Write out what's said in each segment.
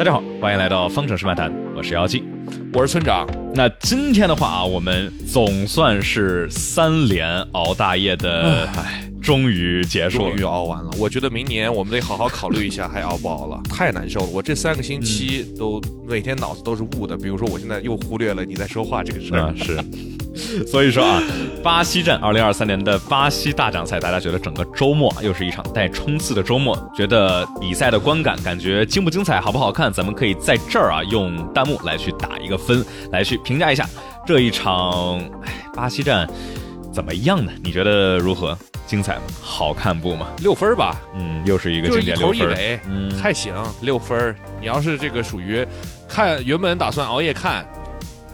大家好，欢迎来到方程式漫谈，我是姚记，我是村长。那今天的话啊，我们总算是三连熬大夜的，唉，终于结束了，终于熬完了。我觉得明年我们得好好考虑一下，还熬不熬了？太难受了。我这三个星期都每天脑子都是雾的。比如说，我现在又忽略了你在说话这个事儿。是。所以说啊，巴西站二零二三年的巴西大奖赛，大家觉得整个周末又是一场带冲刺的周末，觉得比赛的观感感觉精不精彩，好不好看？咱们可以在这儿啊用弹幕来去打一个分，来去评价一下这一场，巴西站怎么样呢？你觉得如何？精彩吗？好看不吗？六分吧，嗯，又是一个经典六分，一头一尾，嗯，还行，六分。你要是这个属于看原本打算熬夜看。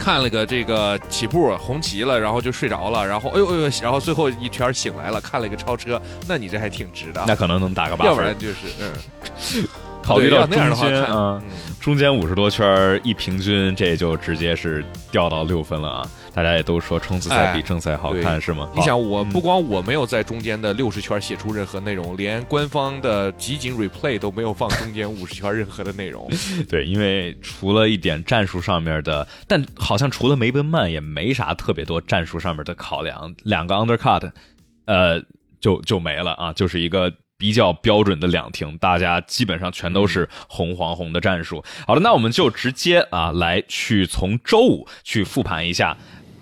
看了个这个起步红旗了，然后就睡着了，然后哎呦哎呦，然后最后一圈醒来了，看了一个超车，那你这还挺值的。那可能能打个八分，要不然就是嗯，考虑到那样的话，嗯，中间五十多圈一平均，这就直接是掉到六分了啊。大家也都说冲刺赛比正赛好看是吗？你想，我不光我没有在中间的六十圈写出任何内容，连官方的集锦 replay 都没有放中间五十圈任何的内容。对，因为除了一点战术上面的，但好像除了梅奔曼也没啥特别多战术上面的考量。两个 undercut，呃，就就没了啊，就是一个比较标准的两停，大家基本上全都是红黄红的战术。好了，那我们就直接啊来去从周五去复盘一下。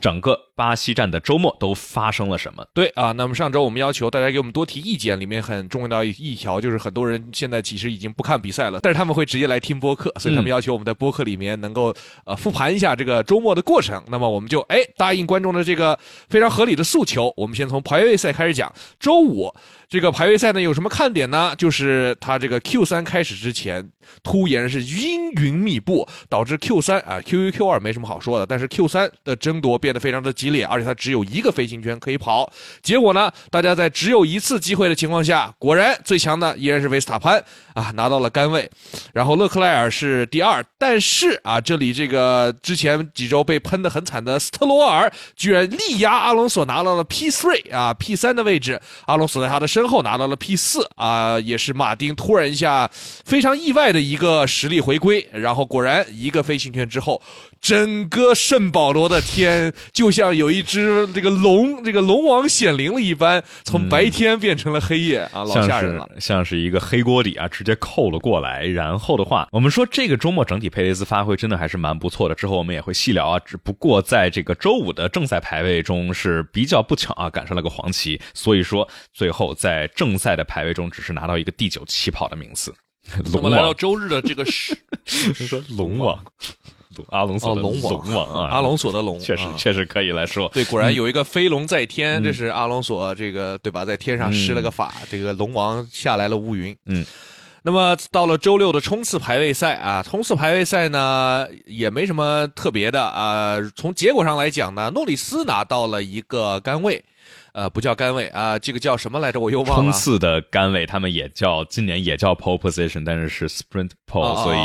整个巴西站的周末都发生了什么？对啊，那么上周我们要求大家给我们多提意见，里面很重要的一条就是很多人现在其实已经不看比赛了，但是他们会直接来听播客，所以他们要求我们在播客里面能够呃复盘一下这个周末的过程。那么我们就哎答应观众的这个非常合理的诉求，我们先从排位赛开始讲。周五这个排位赛呢有什么看点呢？就是它这个 Q 三开始之前。突然是阴云密布，导致 Q 三啊 Q 一 Q 二没什么好说的，但是 Q 三的争夺变得非常的激烈，而且它只有一个飞行圈可以跑。结果呢，大家在只有一次机会的情况下，果然最强的依然是维斯塔潘啊，拿到了杆位，然后勒克莱尔是第二。但是啊，这里这个之前几周被喷的很惨的斯特罗尔，居然力压阿隆索拿到了 P three 啊 P 三的位置，阿隆索在他的身后拿到了 P 四啊，也是马丁突然一下非常意外。的一个实力回归，然后果然一个飞行圈之后，整个圣保罗的天就像有一只这个龙，这个龙王显灵了一般，从白天变成了黑夜啊，老吓人了，像是一个黑锅底啊，直接扣了过来。然后的话，我们说这个周末整体佩雷斯发挥真的还是蛮不错的，之后我们也会细聊啊。只不过在这个周五的正赛排位中是比较不巧啊，赶上了个黄旗，所以说最后在正赛的排位中只是拿到一个第九起跑的名次。我们来到周日的这个是说龙王，阿隆索的龙王。啊，阿隆索的龙，确实确实可以来说，对，果然有一个飞龙在天，这是阿隆索这个对吧，在天上施了个法，这个龙王下来了乌云。嗯，那么到了周六的冲刺排位赛啊，冲刺排位赛呢也没什么特别的啊，从结果上来讲呢，诺里斯拿到了一个杆位。呃，不叫杆位啊，这个叫什么来着？我又忘了。冲刺的杆位，他们也叫，今年也叫 pole position，但是是 sprint pole，所以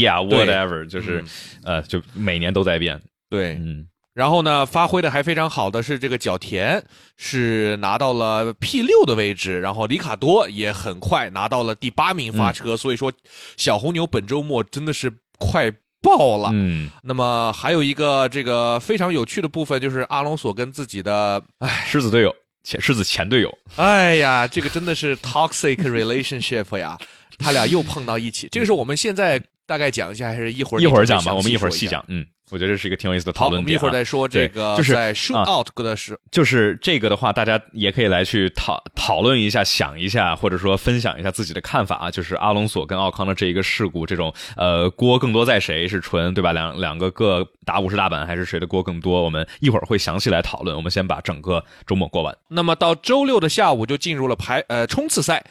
yeah whatever，就是呃，就每年都在变。对，嗯。然后呢，发挥的还非常好的是这个角田，是拿到了 P 六的位置，然后里卡多也很快拿到了第八名发车，所以说小红牛本周末真的是快。爆了，嗯，那么还有一个这个非常有趣的部分，就是阿隆索跟自己的哎狮子队友前狮子前队友，哎呀，这个真的是 toxic relationship 呀，他俩又碰到一起。这个是我们现在大概讲一下，还是一会儿一会儿讲吧？我们一会儿细讲，嗯。我觉得这是一个挺有意思的讨论点。好，我们一会儿再说这个，就是在 shoot out 的时，就是这个的话，大家也可以来去讨讨论一下，想一下，或者说分享一下自己的看法啊。就是阿隆索跟奥康的这一个事故，这种呃锅更多在谁？是纯对吧？两两个各打五十大板，还是谁的锅更多？我们一会儿会详细来讨论。我们先把整个周末过完。那么到周六的下午就进入了排呃冲刺赛。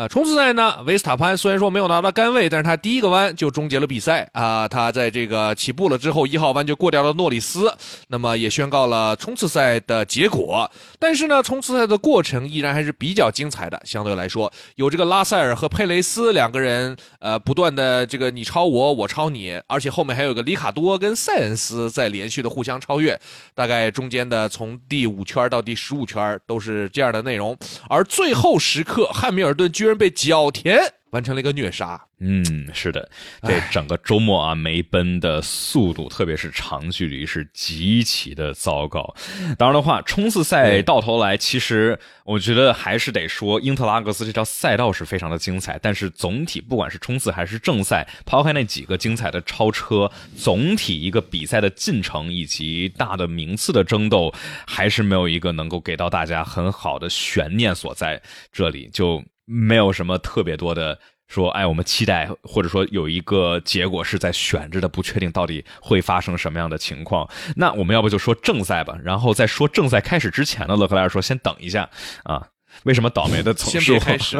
呃，冲刺赛呢，维斯塔潘虽然说没有拿到杆位，但是他第一个弯就终结了比赛啊。他在这个起步了之后，一号弯就过掉了诺里斯，那么也宣告了冲刺赛的结果。但是呢，冲刺赛的过程依然还是比较精彩的。相对来说，有这个拉塞尔和佩雷斯两个人，呃，不断的这个你超我，我超你，而且后面还有个里卡多跟塞恩斯在连续的互相超越。大概中间的从第五圈到第十五圈都是这样的内容。而最后时刻，汉密尔顿。居然被角田完成了一个虐杀。嗯，是的，这整个周末啊，梅奔的速度，特别是长距离是极其的糟糕。当然的话，冲刺赛到头来，其实我觉得还是得说，英特拉格斯这条赛道是非常的精彩。但是总体，不管是冲刺还是正赛，抛开那几个精彩的超车，总体一个比赛的进程以及大的名次的争斗，还是没有一个能够给到大家很好的悬念所在。这里就没有什么特别多的。说，哎，我们期待，或者说有一个结果是在悬着的，不确定到底会发生什么样的情况。那我们要不就说正赛吧，然后在说正赛开始之前呢，勒克莱尔说先等一下啊。为什么倒霉的总是开始？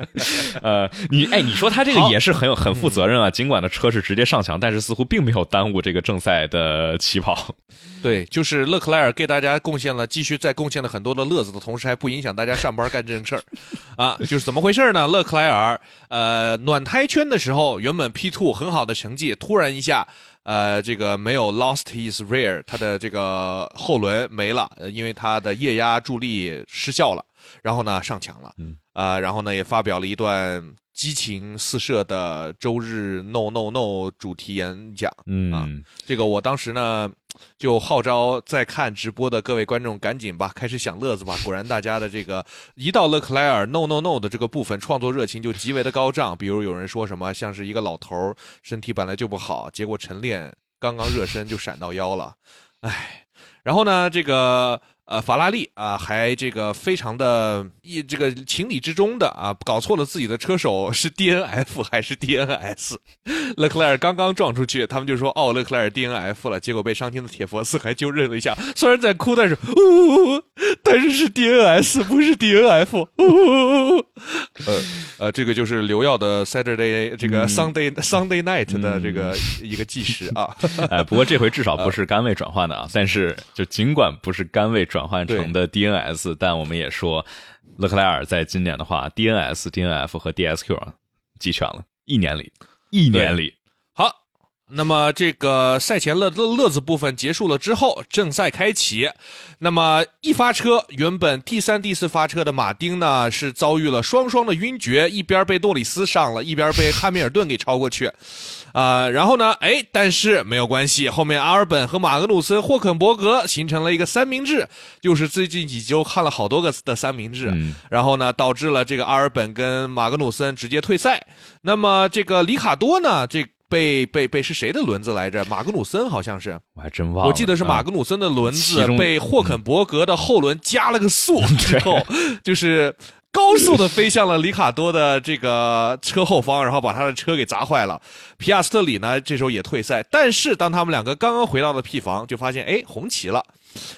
呃，你哎，你说他这个也是很有很负责任啊。尽管的车是直接上墙，但是似乎并没有耽误这个正赛的起跑。对，就是勒克莱尔给大家贡献了，继续再贡献了很多的乐子的同时，还不影响大家上班干正事儿 啊。就是怎么回事呢？勒克莱尔呃，暖胎圈的时候，原本 P two 很好的成绩，突然一下呃，这个没有 lost his rear，他的这个后轮没了，因为他的液压助力失效了。然后呢，上墙了，啊，然后呢，也发表了一段激情四射的周日 No No No 主题演讲，啊，这个我当时呢，就号召在看直播的各位观众赶紧吧，开始享乐子吧。果然，大家的这个一到勒克莱尔 No No No 的这个部分，创作热情就极为的高涨。比如有人说什么，像是一个老头身体本来就不好，结果晨练刚刚热身就闪到腰了，唉，然后呢，这个。呃，法拉利啊，还这个非常的一这个情理之中的啊，搞错了自己的车手是 DNF 还是 DNS，勒克莱尔刚刚撞出去，他们就说哦，勒克莱尔 DNF 了，结果被伤心的铁佛斯还纠正了一下，虽然在哭，但是呜，但是是 DNS 不是 DNF，呃。呃，这个就是刘耀的 Saturday 这个 Sunday Sunday Night 的这个一个计时啊，哎，不过这回至少不是杆位转换的啊，但是就尽管不是杆位转。转换成的 DNS，但我们也说，勒克莱尔在今年的话，DNS、DNF 和 DSQ 啊，集全了，一年里，一年里。好，那么这个赛前乐乐乐子部分结束了之后，正赛开启。那么一发车，原本第三、第四发车的马丁呢，是遭遇了双双的晕厥，一边被诺里斯上了，一边被汉密尔顿给超过去。啊，然后呢？哎，但是没有关系，后面阿尔本和马格努森、霍肯伯格形成了一个三明治，就是最近几周看了好多个的三明治。然后呢，导致了这个阿尔本跟马格努森直接退赛。那么这个里卡多呢？这被被被是谁的轮子来着？马格努森好像是，我还真忘了。我记得是马格努森的轮子被霍肯伯格的后轮加了个速之后，就是。高速的飞向了里卡多的这个车后方，然后把他的车给砸坏了。皮亚斯特里呢，这时候也退赛。但是当他们两个刚刚回到了 P 房，就发现哎红旗了。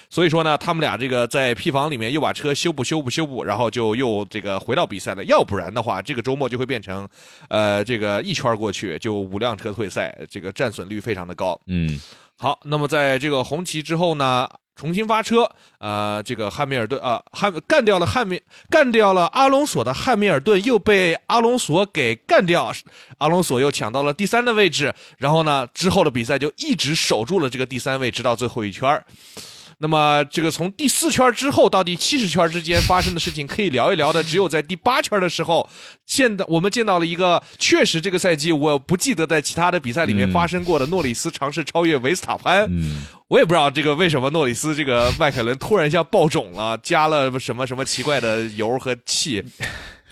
所以说呢，他们俩这个在 P 房里面又把车修补修补修补，然后就又这个回到比赛了。要不然的话，这个周末就会变成，呃，这个一圈过去就五辆车退赛，这个战损率非常的高。嗯，好，那么在这个红旗之后呢？重新发车，呃，这个汉密尔顿啊，汉干掉了汉密，干掉了阿隆索的汉密尔顿又被阿隆索给干掉，阿隆索又抢到了第三的位置，然后呢，之后的比赛就一直守住了这个第三位，直到最后一圈那么，这个从第四圈之后到第七十圈之间发生的事情，可以聊一聊的，只有在第八圈的时候，见到我们见到了一个确实这个赛季我不记得在其他的比赛里面发生过的诺里斯尝试超越维斯塔潘。我也不知道这个为什么诺里斯这个迈凯伦突然一下爆种了，加了什么什么奇怪的油和气。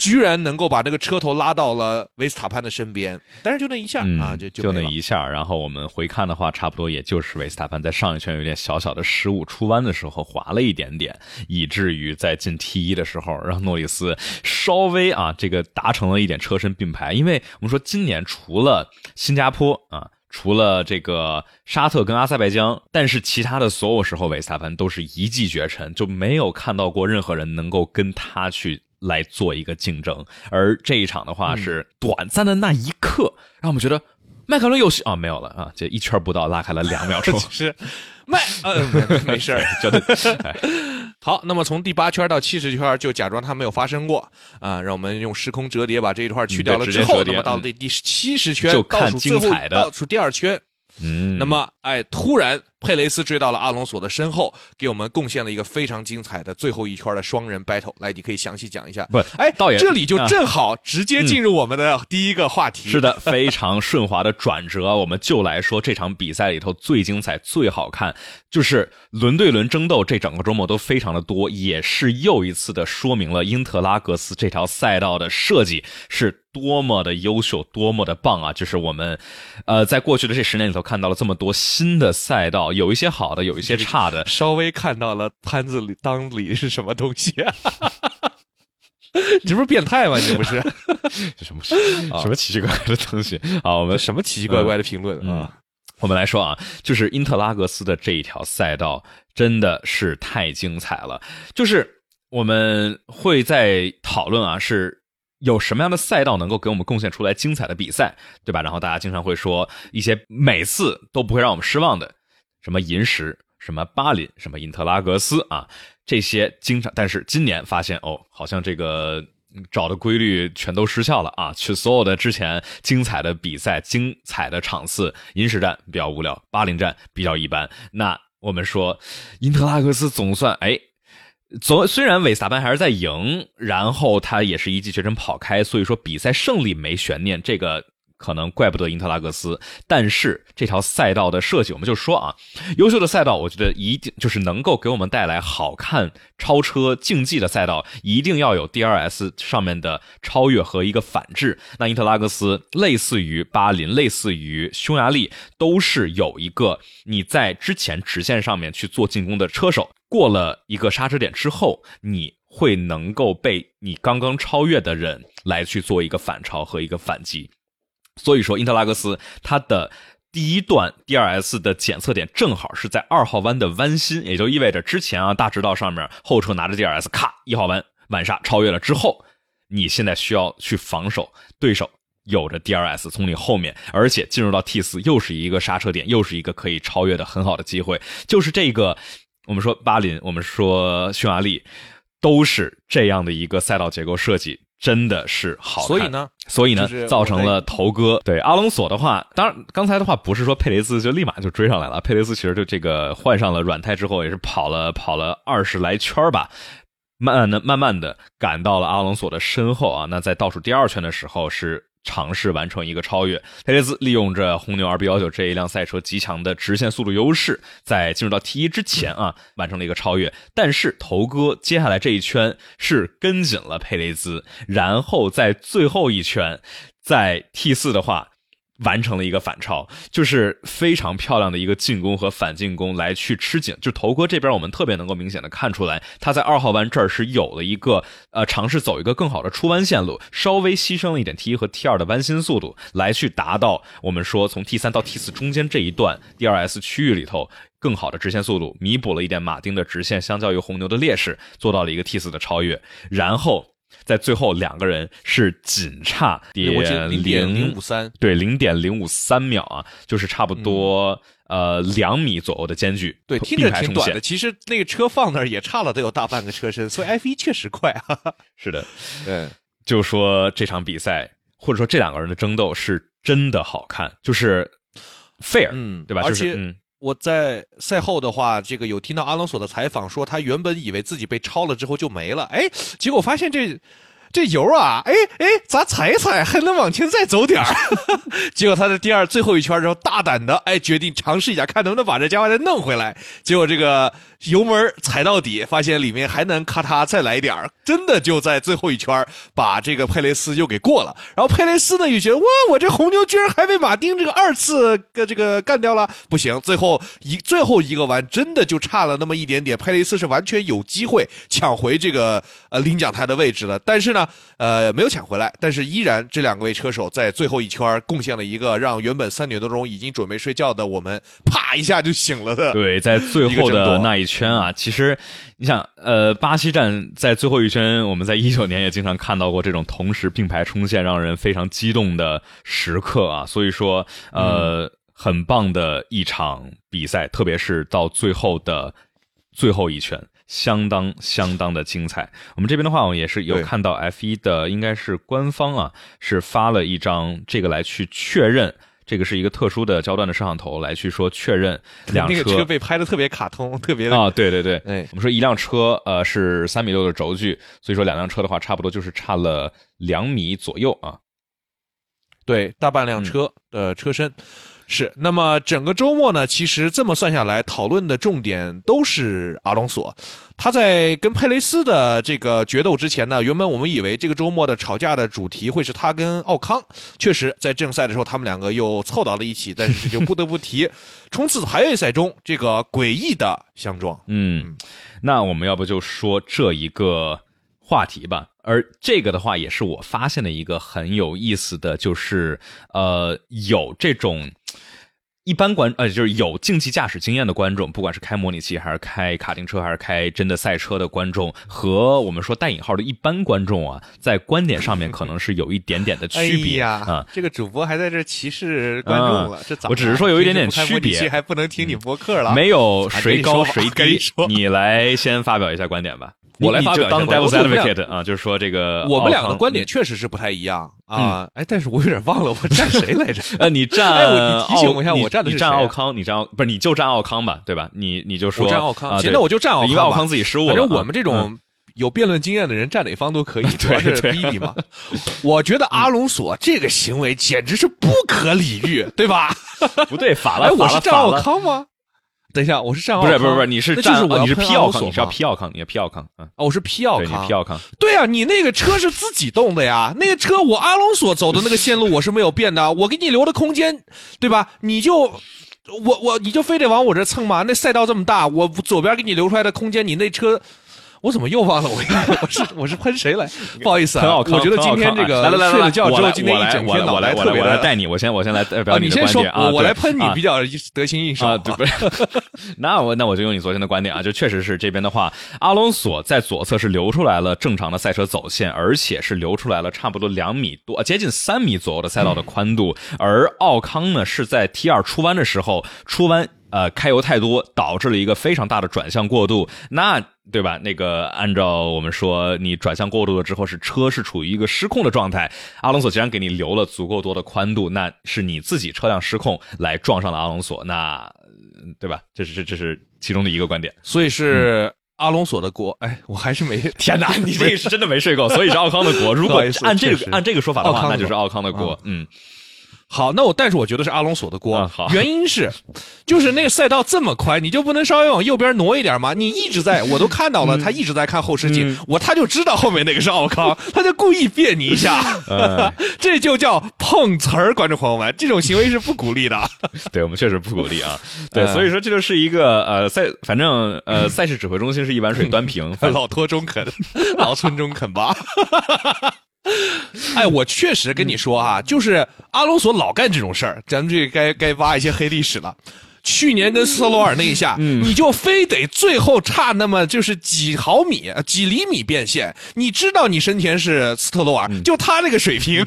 居然能够把这个车头拉到了维斯塔潘的身边，但是就那一下啊，就就那一下。然后我们回看的话，差不多也就是维斯塔潘在上一圈有点小小的失误，出弯的时候滑了一点点，以至于在进 T 一的时候，让诺里斯稍微啊这个达成了一点车身并排。因为我们说今年除了新加坡啊，除了这个沙特跟阿塞拜疆，但是其他的所有时候维斯塔潘都是一骑绝尘，就没有看到过任何人能够跟他去。来做一个竞争，而这一场的话是短暂的那一刻，让我们觉得迈凯伦有戏啊，没有了啊，这一圈不到拉开了两秒钟，是。迈呃 没事儿，觉得 好。那么从第八圈到七十圈就假装它没有发生过啊，让我们用时空折叠把这一块去掉了之后，那么到了第第七十圈就看精彩的。倒数第二圈，嗯，那么哎突然佩雷斯追到了阿隆索的身后，给我们贡献了一个非常精彩的最后一圈的双人 battle。来，你可以详细讲一下。不，哎，导演这里就正好直接进入我们的第一个话题。是的，非常顺滑的转折。我们就来说这场比赛里头最精彩、最好看，就是轮对轮争斗，这整个周末都非常的多，也是又一次的说明了英特拉格斯这条赛道的设计是多么的优秀、多么的棒啊！就是我们，呃，在过去的这十年里头看到了这么多新的赛道，有一些好的，有一些差的，稍微看到了摊子里当里是什么东西啊？你这不是变态吗？你这不是？这什么什么奇奇怪怪的东西？啊，我们什么奇奇怪怪的评论啊？我们来说啊，就是因特拉格斯的这一条赛道真的是太精彩了。就是我们会在讨论啊，是有什么样的赛道能够给我们贡献出来精彩的比赛，对吧？然后大家经常会说一些每次都不会让我们失望的，什么银石。什么巴林，什么因特拉格斯啊，这些经常，但是今年发现哦，好像这个找的规律全都失效了啊！去所有的之前精彩的比赛、精彩的场次，银石站比较无聊，巴林站比较一般。那我们说，因特拉格斯总算哎，总虽然韦萨班还是在赢，然后他也是一骑绝尘跑开，所以说比赛胜利没悬念。这个。可能怪不得英特拉格斯，但是这条赛道的设计，我们就说啊，优秀的赛道，我觉得一定就是能够给我们带来好看超车竞技的赛道，一定要有 DRS 上面的超越和一个反制。那英特拉格斯类似于巴林，类似于匈牙利，都是有一个你在之前直线上面去做进攻的车手，过了一个刹车点之后，你会能够被你刚刚超越的人来去做一个反超和一个反击。所以说，英特拉格斯它的第一段 DRS 的检测点正好是在二号弯的弯心，也就意味着之前啊大直道上面后车拿着 DRS，咔一号弯晚刹超越了之后，你现在需要去防守对手有着 DRS 从你后面，而且进入到 T 四又是一个刹车点，又是一个可以超越的很好的机会。就是这个，我们说巴林，我们说匈牙利，都是这样的一个赛道结构设计。真的是好，所以呢，所以呢，造成了头哥对阿隆索的话，当然刚才的话不是说佩雷斯就立马就追上来了，佩雷斯其实就这个换上了软胎之后，也是跑了跑了二十来圈吧，慢的慢慢的赶到了阿隆索的身后啊，那在倒数第二圈的时候是。尝试完成一个超越，佩雷兹利用着红牛 RB 幺九这一辆赛车极强的直线速度优势，在进入到 T 一之前啊，完成了一个超越。但是头哥接下来这一圈是跟紧了佩雷兹，然后在最后一圈，在 T 四的话。完成了一个反超，就是非常漂亮的一个进攻和反进攻来去吃紧。就头哥这边，我们特别能够明显的看出来，他在二号弯这儿是有了一个呃尝试走一个更好的出弯线路，稍微牺牲了一点 T 一和 T 二的弯心速度，来去达到我们说从 T 三到 T 四中间这一段 DRS 区域里头更好的直线速度，弥补了一点马丁的直线相较于红牛的劣势，做到了一个 T 四的超越，然后。在最后两个人是仅差点零点零五三，对，零点零五三秒啊，就是差不多呃两米左右的间距。对，听着挺短的，其实那个车放那儿也差了得有大半个车身，所以 F 一确实快。是的，对，就说这场比赛或者说这两个人的争斗是真的好看，就是 fair，嗯，对吧？而且嗯。我在赛后的话，这个有听到阿隆索的采访，说他原本以为自己被超了之后就没了，哎，结果发现这。这油啊，哎哎，咋踩一踩还能往前再走点儿？结果他在第二最后一圈之后，大胆的哎决定尝试一下，看能不能把这家伙再弄回来。结果这个油门踩到底，发现里面还能咔嚓再来点儿，真的就在最后一圈把这个佩雷斯又给过了。然后佩雷斯呢又觉得哇，我这红牛居然还被马丁这个二次个这个干掉了，不行，最后一最后一个弯真的就差了那么一点点，佩雷斯是完全有机会抢回这个呃领奖台的位置的，但是呢。呃，没有抢回来，但是依然这两位车手在最后一圈贡献了一个让原本三点多钟已经准备睡觉的我们啪一下就醒了的。对，在最后的那一圈啊，其实你想，呃，巴西站在最后一圈，我们在一九年也经常看到过这种同时并排冲线，让人非常激动的时刻啊。所以说，呃，很棒的一场比赛，特别是到最后的最后一圈。相当相当的精彩。我们这边的话，我也是有看到 F 一的，应该是官方啊，是发了一张这个来去确认这个是一个特殊的焦段的摄像头来去说确认两那个车被拍的特别卡通，特别的啊，对对对，哎我们说一辆车呃是三米六的轴距，所以说两辆车的话差不多就是差了两米左右啊。对，大半辆车的车身。是，那么整个周末呢，其实这么算下来，讨论的重点都是阿隆索。他在跟佩雷斯的这个决斗之前呢，原本我们以为这个周末的吵架的主题会是他跟奥康。确实，在正赛的时候，他们两个又凑到了一起，但是就不得不提冲刺排位赛中这个诡异的相撞。嗯，那我们要不就说这一个话题吧。而这个的话，也是我发现的一个很有意思的，就是呃，有这种一般观呃，就是有竞技驾驶经验的观众，不管是开模拟器还是开卡丁车还是开真的赛车的观众，和我们说带引号的一般观众啊，在观点上面可能是有一点点的区别啊、啊。这个主播还在这歧视观众了，这咋？我只是说有一点点区别，还不能听你播客了。没有谁高谁低，你你来先发表一下观点吧。我来发表当 Devil's Advocate 啊，就是说这个我们两个观点确实是不太一样啊。哎，但是我有点忘了我站谁来着？呃，你站 哎，你提醒我一下，我站的你站奥康，你站奥不是你就站奥康吧，对吧？你你就说站奥康，行，那我就站奥康，因为奥康自己失误了。反正我们这种有辩论经验的人站哪方都可以，主要是逼你嘛。我觉得阿隆索这个行为简直是不可理喻，对吧？不对，法了，哎，我是站奥康吗？等一下，我是站奥康，不是不是不是，你是站，就是你是 P 奥康，你是要 P 奥康，你是 P 奥康，嗯，哦，我是 P 奥康，P 奥康，对啊，你那个车是自己动的呀，那个车我阿隆索走的那个线路我是没有变的，我给你留的空间，对吧？你就我我你就非得往我这蹭吗？那赛道这么大，我左边给你留出来的空间，你那车。我怎么又忘了？我我是我是喷谁来？不好意思啊，我觉得今天这个来来来睡了觉之后，今天一整天脑袋特别我来带你，我先我先来代表你的观点啊，我来喷你比较得心应手啊。对，不是，那我那我就用你昨天的观点啊，就确实是这边的话，阿隆索在左侧是留出来了正常的赛车走线，而且是留出来了差不多两米多，接近三米左右的赛道的宽度，而奥康呢是在 T 二出弯的时候出弯。呃，开油太多，导致了一个非常大的转向过度，那对吧？那个按照我们说，你转向过度了之后，是车是处于一个失控的状态。阿隆索既然给你留了足够多的宽度，那是你自己车辆失控来撞上了阿隆索，那对吧？这是这这是其中的一个观点。所以是阿隆索的锅。哎，我还是没 天哪，你这个是真的没睡够，所以是奥康的锅。如果按这个按这个说法的话，那就是奥康的锅。嗯。好，那我但是我觉得是阿隆索的锅，嗯、好，原因是，就是那个赛道这么宽，你就不能稍微往右边挪一点吗？你一直在，我都看到了，嗯、他一直在看后视镜，我他就知道后面那个是奥康，他就故意别你一下，嗯、这就叫碰瓷儿，观众朋友们，这种行为是不鼓励的。对我们确实不鼓励啊，对，所以说这就是一个呃赛，反正呃 赛事指挥中心是一碗水端平，老托中肯，老村中肯吧。哎，我确实跟你说啊，就是阿隆索老干这种事儿，咱们这该该挖一些黑历史了。去年跟斯特罗尔那一下，嗯、你就非得最后差那么就是几毫米、几厘米变线，你知道你身前是斯特罗尔，嗯、就他那个水平。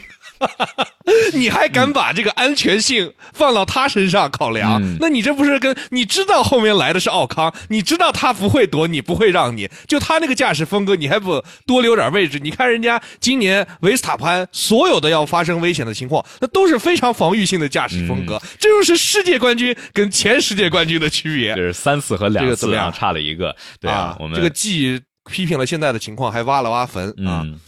你还敢把这个安全性放到他身上考量？嗯、那你这不是跟你知道后面来的是奥康，你知道他不会躲你，不会让你，就他那个驾驶风格，你还不多留点位置？你看人家今年维斯塔潘所有的要发生危险的情况，那都是非常防御性的驾驶风格，嗯、这就是世界冠军跟前世界冠军的区别。就是三次和两次啊，差了一个。对啊，我们这个既批评了现在的情况，还挖了挖坟啊。嗯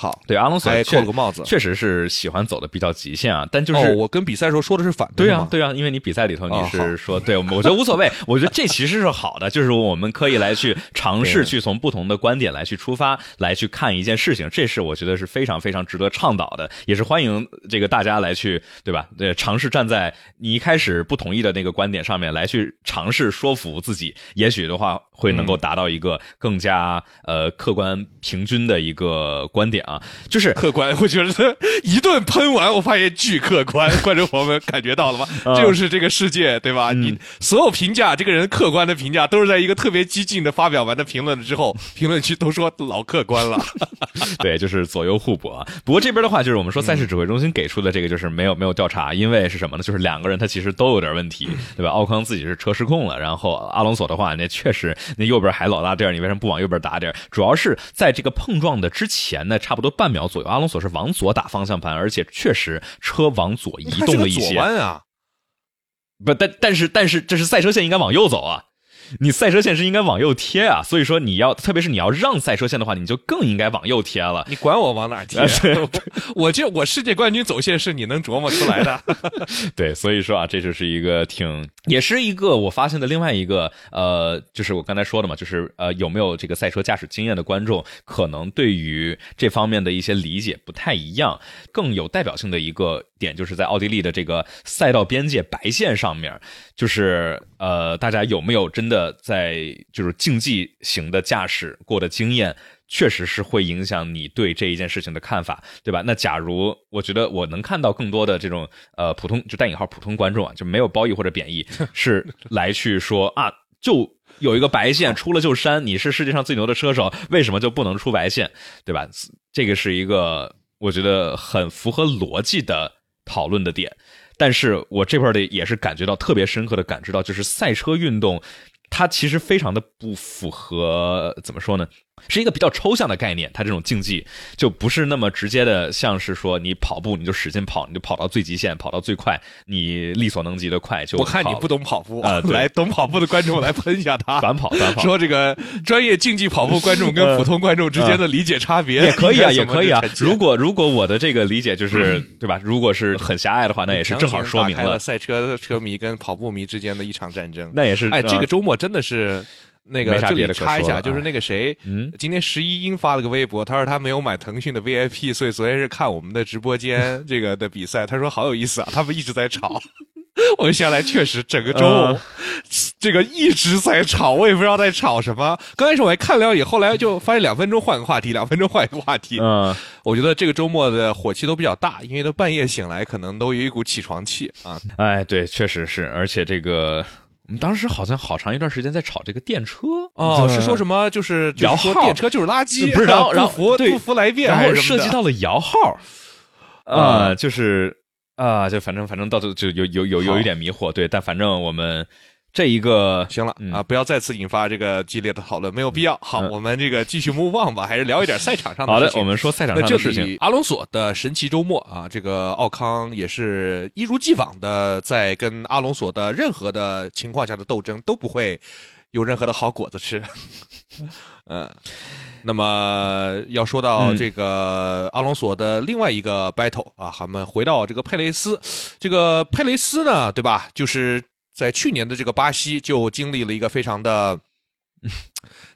好，对阿隆索还扣了个帽子，确实是喜欢走的比较极限啊。但就是、哦、我跟比赛时候说的是反的，对啊，对啊，因为你比赛里头你是说，哦、对，我觉得无所谓。我觉得这其实是好的，就是我们可以来去 尝试去从不同的观点来去出发，来去看一件事情，这是我觉得是非常非常值得倡导的，也是欢迎这个大家来去，对吧？对，尝试站在你一开始不同意的那个观点上面来去尝试说服自己，也许的话会能够达到一个更加、嗯、呃客观平均的一个观点啊，就是。客观，我觉得一顿喷完，我发现巨客观。观众朋友们感觉到了吗？就是这个世界，对吧？嗯、你所有评价这个人客观的评价，都是在一个特别激进的发表完的评论了之后，评论区都说老客观了。对，就是左右互搏。不过这边的话，就是我们说赛事指挥中心给出的这个，就是没有没有调查，因为是什么呢？就是两个人他其实都有点问题，对吧？奥康自己是车失控了，然后阿隆索的话，那确实那右边还老大地儿，你为什么不往右边打点？主要是在这个碰撞的之前呢，差不多。不多半秒左右，阿隆索是往左打方向盘，而且确实车往左移动了一些。左弯啊，不，但但是但是这是赛车线应该往右走啊。你赛车线是应该往右贴啊，所以说你要，特别是你要让赛车线的话，你就更应该往右贴了。你管我往哪贴？我这我世界冠军走线是你能琢磨出来的。对，所以说啊，这就是一个挺，也是一个我发现的另外一个，呃，就是我刚才说的嘛，就是呃，有没有这个赛车驾驶经验的观众，可能对于这方面的一些理解不太一样。更有代表性的一个点，就是在奥地利的这个赛道边界白线上面，就是呃，大家有没有真的？在就是竞技型的驾驶过的经验，确实是会影响你对这一件事情的看法，对吧？那假如我觉得我能看到更多的这种呃普通就带引号普通观众啊，就没有褒义或者贬义，是来去说啊，就有一个白线出了就删，你是世界上最牛的车手，为什么就不能出白线，对吧？这个是一个我觉得很符合逻辑的讨论的点，但是我这块的也是感觉到特别深刻的感知到，就是赛车运动。它其实非常的不符合，怎么说呢？是一个比较抽象的概念，它这种竞技就不是那么直接的，像是说你跑步你就使劲跑，你就跑到最极限，跑到最快，你力所能及的快就。我看你不懂跑步啊，来懂跑步的观众来喷一下他。短跑，短跑。说这个专业竞技跑步观众跟 普通观众之间的理解差别也可以啊，也可以啊。如果如果我的这个理解就是对吧？如果是很狭隘的话，那也是正好说明了赛车车迷跟跑步迷之间的一场战争。那也是。哎，这个周末真的是。那个这里插一下，就是那个谁，嗯，今天十一英发了个微博，他说他没有买腾讯的 VIP，所以昨天是看我们的直播间 这个的比赛。他说好有意思啊，他们一直在吵。我们下来，确实整个周末这个一直在吵，我也不知道在吵什么。刚开始我还看了，以后来就发现两分钟换个话题，两分钟换一个话题。嗯，我觉得这个周末的火气都比较大，因为都半夜醒来，可能都有一股起床气啊。哎，对，确实是，而且这个。我们当时好像好长一段时间在炒这个电车。哦，是说什么就是摇号。电车就是垃圾，不是然后然后不服来辩，然后涉及到了摇号，啊，就是啊，就反正反正到最后就有有有有一点迷惑，对，但反正我们。这一个行了啊，不要再次引发这个激烈的讨论，没有必要。好，我们这个继续 move on 吧，还是聊一点赛场上的。好的，我们说赛场上的事情。阿隆索的神奇周末啊，这个奥康也是一如既往的在跟阿隆索的任何的情况下的斗争都不会有任何的好果子吃。嗯，那么要说到这个阿隆索的另外一个 battle 啊，我们回到这个佩雷斯，这个佩雷斯呢，对吧？就是。在去年的这个巴西就经历了一个非常的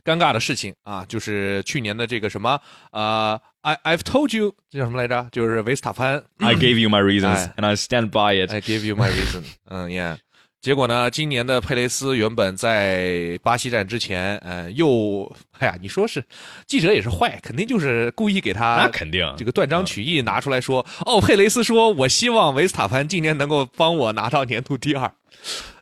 尴尬的事情啊，就是去年的这个什么呃，I I've told you 这叫什么来着？就是维斯塔潘，I gave you my reasons and I stand by it. I gave you my reason. 嗯，Yeah。结果呢，今年的佩雷斯原本在巴西站之前，呃，又哎呀，你说是记者也是坏，肯定就是故意给他那肯定这个断章取义拿出来说，哦，佩雷斯说我希望维斯塔潘今年能够帮我拿到年度第二。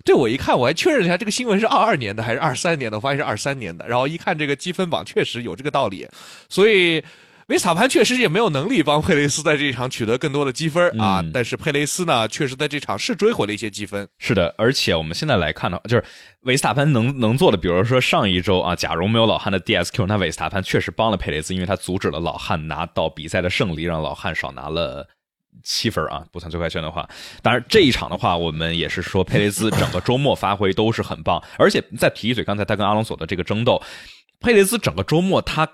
这我一看，我还确认一下这个新闻是二二年的还是二三年的，我发现是二三年的。然后一看这个积分榜，确实有这个道理。所以维斯塔潘确实也没有能力帮佩雷斯在这一场取得更多的积分啊。但是佩雷斯呢，确实在这场是追回了一些积分。是的，而且我们现在来看的话，就是维斯塔潘能能做的，比如说上一周啊，假如没有老汉的 DSQ，那维斯塔潘确实帮了佩雷斯，因为他阻止了老汉拿到比赛的胜利，让老汉少拿了。七分啊，不算最快圈的话，当然这一场的话，我们也是说佩雷兹整个周末发挥都是很棒，而且再提一嘴，刚才他跟阿隆索的这个争斗，佩雷兹整个周末他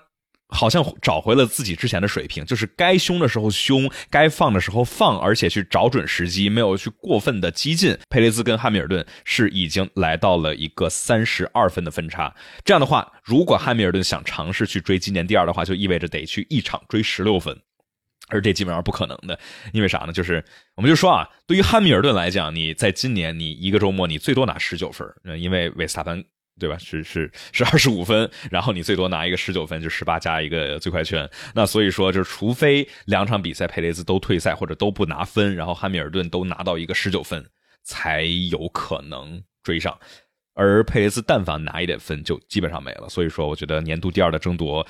好像找回了自己之前的水平，就是该凶的时候凶，该放的时候放，而且去找准时机，没有去过分的激进。佩雷兹跟汉密尔顿是已经来到了一个三十二分的分差，这样的话，如果汉密尔顿想尝试去追今年第二的话，就意味着得去一场追十六分。而这基本上不可能的，因为啥呢？就是我们就说啊，对于汉密尔顿来讲，你在今年你一个周末你最多拿十九分，因为维斯塔潘对吧？是是是二十五分，然后你最多拿一个十九分，就十八加一个最快圈。那所以说，就是除非两场比赛佩雷兹都退赛或者都不拿分，然后汉密尔顿都拿到一个十九分，才有可能追上。而佩雷兹但凡拿一点分，就基本上没了。所以说，我觉得年度第二的争夺。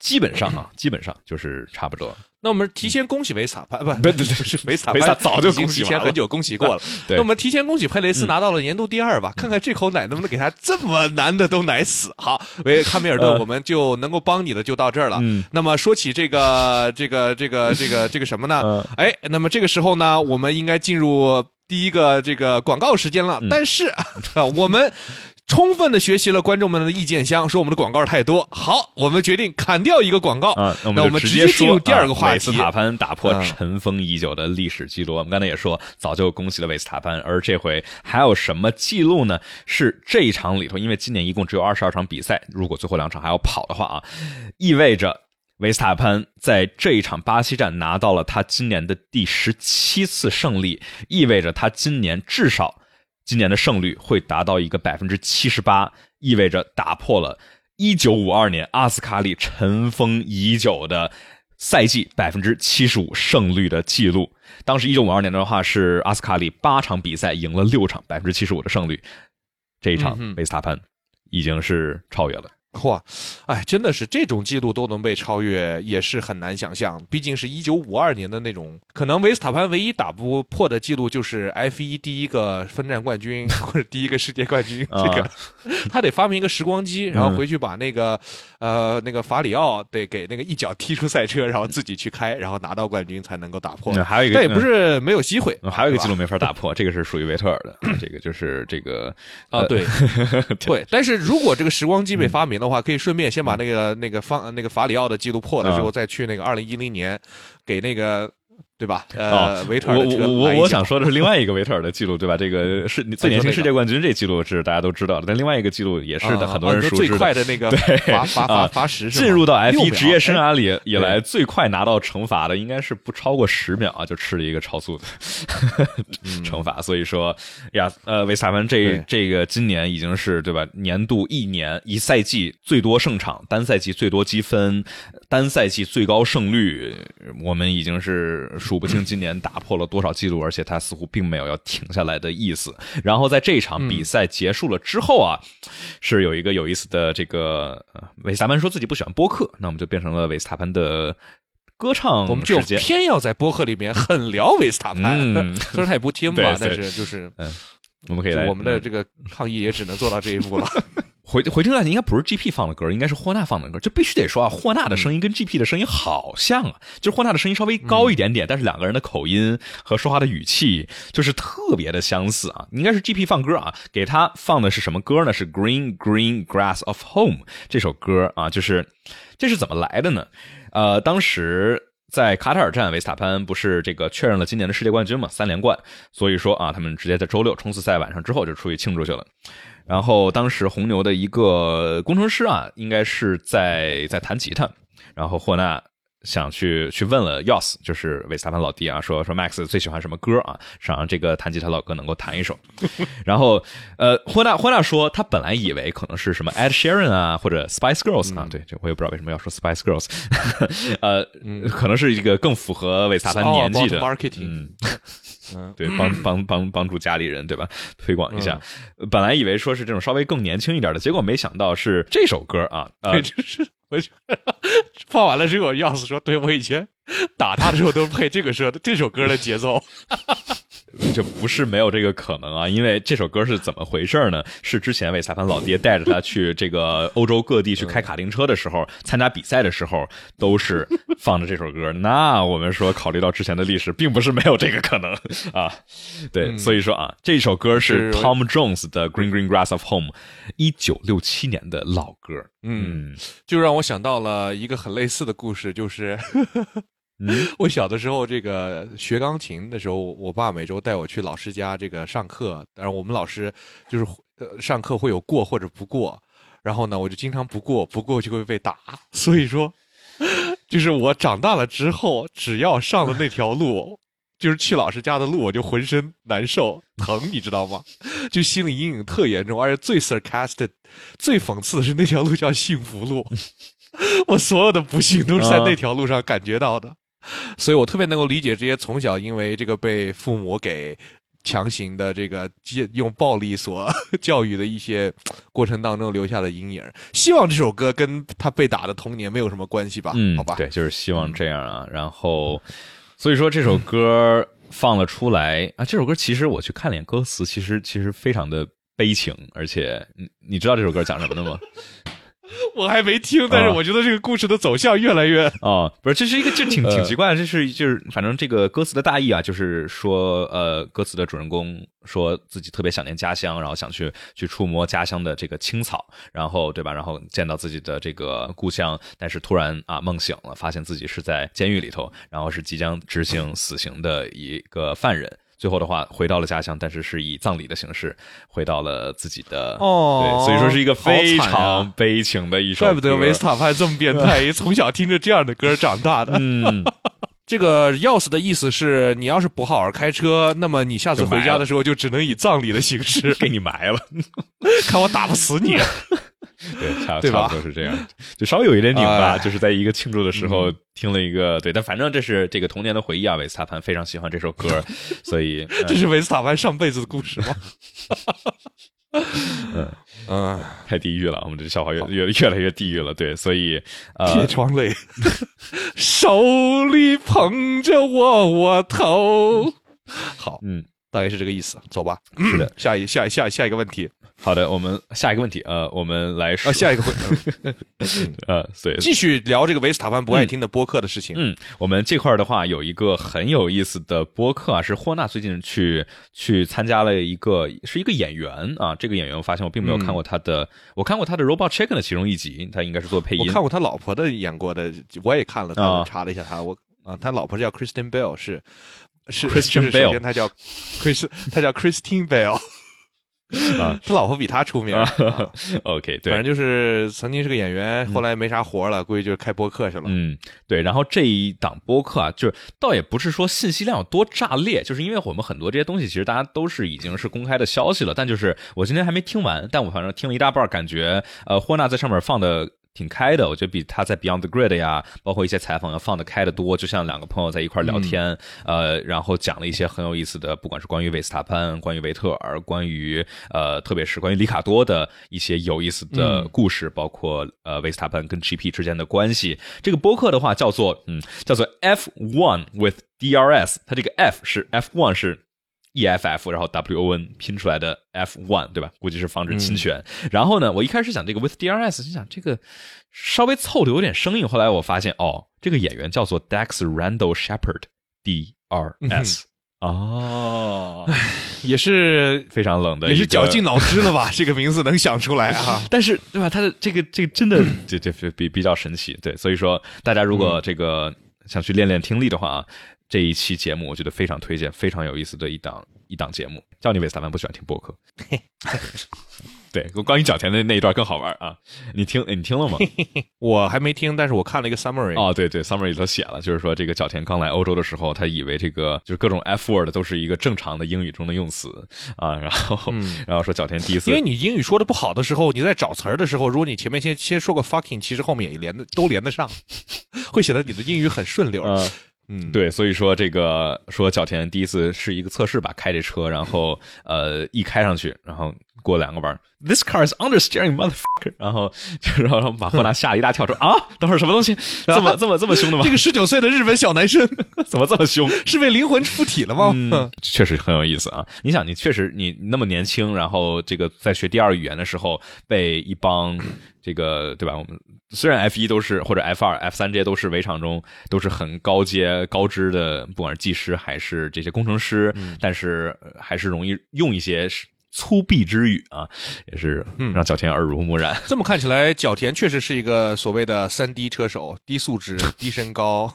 基本上啊，基本上就是差不多。那我们提前恭喜维斯塔潘，不不不是维斯塔维斯塔早就恭喜提前很久恭喜过了。对那我们提前恭喜佩雷斯拿到了年度第二吧，看看这口奶能不能给他这么难的都奶死。好，维汉密尔顿，呃我们就能够帮你的就到这儿了。嗯那么说起这个这个这个这个这个什么呢？嗯哎，那么这个时候呢，我们应该进入第一个这个广告时间了。嗯但是啊，我们。充分的学习了观众们的意见箱，说我们的广告太多。好，我们决定砍掉一个广告。啊，那那我们直接进入说第二个话题啊韦斯塔潘打破嗯尘封已久的历史记录。我们刚才也说，早就恭喜了韦斯塔潘，而这回还有什么记录呢？是这一场里头，因为今年一共只有二十二场比赛，如果最后两场还要跑的话啊，意味着。维斯塔潘在这一场巴西站拿到了他今年的第十七次胜利，意味着他今年至少今年的胜率会达到一个百分之七十八，意味着打破了一九五二年阿斯卡里尘封已久的赛季百分之七十五胜率的记录。当时一九五二年的话是阿斯卡里八场比赛赢了六场，百分之七十五的胜率。这一场嗯维斯塔潘已经是超越了。哇，哎，真的是这种记录都能被超越，也是很难想象。毕竟是一九五二年的那种，可能维斯塔潘唯一打不破的记录就是 F 一第一个分站冠军 或者第一个世界冠军。这个、啊他得发明一个时光机，然后嗯回去把那个、呃那个法里奥得给那个一脚踢出赛车，然后自己去开，然后拿到冠军才能够打破。嗯还有一个但也不是没有机会，嗯还有一个记录没法打破，这个是属于维特尔的，这个就是这个啊，呃对，对，但是如果这个时光机被发明的话，可以顺便先把那个那个方那个法里奥的记录破了之后，啊再去那个二零一零年给那个对吧？哦呃，维特尔我我我我想说的是另外一个维特尔的记录，对吧？这个是 最年轻世界冠军这记录是大家都知道的，但另外一个记录也是很多人熟知的。快的那个 进入到 F 6一职业生哎涯里以来最快拿到惩罚的，应该是不超过十秒啊，就吃了一个超速的惩罚。所以说呀，呃，维斯塔潘这这个今年已经是对吧？年度一年一赛季最多胜场，单赛季最多积分，单赛季最高胜率，我们已经是数不清今年打破了多少记录，而且他似乎并没有要停下来的意思。然后在这场比赛结束了之后啊，是有一个有意思的这个呃维斯塔潘说自己不喜欢播客，那我们就变成了维斯塔潘的歌唱我们就。偏要在播客里面很聊维斯塔潘，嗯虽然他也不听吧，但是就是嗯我们可以来我们的嗯这个抗议也只能做到这一步了。回回听量应该不是 GP 放的歌，应该是霍纳放的歌。就必须得说啊，霍纳的声音跟 GP 的声音好像啊，就是霍纳的声音稍微高一点点，但是两个人的口音和说话的语气就是特别的相似啊。应该是 GP 放歌啊，给他放的是什么歌呢？是 Green Green Grass of Home 这首歌啊，就是这是怎么来的呢？呃，当时。在卡塔尔站，维斯塔潘不是这个确认了今年的世界冠军嘛，三连冠，所以说啊，他们直接在周六冲刺赛晚上之后就出去庆祝去了。然后当时红牛的一个工程师啊，应该是在在弹吉他，然后霍纳想去去问了 Yos，就是维斯塔潘老弟啊，说说 Max 最喜欢什么歌啊，想让这个弹吉他老哥能够弹一首。然后呃，霍纳霍纳说他本来以为可能是什么 Ed Sheeran 啊，或者 Spice Girls 啊，对，这我也不知道为什么要说 Spice Girls，呃，可能是一个更符合维斯塔潘年纪的。哦 marketing 嗯。嗯，对，帮帮帮 帮助家里人，对吧？推广一下。本来以为说是这种稍微更年轻一点的，结果没想到是这首歌啊，呃对，，就是我就 放完了之后，钥匙说：“对我以前打他的时候都配这个歌这首歌的节奏。就不是没有这个可能啊，因为这首歌是怎么回事呢？是之前韦斯塔潘老爹带着他去这个欧洲各地去开卡丁车的时候，参加比赛的时候，都是放着这首歌。那我们说，考虑到之前的历史，并不是没有这个可能啊。对，所以说啊，这首歌是是 Tom Jones 的《Green Green Grass of Home》，一九六七年的老歌。嗯就让我想到了一个很类似的故事，就是嗯 我小的时候，这个学钢琴的时候，我爸每周带我去老师家这个上课，但是我们老师就是呃上课会有过或者不过，然后呢，我就经常不过，不过就会被打，所以说，就是我长大了之后，只要上了那条路。就是去老师家的路，我就浑身难受疼，你知道吗？就心理阴影特严重，而且最 sarcastic、最讽刺的是那条路叫幸福路，我所有的不幸都是在那条路上感觉到的。所以我特别能够理解这些从小因为这个被父母给强行的这个用暴力所 教育的一些过程当中留下的阴影。希望这首歌跟他被打的童年没有什么关系吧？嗯，好吧，对，就是希望这样啊。然后，所以说这首歌放了出来啊，这首歌其实我去看了眼歌词，其实其实非常的悲情，而且你你知道这首歌讲什么的吗？我还没听，但是我觉得这个故事的走向越来越……哦，不是，这是一个这挺挺奇怪的，这是就是反正这个歌词的大意啊，就是说呃，歌词的主人公说自己特别想念家乡，然后想去去触摸家乡的这个青草，然后对吧？然后见到自己的这个故乡，但是突然啊梦醒了，发现自己是在监狱里头，然后是即将执行死刑的一个犯人。最后的话，回到了家乡，但是是以葬礼的形式回到了自己的哦，对，所以说是一个非常悲情的一首。怪不得维斯塔潘这么变态，从小听着这样的歌长大的。嗯，这个钥匙的意思是你要是不好好开车，那么你下次回家的时候就只能以葬礼的形式 给你埋了，看我打不死你。对，差对？差不多是这样，就稍微有一点拧巴，就是在一个庆祝的时候听了一个，对，但反正这是这个童年的回忆啊。维斯塔潘非常喜欢这首歌，所以 这是维斯塔潘上辈子的故事吗？嗯嗯，太地狱了，我们这笑话越越越来越地狱了。对，所以铁窗泪，手里捧着窝窝头。好，嗯，大概是这个意思。走吧，是的，下一下下下一个问题。好的，我们下一个问题，呃，我们来说下一个问题，呃，对，继续聊这个维斯塔潘不爱听的播客的事情。嗯，我们这块的话有一个很有意思的播客啊，是霍纳最近去去参加了一个，是一个演员啊。这个演员我发现我并没有看过他的，我看过他的《Robot Chicken》的其中一集，他应该是做配音。我看过他老婆的演过的，我也看了，他查了一下他，我啊，他老婆叫 Kristen Bell，是是 Christian Bale，他叫 Chris，他叫 Christine Bale。啊，他老婆比他出名。OK，对，反正就是曾经是个演员，后来没啥活了，估计就是开播客去了。嗯，对。然后这一档播客啊，就是倒也不是说信息量有多炸裂，就是因为我们很多这些东西其实大家都是已经是公开的消息了，但就是我今天还没听完，但我反正听了一大半，感觉呃霍纳在上面放的。挺开的，我觉得比他在 Beyond the Grid 呀，包括一些采访要放得开的多。就像两个朋友在一块聊天，呃，然后讲了一些很有意思的，不管是关于维斯塔潘、关于维特尔、关于呃，特别是关于里卡多的一些有意思的故事，包括呃维斯塔潘跟 GP 之间的关系。这个播客的话叫做嗯，叫做 F One with DRS，它这个 F 是 F One 是。E F F，然后 W O N 拼出来的 F one，对吧？估计是防止侵权。然后呢，我一开始想这个 With D R S，心想这个稍微凑的有点生硬。后来我发现，哦，这个演员叫做 Dex Randall Shepard D R S，哦，也是非常冷的，也是绞尽脑汁了吧？这个名字能想出来啊？但是对吧？他的这个这个真的 这这比比较神奇。对，所以说大家如果这个想去练练听力的话啊。这一期节目我觉得非常推荐，非常有意思的一档一档节目。叫你韦斯塔潘不喜欢听播客，对，关于角田的那一段更好玩啊！你听，你听了吗？我还没听，但是我看了一个 summary。哦，对对，summary 里头写了，就是说这个角田刚来欧洲的时候，他以为这个就是各种 f word 都是一个正常的英语中的用词啊，然后然后说角田第一次，因为你英语说的不好的时候，你在找词儿的时候，如果你前面先先说个 fucking，其实后面也连的都连得上，会显得你的英语很顺溜。嗯，嗯。对，所以说这个说小田第一次是一个测试吧，开这车，然后呃一开上去，然后过两个弯，This car is understeering motherfucker，然后就然后把霍纳吓了一大跳，说啊，等会儿什么东西，这么 这么这么凶的吗？这个十九岁的日本小男生 怎么这么凶？是被灵魂附体了吗？确实很有意思啊！你想，你确实你那么年轻，然后这个在学第二语言的时候被一帮这个对吧？我们。虽然 F 一都是或者 F 二、F 三这些都是围场中都是很高阶高知的，不管是技师还是这些工程师，但是还是容易用一些粗鄙之语啊，也是让角田耳濡目染。这么看起来，角田确实是一个所谓的三低车手：低素质、低身高，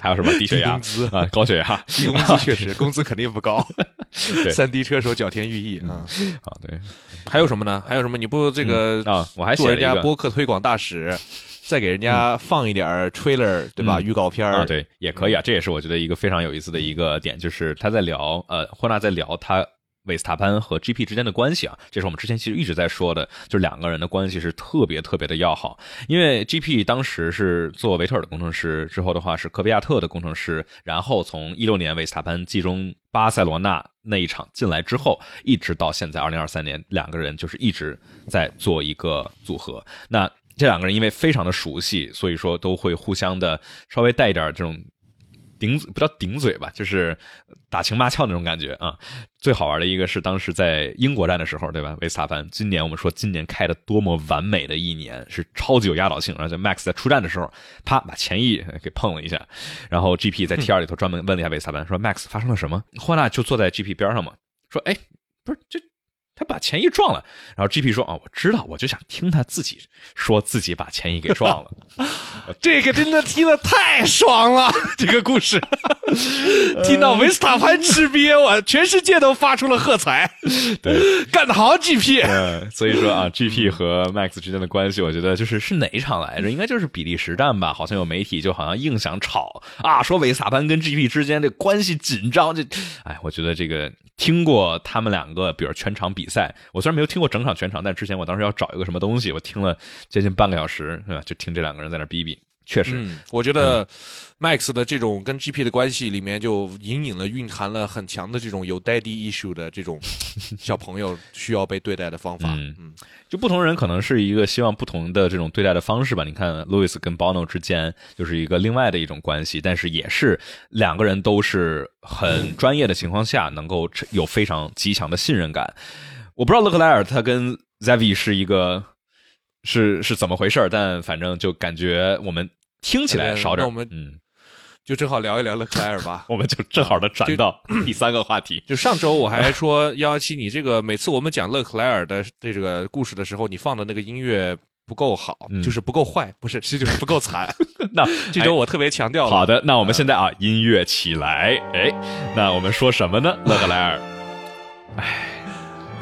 还有什么低血压、工资啊？高血压、低工资确实，工资肯定不高。三低车手角田裕毅啊，好对。还有什么呢？还有什么？你不这个啊？我还做人家播客推广大使。再给人家放一点 trailer，对吧？预告片啊，对，也可以啊。这也是我觉得一个非常有意思的一个点，就是他在聊，呃，霍纳在聊他维斯塔潘和 GP 之间的关系啊，这是我们之前其实一直在说的，就是两个人的关系是特别特别的要好。因为 GP 当时是做维特尔的工程师，之后的话是科比亚特的工程师，然后从一六年维斯塔潘季中巴塞罗那那一场进来之后，一直到现在二零二三年，两个人就是一直在做一个组合。那这两个人因为非常的熟悉，所以说都会互相的稍微带一点这种。顶不叫顶嘴吧，就是打情骂俏那种感觉啊。最好玩的一个是当时在英国站的时候，对吧？维斯塔潘今年我们说今年开的多么完美的一年，是超级有压倒性。而且 Max 在出站的时候，啪把前翼给碰了一下，然后 GP 在 T 二里头专门问了一下维斯塔潘，说 Max 发生了什么？霍纳就坐在 GP 边上嘛，说哎，不是这。他把钱一撞了，然后 GP 说：“啊，我知道，我就想听他自己说自己把钱一给撞了。这个真的听的太爽了，这个故事听到维斯塔潘吃瘪，我全世界都发出了喝彩。对，干得好，GP。嗯，所以说啊，GP 和 Max 之间的关系，我觉得就是是哪一场来着？应该就是比利时站吧？好像有媒体就好像硬想炒啊，说维斯塔潘跟 GP 之间的关系紧张。这，哎，我觉得这个。”听过他们两个，比如全场比赛，我虽然没有听过整场全场，但之前我当时要找一个什么东西，我听了接近半个小时，是吧？就听这两个人在那逼逼，确实，我觉得。Max 的这种跟 GP 的关系里面，就隐隐的蕴含了很强的这种有 daddy issue 的这种 小朋友需要被对待的方法。嗯，就不同人可能是一个希望不同的这种对待的方式吧。你看，Louis 跟 Bono 之间就是一个另外的一种关系，但是也是两个人都是很专业的情况下，能够有非常极强的信任感。我不知道勒克莱尔他跟 Zavi 是一个是是怎么回事但反正就感觉我们听起来少点。嗯。就正好聊一聊勒克莱尔吧，我们就正好的转到第三个话题。就上周我还说幺幺七，你这个每次我们讲勒克莱尔的这个故事的时候，你放的那个音乐不够好，就是不够坏，不是，是就是不够惨。那 这周我特别强调了。好的，那我们现在啊，音乐起来，哎，那我们说什么呢？勒克莱尔，哎。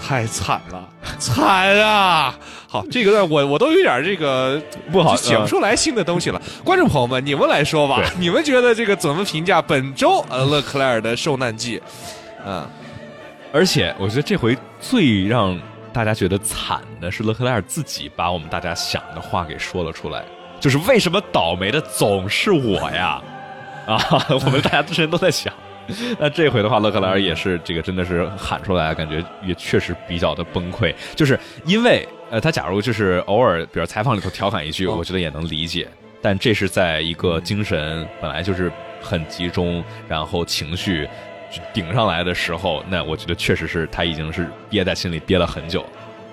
太惨了，惨啊！好，这个我我都有点这个不好写不出来新的东西了。观众朋友们，你们来说吧，你们觉得这个怎么评价本周呃勒克莱尔的受难记？嗯，而且我觉得这回最让大家觉得惨的是勒克莱尔自己把我们大家想的话给说了出来，就是为什么倒霉的总是我呀？啊，我们大家之前都在想。那这回的话，勒克莱尔也是这个，真的是喊出来，感觉也确实比较的崩溃。就是因为，呃，他假如就是偶尔，比如采访里头调侃一句，我觉得也能理解。但这是在一个精神本来就是很集中，然后情绪顶上来的时候，那我觉得确实是他已经是憋在心里憋了很久。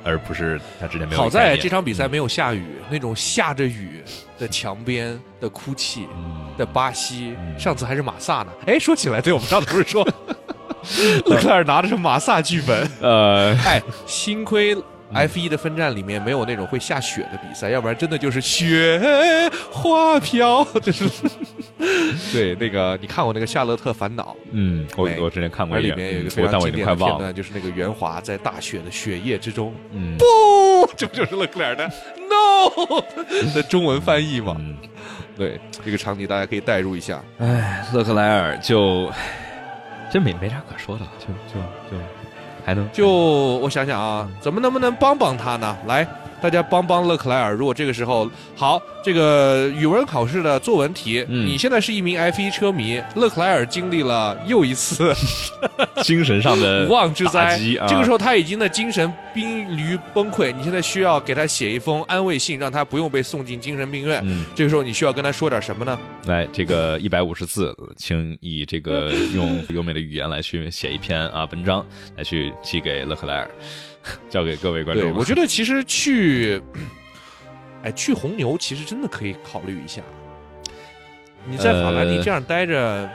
而不是他之前没有。好在这场比赛没有下雨，那种下着雨的墙边的哭泣的巴西，上次还是马萨呢。哎，说起来，对我们上次不是说 勒克莱尔拿的是马萨剧本？呃，哎，幸亏。F 一的分站里面没有那种会下雪的比赛，要不然真的就是雪花飘。对那个你看过那个《夏洛特烦恼》？嗯，我我之前看过，里面有一个非常经典的片段，就是那个圆滑在大雪的雪夜之中，嗯，不，这不就是勒克莱尔的 No 的中文翻译吗？对，这个场景大家可以代入一下。哎，勒克莱尔就真没没啥可说的了，就就就。就我想想啊，怎么能不能帮帮他呢？来。大家帮帮勒克莱尔。如果这个时候好，这个语文考试的作文题，你现在是一名 F 一车迷，勒克莱尔经历了又一次 精神上的 无妄之灾。这个时候他已经的精神濒临崩溃，你现在需要给他写一封安慰信，让他不用被送进精神病院。这个时候你需要跟他说点什么呢？来，这个一百五十字，请以这个用 优美的语言来去写一篇啊文章，来去寄给勒克莱尔。交给各位观众。对，我觉得其实去，哎，去红牛其实真的可以考虑一下。你在法拉利这样待着，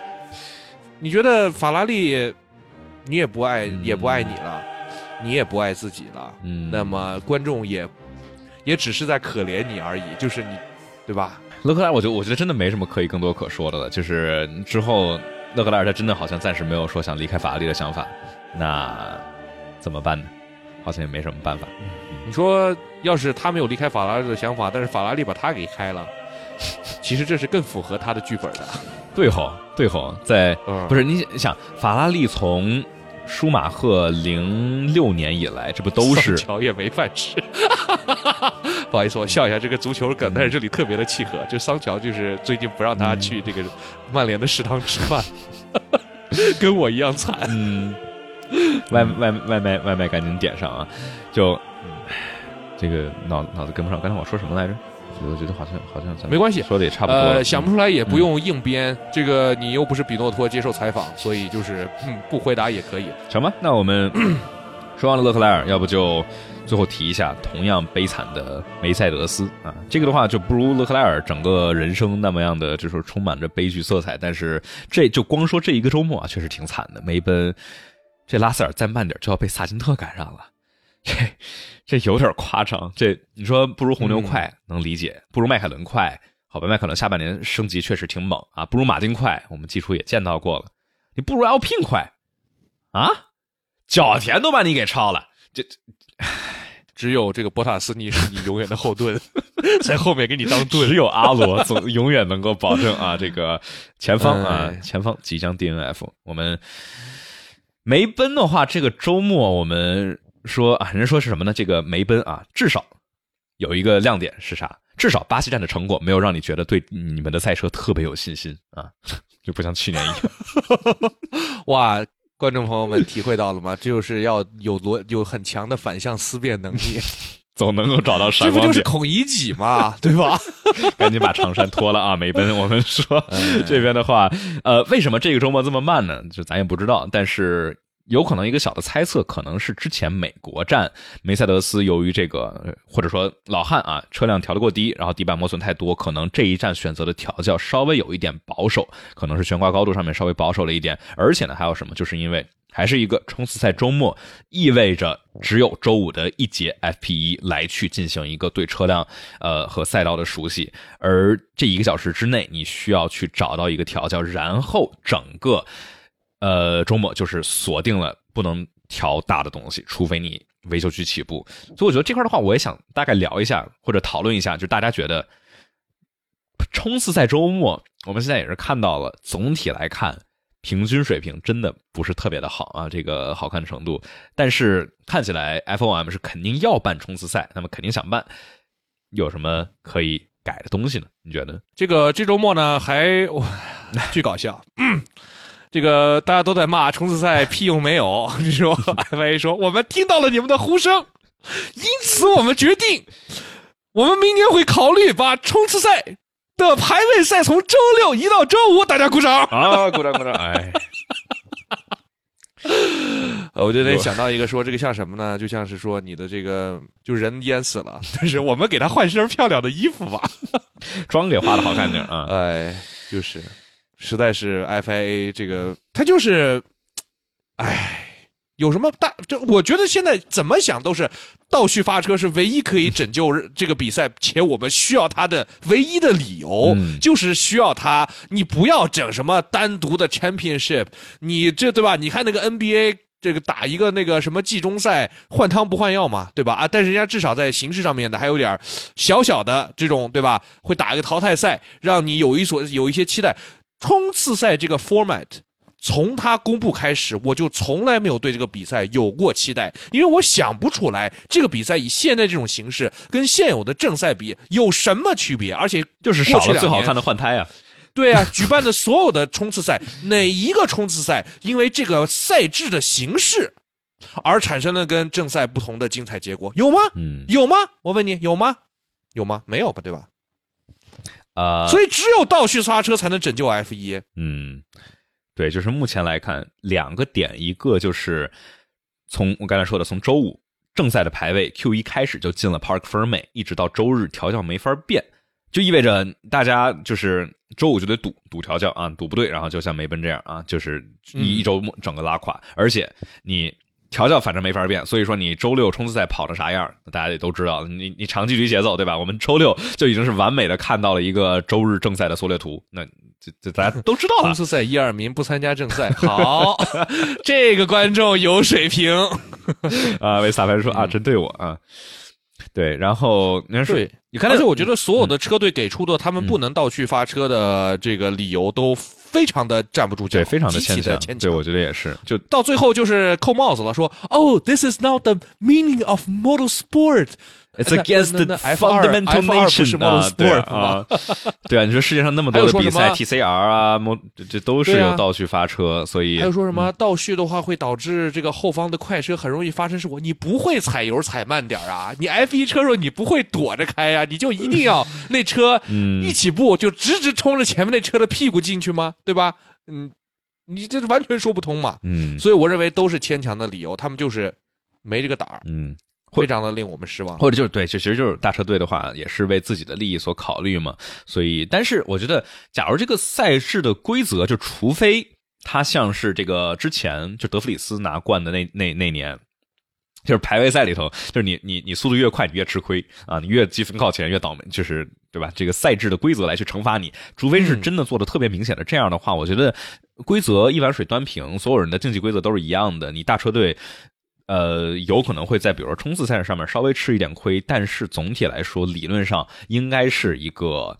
你觉得法拉利你也不爱也不爱你了，你也不爱自己了，嗯，那么观众也也只是在可怜你而已，就是你，对吧？勒克莱尔，我觉得我觉得真的没什么可以更多可说的了。就是之后勒克莱尔他真的好像暂时没有说想离开法拉利的想法，那。怎么办呢？好像也没什么办法。你说，要是他没有离开法拉利的想法，但是法拉利把他给开了，其实这是更符合他的剧本的。对吼，对吼，在不是你想，法拉利从舒马赫零六年以来，这不都是桑乔也没饭吃。不好意思，我笑一下这个足球梗，但是这里特别的契合。就桑乔就是最近不让他去这个曼联的食堂吃饭，跟我一样惨。嗯，外外外卖外卖赶紧点上啊！就唉这个脑脑子跟不上，刚才我说什么来着？我觉得好像好像咱没关系说的也差不多。呃，想不出来也不用硬编，这个你又不是比诺托接受采访，所以就是嗯不回答也可以。什么？那我们 说完了勒克莱尔，要不就最后提一下同样悲惨的梅赛德斯啊。这个的话就不如勒克莱尔整个人生那么样的，就是充满着悲剧色彩。但是这就光说这一个周末啊，确实挺惨的。梅奔这拉塞尔再慢点就要被萨金特赶上了，这这有点夸张。这你说不如红牛快、能理解，不如迈凯伦快，好吧？迈凯伦下半年升级确实挺猛啊，不如马丁快，我们基础也见到过了。你不如 Alpine 快啊？角田都把你给超了，这只有这个博塔斯尼是你永远的后盾，在后面给你当盾。只有阿罗总永远能够保证啊，这个前方啊哎，前方即将 DNF。我们梅奔的话，这个周末我们说啊，人说是什么呢？这个梅奔啊，至少有一个亮点是啥？至少巴西站的成果没有让你觉得对你们的赛车特别有信心啊，就不像去年一样。哇，观众朋友们体会到了吗？这就是要有逻有很强的反向思辨能力，总能够找到这不就是闪光点，孔乙己嘛，对吧？赶紧把长衫脱了啊！梅奔，我们说哎这边的话，呃，为什么这个周末这么慢呢？就咱也不知道，但是有可能一个小的猜测，可能是之前美国站梅赛德斯由于这个呃或者说老汉啊车辆调得过低，然后底板磨损太多，可能这一站选择的调教稍微有一点保守，可能是悬挂高度上面稍微保守了一点，而且呢还有什么，就是因为。还是一个冲刺赛周末，意味着只有周五的一节 FP1 来去进行一个对车辆呃和赛道的熟悉，而这一个小时之内，你需要去找到一个调教，然后整个呃周末就是锁定了不能调大的东西，除非你维修区起步。所以我觉得这块的话，我也想大概聊一下或者讨论一下，就大家觉得冲刺赛周末，我们现在也是看到了，总体来看。平均水平真的不是特别的好啊，这个好看程度。但是看起来 FOM 是肯定要办冲刺赛，那么肯定想办，有什么可以改的东西呢？你觉得？这个这周末呢，还，巨搞笑。嗯，这个大家都在骂冲刺赛屁用没有，你说 FA 说我们听到了你们的呼声，因此我们决定，我们明年会考虑把冲刺赛的排位赛从周六移到周五。大家鼓掌。啊，鼓掌鼓掌！哎，呃，我就得想到一个说这个像什么呢？就像是说你的这个就人淹死了，但是我们给他换身漂亮的衣服吧。妆给化的好看点啊。哎，就是，实在是 FIA 这个，他就是，哎，有什么大？这我觉得现在怎么想都是倒序发车是唯一可以拯救这个比赛，且我们需要他的唯一的理由，嗯就是需要他。你不要整什么单独的 Championship，你这对吧？你看那个 NBA。这个打一个那个什么季中赛换汤不换药嘛，对吧？啊，但是人家至少在形式上面的还有点小小的这种，对吧？会打一个淘汰赛，让你有一所有一些期待。冲刺赛这个 format，从他公布开始，我就从来没有对这个比赛有过期待，因为我想不出来这个比赛以现在这种形式跟现有的正赛比有什么区别，而且就是少了最好看的换胎啊！对啊，举办的所有的冲刺赛，哪一个冲刺赛因为这个赛制的形式而产生了跟正赛不同的精彩结果？有吗？嗯有吗？我问你，有吗？有吗？没有吧，对吧？啊，所以只有倒序刹车才能拯救 F 一。嗯，对，就是目前来看，两个点，一个就是从我刚才说的，从周五正赛的排位 Q 一开始就进了 Park Ferme，一直到周日调教没法变，就意味着大家就是周五就得赌赌调教啊，赌不对，然后就像梅奔这样啊，就是一一周末整个拉垮，而且你。调教反正没法变，所以说你周六冲刺赛跑成啥样，大家也都知道。你你长距离节奏对吧？我们周六就已经是完美的看到了一个周日正赛的缩略图，那这这大家都知道了 冲。刺赛一二名不参加正赛，好，这个观众有水平。啊，为萨凡说啊，针对我啊。对，然后你看对，你看，而且我觉得所有的车队给出的他们不能倒去发车的这个理由都非常的站不住脚，对，非常的牵强。牵对，我觉得也是，就到最后就是扣帽子了，说哦，this is not the meaning of motorsport。It's against the fundamental nature 啊，对啊，对啊，你说世界上那么多的比赛，TCR 啊，这这都是有倒序发车，所以还有说什么倒序的话会导致这个后方的快车很容易发生事故，你不会踩油踩慢点啊？你 F 一车时候你不会躲着开呀？你就一定要 那车一起步就直直冲着前面那车的屁股进去吗？对吧？嗯，你这是完全说不通嘛。嗯，所以我认为都是牵强的理由，他们就是没这个胆儿。嗯。非常的令我们失望，或者就是对，就其实就是大车队的话，也是为自己的利益所考虑嘛。所以，但是我觉得，假如这个赛事的规则，就除非它像是这个之前就德弗里斯拿冠的那那那年，就是排位赛里头，就是你你你速度越快，你越吃亏啊，你越积分靠前越倒霉，就是对吧？这个赛制的规则来去惩罚你，除非是真的做的特别明显的这样的话，我觉得规则一碗水端平，所有人的竞技规则都是一样的，你大车队。呃，有可能会在比如说冲刺赛上面稍微吃一点亏，但是总体来说，理论上应该是一个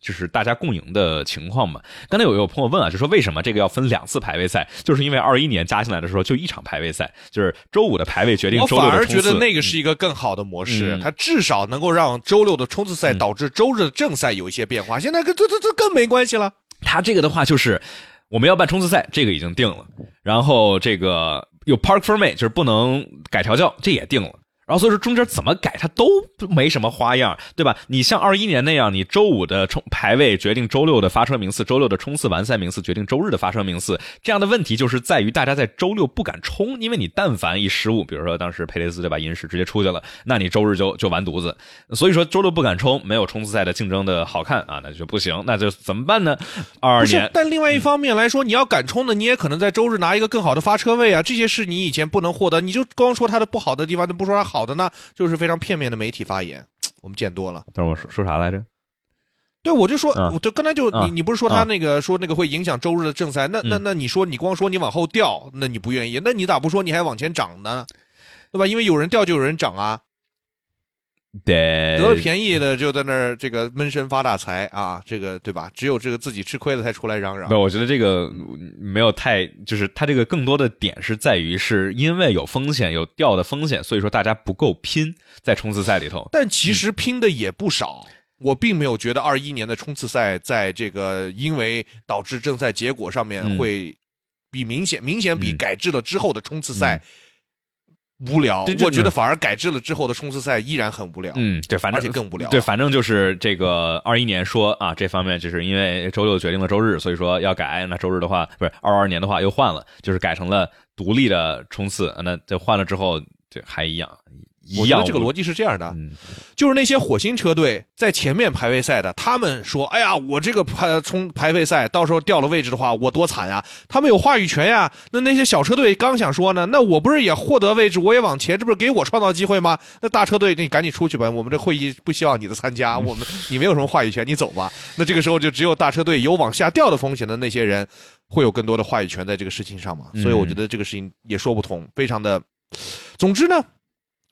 就是大家共赢的情况嘛。刚才有有朋友问啊，就说为什么这个要分两次排位赛？就是因为二一年加进来的时候就一场排位赛，就是周五的排位决定周六的冲刺。我反而觉得那个是一个更好的模式，它至少能够让周六的冲刺赛导致周日的正赛有一些变化。现在跟这这这更没关系了。他这个的话就是我们要办冲刺赛，这个已经定了，然后这个。有 Park for me，就是不能改调教，这也定了。然后所以说中间怎么改它都没什么花样，对吧？你像二一年那样，你周五的冲排位决定周六的发车名次，周六的冲刺完赛名次决定周日的发车名次。这样的问题就是在于大家在周六不敢冲，因为你但凡一失误，比如说当时佩雷斯对吧，银石直接出去了，那你周日就就完犊子。所以说周六不敢冲，没有冲刺赛的竞争的好看啊，那就不行，那就怎么办呢？二二年，但另外一方面来说，你要敢冲的，你也可能在周日拿一个更好的发车位啊，这些是你以前不能获得，你就光说它的不好的地方，就不说它好。好的呢，就是非常片面的媒体发言，我们见多了。等会我说说啥来着？对，我就说，我就刚才就你你不是说他那个说那个会影响周日的正赛？那那那你说你光说你往后掉，那你不愿意？那你咋不说你还往前涨呢？对吧？因为有人掉就有人涨啊。得得了便宜的就在那儿这个闷声发大财啊，这个对吧？只有这个自己吃亏了才出来嚷嚷。不，我觉得这个没有太，就是他这个更多的点是在于是因为有风险，有掉的风险，所以说大家不够拼在冲刺赛里头。但其实拼的也不少，我并没有觉得二一年的冲刺赛在这个因为导致正赛结果上面会比明显明显比改制了之后的冲刺赛。无聊，我觉得反而改制了之后的冲刺赛依然很无聊。嗯，对，反正而且更无聊。对，反正就是这个二一年说啊，这方面就是因为周六决定了周日，所以说要改。那周日的话，不是二二年的话又换了，就是改成了独立的冲刺。那这换了之后，这还一样。我觉得这个逻辑是这样的，就是那些火星车队在前面排位赛的，他们说：“哎呀，我这个排冲排位赛，到时候掉了位置的话，我多惨呀！”他们有话语权呀。那那些小车队刚想说呢，那我不是也获得位置，我也往前，这不是给我创造机会吗？那大车队，你赶紧出去吧，我们这会议不希望你的参加，我们你没有什么话语权，你走吧。那这个时候就只有大车队有往下掉的风险的那些人，会有更多的话语权在这个事情上嘛？所以我觉得这个事情也说不通，非常的。总之呢。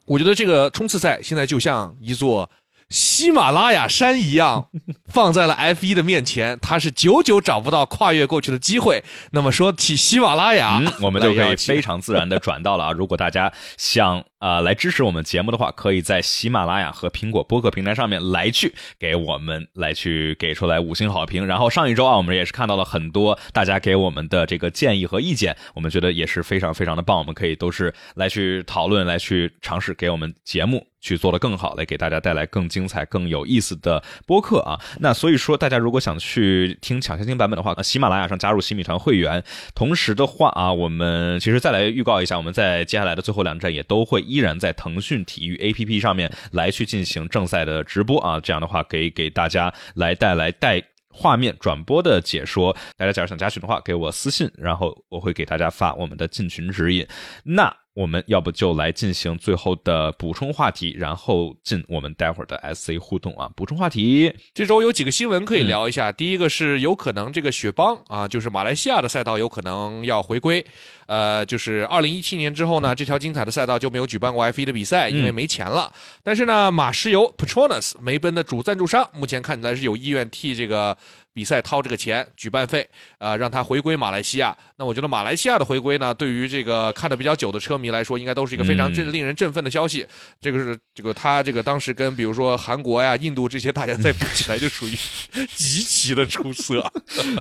我觉得这个冲刺赛现在就像一座喜马拉雅山一样，放在了 F 一的面前，它是久久找不到跨越过去的机会。那么说起喜马拉雅，我们就可以非常自然的转到了啊！如果大家想。啊，来支持我们节目的话，可以在喜马拉雅和苹果播客平台上面来去给我们来去给出来五星好评。然后上一周啊，我们也是看到了很多大家给我们的这个建议和意见，我们觉得也是非常非常的棒。我们可以都是来去讨论，来去尝试给我们节目去做的更好，来给大家带来更精彩、更有意思的播客啊。那所以说，大家如果想去听抢先听版本的话，喜马拉雅上加入喜米团会员。同时的话啊，我们其实再来预告一下，我们在接下来的最后两站也都会。依然在腾讯体育 APP 上面来去进行正赛的直播啊，这样的话可以给大家来带来带画面转播的解说。大家假如想加群的话，给我私信，然后我会给大家发我们的进群指引。那我们要不就来进行最后的补充话题，然后进我们待会儿的 SC 互动啊。补充话题，这周有几个新闻可以聊一下。第一个是有可能这个雪邦啊，就是马来西亚的赛道有可能要回归。呃，就是二零一七年之后呢，这条精彩的赛道就没有举办过 F 一的比赛，因为没钱了。但是呢，马石油 Petronas 梅奔的主赞助商目前看起来是有意愿替这个。比赛掏这个钱，举办费，啊，让他回归马来西亚。那我觉得马来西亚的回归呢，对于这个看的比较久的车迷来说，应该都是一个非常振令人振奋的消息。这个是这个他这个当时跟比如说韩国呀、印度这些大家在比起来，就属于 极其的出色。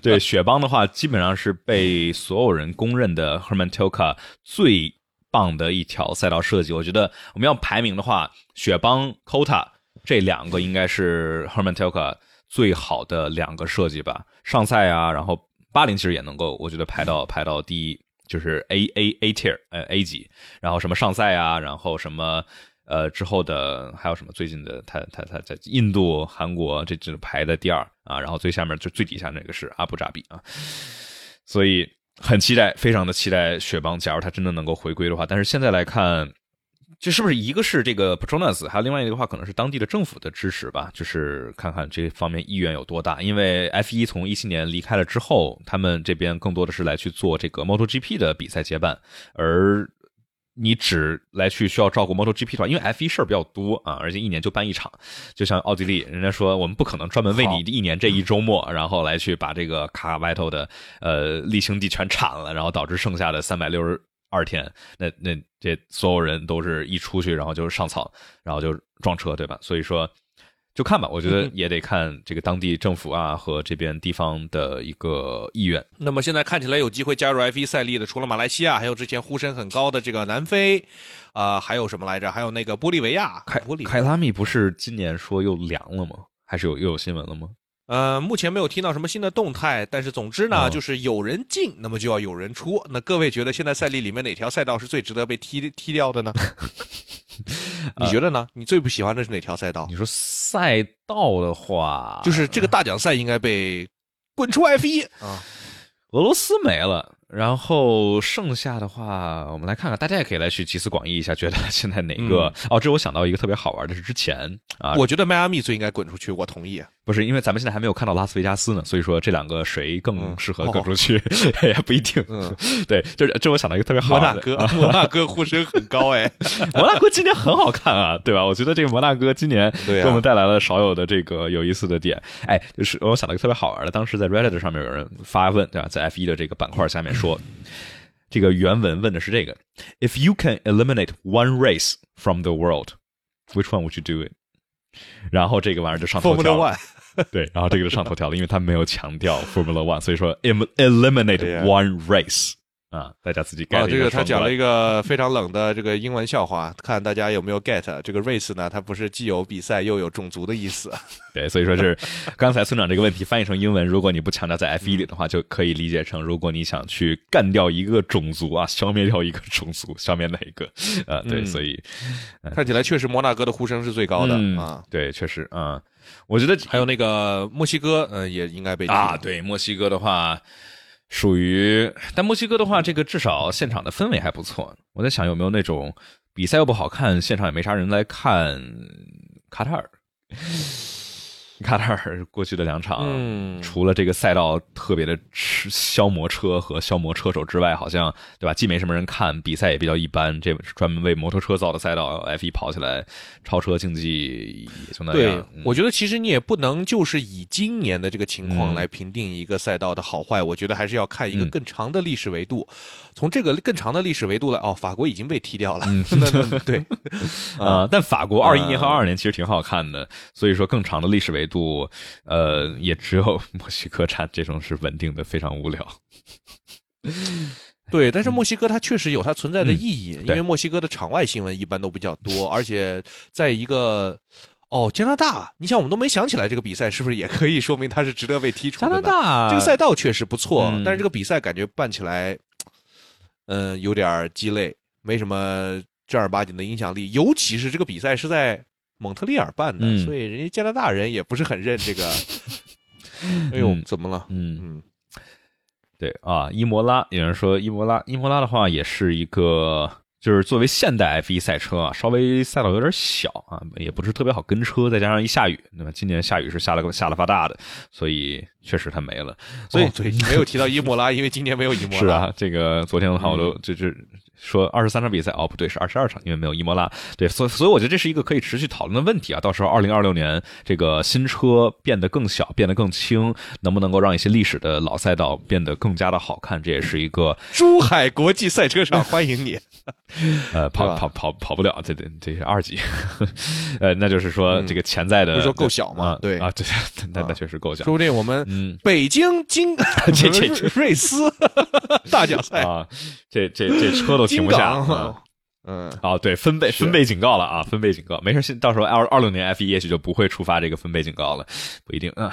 对雪邦的话，基本上是被所有人公认的 Herman Tilke 最棒的一条赛道设计。我觉得我们要排名的话，雪邦、Cota 这两个应该是 Herman Tilke。最好的两个设计吧，上赛啊，然后巴林其实也能够，我觉得排到排到第一，就是 A A A tier，呃 A 级，然后什么上赛啊，然后什么呃之后的还有什么最近的，他他他在印度、韩国这这排在第二啊，然后最下面就最底下那个是阿布扎比啊，所以很期待，非常的期待雪邦，假如他真的能够回归的话，但是现在来看。这是不是一个是这个 Patronas，还有另外一个的话可能是当地的政府的支持吧？就是看看这方面意愿有多大。因为 F 一从一七年离开了之后，他们这边更多的是来去做这个 MotoGP 的比赛接办，而你只来去需要照顾 MotoGP 团，因为 F1 事儿比较多啊，而且一年就办一场，就像奥地利，人家说我们不可能专门为你一年这一周末，然后来去把这个卡卡 Vital 的呃例行地全铲了，然后导致剩下的三百六十。二天，那那这所有人都是一出去，然后就上草，然后就撞车，对吧？所以说，就看吧，我觉得也得看这个当地政府啊和这边地方的一个意愿。那么现在看起来有机会加入 F1 赛力的，除了马来西亚，还有之前呼声很高的这个南非，啊，还有什么来着？还有那个玻利维亚。凯凯拉米不是今年说又凉了吗？还是有又有新闻了吗？呃，目前没有听到什么新的动态，但是总之呢，就是有人进，那么就要有人出。那各位觉得现在赛例里面哪条赛道是最值得被踢踢掉的呢？你觉得呢？你最不喜欢的是哪条赛道？你说赛道的话，就是这个大奖赛应该被滚出 F 一啊，俄罗斯没了。然后剩下的话，我们来看看，大家也可以来去集思广益一下，觉得现在哪个？哦，这我想到一个特别好玩的是之前啊，我觉得迈阿密最应该滚出去，我同意。不是，因为咱们现在还没有看到拉斯维加斯呢，所以说这两个谁更适合滚出去 也不一定。嗯，对，就是这我想到一个特别好的。摩纳哥，摩纳哥呼声很高哎，摩纳哥今年很好看啊，对吧？我觉得这个摩纳哥今年给我们带来了少有的这个有意思的点。哎，就是我想到一个特别好玩的，当时在 Reddit 上面有人发问，对吧？在 F 一的这个板块下面说。这个原文问的是这个：If you can eliminate one race from the world, which one would you do it？然后这个玩意儿就上头条了。对，然后这个就上头条了，因为他没有强调 Formula One，所以说 eliminate one race。啊，大家自己 get。这个他讲了一个非常冷的这个英文笑话，看大家有没有 get。这个 race 呢，它不是既有比赛又有种族的意思。对，所以说是刚才村长这个问题翻译成英文，如果你不强调在 F 一里的话，就可以理解成，如果你想去干掉一个种族啊，消灭掉一个种族，消灭哪一个？啊，对，所以看起来确实摩纳哥的呼声是最高的啊。对，确实啊，我觉得还有那个墨西哥，嗯，也应该被啊。对，墨西哥的话。属于，但墨西哥的话，这个至少现场的氛围还不错。我在想有没有那种比赛又不好看，现场也没啥人来看，卡塔尔。卡塔尔过去的两场，除了这个赛道特别的吃消磨车和消磨车手之外，好像对吧？既没什么人看，比赛也比较一般。这专门为摩托车造的赛道，F 一跑起来，超车竞技也就那样。对，我觉得其实你也不能就是以今年的这个情况来评定一个赛道的好坏。我觉得还是要看一个更长的历史维度。从这个更长的历史维度来，哦，法国已经被踢掉了。对，啊，但法国二一年和二二年其实挺好看的。所以说，更长的历史维度，呃，也只有墨西哥站这种是稳定的，非常无聊。对，但是墨西哥它确实有它存在的意义，因为墨西哥的场外新闻一般都比较多，而且在一个哦加拿大，你想我们都没想起来这个比赛是不是也可以说明它是值得被踢出的？加拿大这个赛道确实不错，但是这个比赛感觉办起来。嗯，有点鸡肋，没什么正儿八经的影响力。尤其是这个比赛是在蒙特利尔办的，所以人家加拿大人也不是很认这个。哎呦，怎么了？嗯嗯，对啊，伊摩拉，有人说伊摩拉，伊摩拉的话也是一个。就是作为现代 F 一赛车啊，稍微赛道有点小啊，也不是特别好跟车，再加上一下雨，那么今年下雨是下了个下了发大的，所以确实它没了。所以、没有提到伊莫拉，因为今年没有伊莫拉。是啊，这个昨天的话我都嗯就就说二十三场比赛，哦不对，是二十二场，因为没有伊莫拉。对，所以所以我觉得这是一个可以持续讨论的问题啊。到时候二零二六年这个新车变得更小，变得更轻，能不能够让一些历史的老赛道变得更加的好看？这也是一个珠海国际赛车场欢迎你。呃跑跑跑跑不了，这这这是二级，呃，那就是说这个潜在的不是说够小吗啊对啊，对，那那确实够小说不定我们。嗯。北京金 这这这瑞斯大奖赛啊，这这这车都停不下啊。嗯，哦，对，分贝分贝警告了啊，分贝警告，没事，现到时候二二六年 F 一也许就不会触发这个分贝警告了，不一定啊，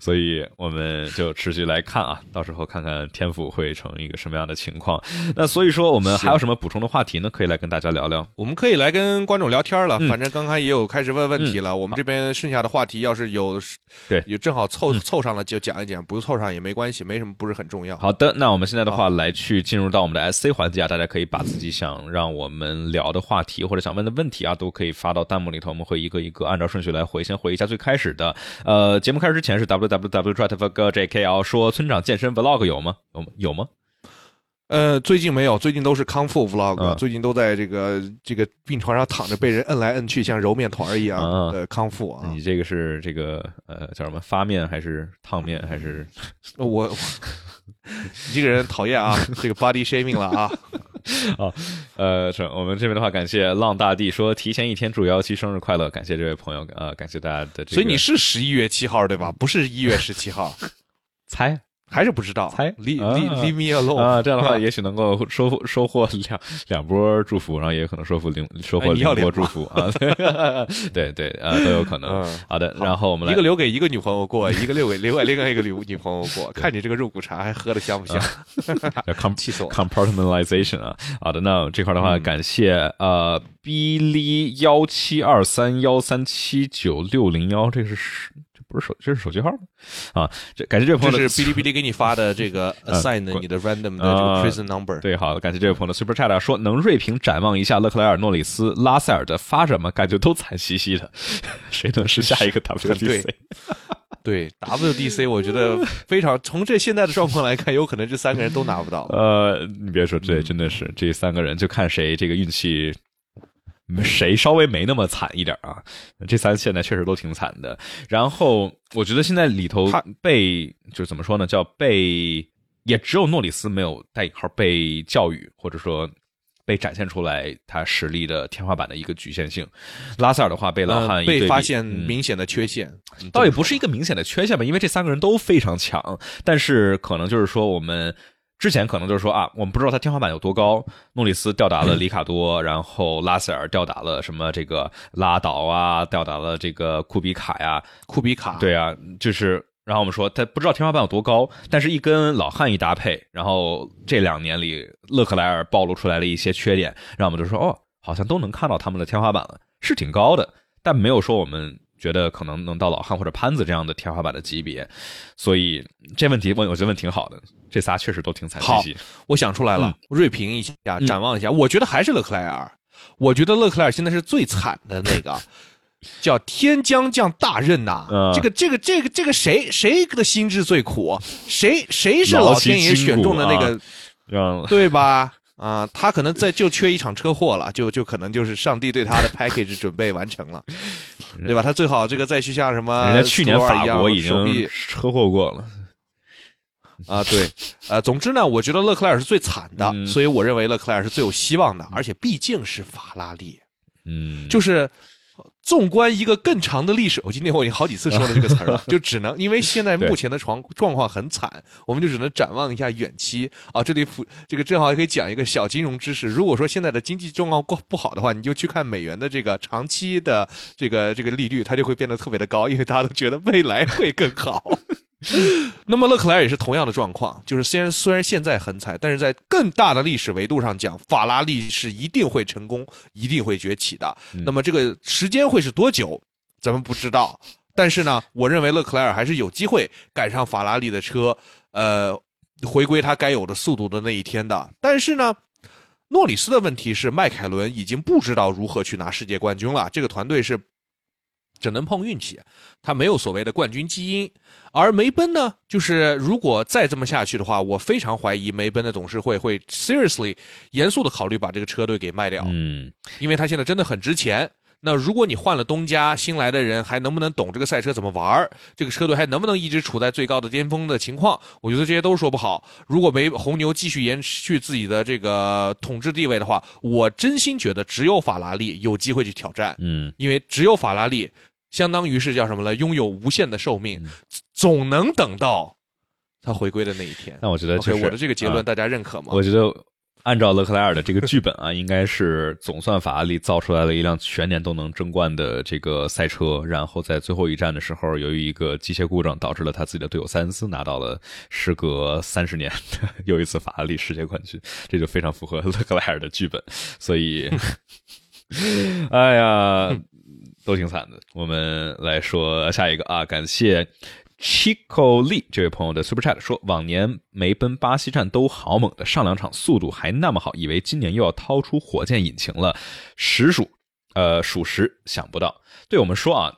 所以我们就持续来看啊，到时候看看天府会成一个什么样的情况。那所以说，我们还有什么补充的话题呢？可以来跟大家聊聊。我们可以来跟观众聊天了。嗯反正刚刚也有开始问问题了，我们这边剩下的话题要是有对有正好凑凑上了就讲一讲，不凑上也没关系，没什么不是很重要。好的，那我们现在的话来去进入到我们的 SC 环节啊，大家可以把自己想让我们聊的话题或者想问的问题啊，都可以发到弹幕里头，我们会一个一个按照顺序来回。先回一下最开始的，呃，节目开始之前是 www drive 个 jkl 说村长健身 vlog 有吗？有吗？有吗？呃，最近没有，最近都是康复 vlog，、嗯最近都在这个这个病床上躺着，被人摁来摁去，像揉面团一样啊的康复啊。你这个是这个呃叫什么发面还是烫面还是？我我你这个人讨厌啊，这个 body shaming 了啊。啊，呃，是我们这边的话，感谢浪大帝说提前一天祝幺七生日快乐，感谢这位朋友，呃，感谢大家的这个。所以你是十一月七号对吧？不是一月十七号，猜还是不知道？猜 leave 啊 leave leave me alone 啊，这样的话，也许能够收获收获两两波祝福，然后也可能收获零收获两波祝福啊，对 对啊都有可能。嗯好的，然后我们来一个留给一个女朋友过，一个留给另外另外一个女女朋友过，看你这个肉骨茶还喝的香不香？com 气死我了 compartmentalization 啊，好的，那这块的话，嗯感谢呃 b l 幺七二三幺三七九六零幺，这是这不是手这是手机号吗？啊，这感谢这位朋友的这是哔哩哔哩给你发的 这个 assign 的你的 random 的这个啊 prison number。对，好，感谢这位朋友的 super chat 啊，说能锐评展望一下勒克莱尔、诺里斯、拉塞尔的发展吗？感觉都惨兮兮的，谁能是下一个 WDC？对 WDC，我觉得非常从这现在的状况来看，有可能这三个人都拿不到。呃，你别说，这真的是这三个人，就看谁这个运气。谁稍微没那么惨一点啊？这三现在确实都挺惨的。然后我觉得现在里头他被就是怎么说呢，叫被也只有诺里斯没有带引号被教育，或者说被展现出来他实力的天花板的一个局限性。拉塞尔的话被老汉被发现嗯明显的缺陷，嗯倒也不是一个明显的缺陷吧，因为这三个人都非常强，但是可能就是说我们。之前可能就是说啊，我们不知道他天花板有多高。诺里斯吊打了里卡多，然后拉塞尔吊打了什么这个拉倒啊，吊打了这个库比卡呀，库比卡。对啊，就是然后我们说他不知道天花板有多高，但是一跟老汉一搭配，然后这两年里勒克莱尔暴露出来了一些缺点，让我们就说哦，好像都能看到他们的天花板了，是挺高的，但没有说我们觉得可能能到老汉或者潘子这样的天花板的级别，所以这问题问我觉得问挺好的，这仨确实都挺惨兮兮。我想出来了，锐评一下，展望一下，我觉得还是勒克莱尔。我觉得勒克莱尔现在是最惨的那个，叫天将降大任呐、嗯这个这个这个这个谁谁的心智最苦？谁谁是老天爷选中的那个，让对吧？啊，他可能在就缺一场车祸了，就就可能就是上帝对他的 package 准备完成了，对吧？他最好这个再去像什么人家去年法国已经车祸过了，啊，对，呃，总之呢，我觉得勒克莱尔是最惨的，嗯所以我认为勒克莱尔是最有希望的，而且毕竟是法拉利，嗯，就是纵观一个更长的历史，我今天我已经好几次说了这个词儿了，就只能因为现在目前的状状况很惨，我们就只能展望一下远期啊。这里辅这个正好也可以讲一个小金融知识，如果说现在的经济状况不不好的话，你就去看美元的这个长期的这个这个利率，它就会变得特别的高，因为大家都觉得未来会更好。那么勒克莱尔也是同样的状况，就是虽然虽然现在很惨，但是在更大的历史维度上讲，法拉利是一定会成功，一定会崛起的。那么这个时间会是多久，咱们不知道。但是呢，我认为勒克莱尔还是有机会赶上法拉利的车，呃，回归他该有的速度的那一天的。但是呢，诺里斯的问题是，迈凯伦已经不知道如何去拿世界冠军了。这个团队是只能碰运气，他没有所谓的冠军基因。而梅奔呢，就是如果再这么下去的话，我非常怀疑梅奔的董事会会 seriously 严肃的考虑把这个车队给卖掉，嗯，因为他现在真的很值钱。那如果你换了东家，新来的人还能不能懂这个赛车怎么玩儿这个车队还能不能一直处在最高的巅峰的情况？我觉得这些都说不好。如果没红牛继续延续自己的这个统治地位的话，我真心觉得只有法拉利有机会去挑战。嗯，因为只有法拉利，相当于是叫什么呢？拥有无限的寿命，总能等到他回归的那一天。那我觉得就是我的这个结论，大家认可吗？我觉得。按照勒克莱尔的这个剧本啊，应该是总算法拉利造出来了一辆全年都能争冠的这个赛车，然后在最后一站的时候，由于一个机械故障，导致了他自己的队友塞恩斯拿到了时隔三十年的 又一次法拉利世界冠军，这就非常符合勒克莱尔的剧本。所以，哎呀，都挺惨的。我们来说下一个啊，感谢。Chico Lee 这位朋友的 Super Chat 说：“往年没奔巴西站都好猛的，上两场速度还那么好，以为今年又要掏出火箭引擎了。实属，呃，属实想不到。对我们说啊，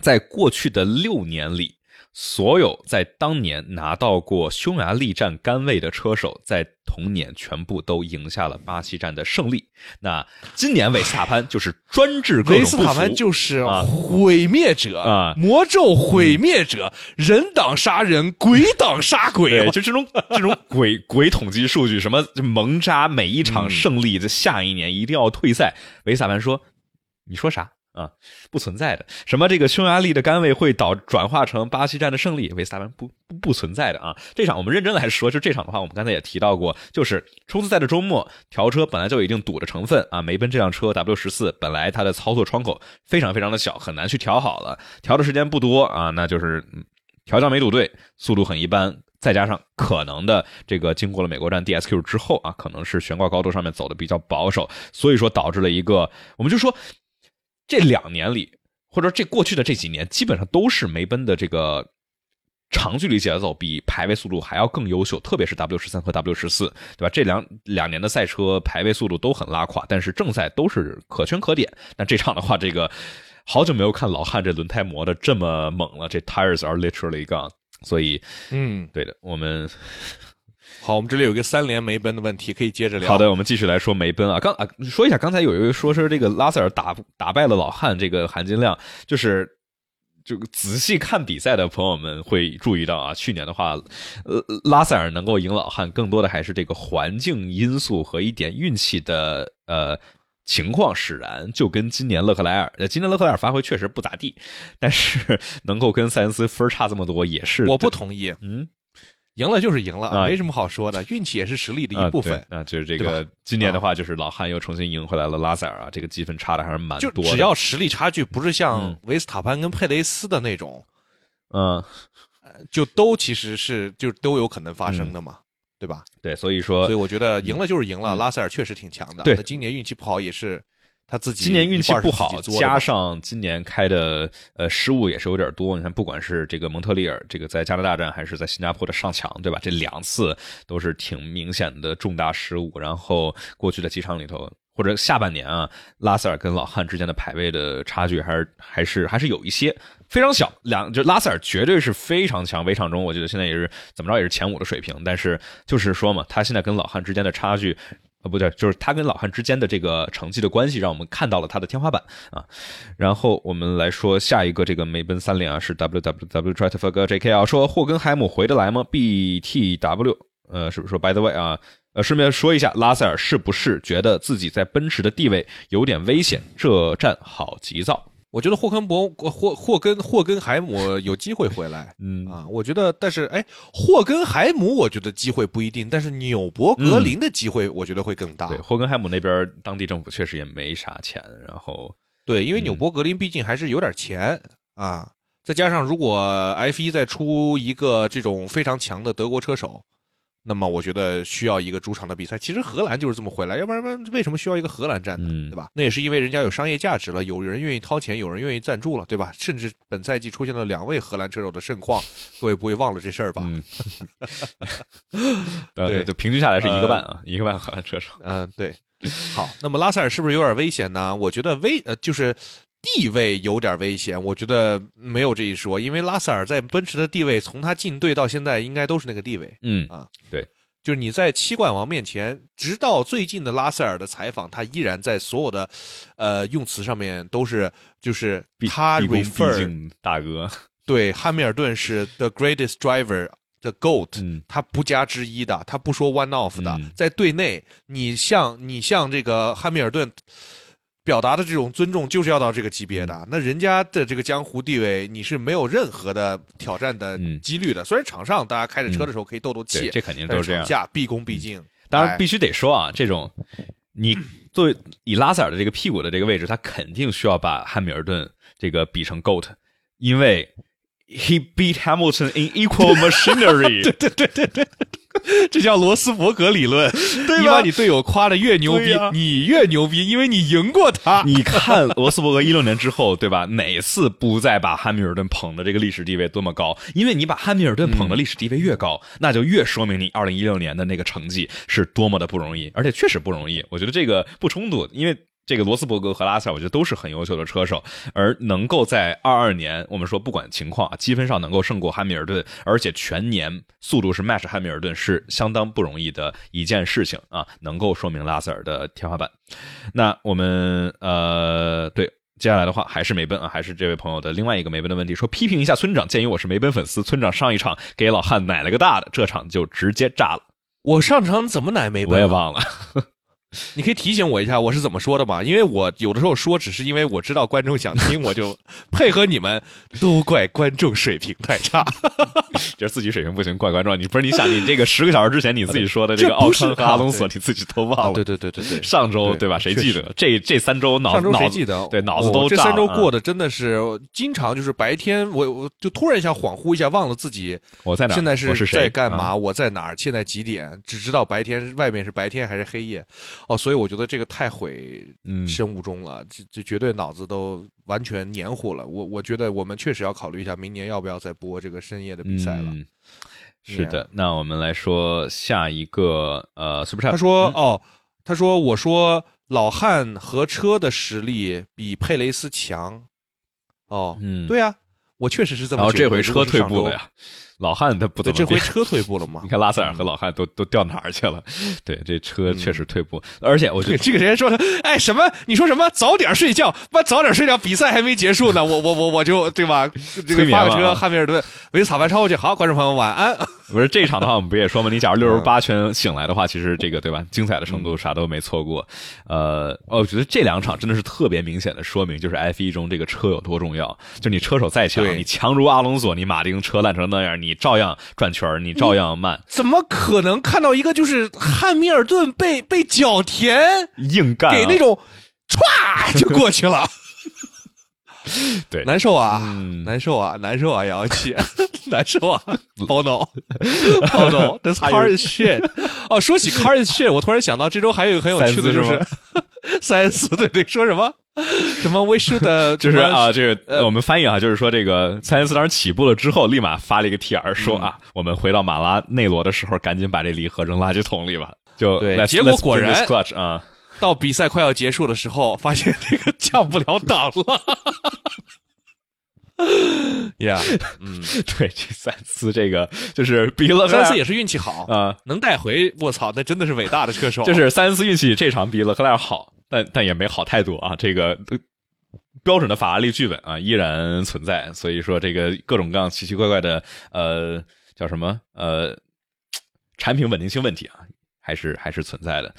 在过去的六年里。”所有在当年拿到过匈牙利站杆位的车手，在同年全部都赢下了巴西站的胜利。那今年维斯塔潘就是专治各种维斯塔潘就是毁灭者啊，魔咒毁灭者，人挡杀人，鬼挡杀鬼。就这种这种鬼鬼统计数据，什么蒙扎每一场胜利的下一年一定要退赛。维斯塔潘说：“你说啥？”啊，不存在的。什么这个匈牙利的杆位会导转化成巴西站的胜利？维斯塔潘不不不存在的啊！这场我们认真来说，就这场的话，我们刚才也提到过，就是冲刺赛的周末调车本来就有一定堵的成分啊。梅奔这辆车 W 十四本来它的操作窗口非常非常的小，很难去调好了，调的时间不多啊，那就是调教没堵对，速度很一般，再加上可能的这个经过了美国站 DSQ 之后啊，可能是悬挂高度上面走的比较保守，所以说导致了一个，我们就说。这两年里，或者这过去的这几年，基本上都是梅奔的这个长距离节奏比排位速度还要更优秀，特别是 W 十三和 W 十四，对吧？这两两年的赛车排位速度都很拉垮，但是正赛都是可圈可点。那这场的话，这个好久没有看老汉这轮胎磨的这么猛了，这 tires are literally gone。所以，嗯，对的，我们。好，我们这里有一个三连梅奔的问题，可以接着聊。好的，我们继续来说梅奔啊。刚啊，说一下，刚才有一位说是这个拉塞尔打打败了老汉，这个含金量就是就仔细看比赛的朋友们会注意到啊，去年的话，呃，拉塞尔能够赢老汉，更多的还是这个环境因素和一点运气的呃情况使然。就跟今年勒克莱尔，呃，今年勒克莱尔发挥确实不咋地，但是能够跟塞恩斯分差这么多，也是我不同意。嗯。赢了就是赢了，没什么好说的，运气也是实力的一部分。啊，就是这个今年的话，就是老汉又重新赢回来了拉塞尔啊，这个积分差的还是蛮多。只要实力差距不是像维斯塔潘跟佩雷斯的那种，嗯，就都其实是就都有可能发生的嘛，对吧？对，所以说，所以我觉得赢了就是赢了，拉塞尔确实挺强的。对，今年运气不好也是。他自己今年运气不好，加上今年开的呃失误也是有点多。你看，不管是这个蒙特利尔这个在加拿大站，还是在新加坡的上墙，对吧？这两次都是挺明显的重大失误。然后过去的几场里头，或者下半年啊，拉塞尔跟老汉之间的排位的差距还是还是还是有一些非常小。两就拉塞尔绝对是非常强，围场中我觉得现在也是怎么着也是前五的水平。但是就是说嘛，他现在跟老汉之间的差距。啊，不对，就是他跟老汉之间的这个成绩的关系，让我们看到了他的天花板啊。然后我们来说下一个这个梅奔三连啊，是 W W W t r i t f e r J K 啊，说霍根海姆回得来吗？B T W，呃，是不是说 By the way 啊？呃，顺便说一下，拉塞尔是不是觉得自己在奔驰的地位有点危险？这站好急躁。我觉得霍根博霍霍根霍根海姆有机会回来，嗯啊，我觉得，但是哎，霍根海姆我觉得机会不一定，但是纽博格林的机会我觉得会更大。对，霍根海姆那边当地政府确实也没啥钱，然后对，因为纽博格林毕竟还是有点钱啊，再加上如果 F 一再出一个这种非常强的德国车手，那么我觉得需要一个主场的比赛。其实荷兰就是这么回来，要不然为什么需要一个荷兰站呢？嗯对吧？那也是因为人家有商业价值了，有人愿意掏钱，有人愿意赞助了，对吧？甚至本赛季出现了两位荷兰车手的盛况，各位不会忘了这事儿吧？对对，平均下来是一个半啊，一个半荷兰车手。嗯、对。好，那么拉塞尔是不是有点危险呢？我觉得危呃就是地位有点危险，我觉得没有这一说，因为拉塞尔在奔驰的地位从他进队到现在应该都是那个地位。嗯啊，对就是你在七冠王面前，直到最近的拉塞尔的采访，他依然在所有的，呃，用词上面都是就是他 refer 敬大哥。对汉密尔顿是 the greatest driver。the goat，、嗯他不加之一的，他不说 one off 的，嗯在队内，你像你像这个汉密尔顿表达的这种尊重，就是要到这个级别的。嗯那人家的这个江湖地位，你是没有任何的挑战的嗯几率的。虽然场上大家开着车的时候可以斗斗气，对，这肯定都是这样。下毕恭毕敬。哎当然必须得说啊，这种你作为以拉塞尔的这个屁股的这个位置，他肯定需要把汉密尔顿这个比成 GOAT，因为 he beat Hamilton in equal machinery 对。对对对对，这叫罗斯伯格理论。对吧你把你队友夸的越牛逼，你越牛逼，因为你赢过他。你看 罗斯伯格一六年之后，对吧？哪次不再把汉密尔顿捧的这个历史地位多么高？因为你把汉密尔顿捧的历史地位越高，那就越说明你二零一六年的那个成绩是多么的不容易，而且确实不容易。我觉得这个不冲突，因为。这个罗斯伯格和拉塞尔，我觉得都是很优秀的车手，而能够在二二年，我们说不管情况啊，积分上能够胜过汉密尔顿，而且全年速度是 match 汉密尔顿，是相当不容易的一件事情啊，能够说明拉塞尔的天花板。那我们呃，对，接下来的话还是梅奔啊，还是这位朋友的另外一个梅奔的问题，说批评一下村长，鉴于我是梅奔粉丝，村长上一场给老汉奶了个大的，这场就直接炸了，我上场怎么奶梅奔？我也忘了。你可以提醒我一下我是怎么说的吗？因为我有的时候说只是因为我知道观众想听，我就 配合你们，都怪观众水平太差。就是自己水平不行，怪观众。你不是你想你这个十个小时之前你自己说的这个 奥康和阿隆索，啊你自己都忘了。对对对对对，上周对对吧？谁记得？这这三周脑上周谁记得？对脑子都这三周过得真的是经常就是白天我我就突然一下恍惚一下，忘了自己我在哪儿？现在是在干嘛？啊我在哪儿？现在几点？只知道白天外面是白天还是黑夜。哦，所以我觉得这个太毁嗯生物钟了，这这绝对脑子都完全黏糊了。我我觉得我们确实要考虑一下，明年要不要再播这个深夜的比赛了。嗯是的，那我们来说下一个呃，Super Chat。他说：“哦，他说我说老汉和车的实力比佩雷斯强。哦，嗯对呀、我确实是这么然后。这回车退步了呀，老汉他不周。对，怎么这回车退步了吗 你？看拉塞尔和老汉都都掉哪儿去了？对，这车确实退步，而且我觉这得个 这个人说的，哎，什么？你说什么？早点睡觉，妈早点睡觉，比赛还没结束呢，我我我我就对吧？这个发个车，汉密尔顿维斯塔潘超过去。好，观众朋友们晚安。不是这场的话，我们不也说吗？你假如六十八圈醒来的话，其实这个对吧？精彩的程度啥都没错过。呃，我觉得这两场真的是特别明显的说明，就是 F 一中这个车有多重要。就你车手再强，你强如阿隆索，你马丁车烂成那样，你照样转圈儿你照样慢，怎么可能看到一个就是汉密尔顿被被角田硬干、啊。给那种歘就过去了？对。难受啊，嗯。难受啊，难受啊，杨气，难受啊，Oh no，Oh no，this car is shit。哦，说起 car is shit，我突然想到这周还有一个很有趣的，就是塞恩斯，对对，说什么？什么？We should 就是啊，这个呃我们翻译啊，就是说这个塞恩斯当时起步了之后，立马发了一个 T R 说嗯啊，我们回到马拉内罗的时候，赶紧把这离合扔垃圾桶里吧。就对结果果然啊，到比赛快要结束的时候，发现这个降不了档了。呀，嗯，对，这三次这个就是比勒克莱尔塞恩斯也是运气好啊，能带回，我操，那真的是伟大的车手。就是塞恩斯运气这场比勒克莱尔好，但但也没好太多啊。这个呃标准的法拉利剧本啊依然存在，所以说这个各种各样奇奇怪怪的呃叫什么呃产品稳定性问题啊。还是还是存在的，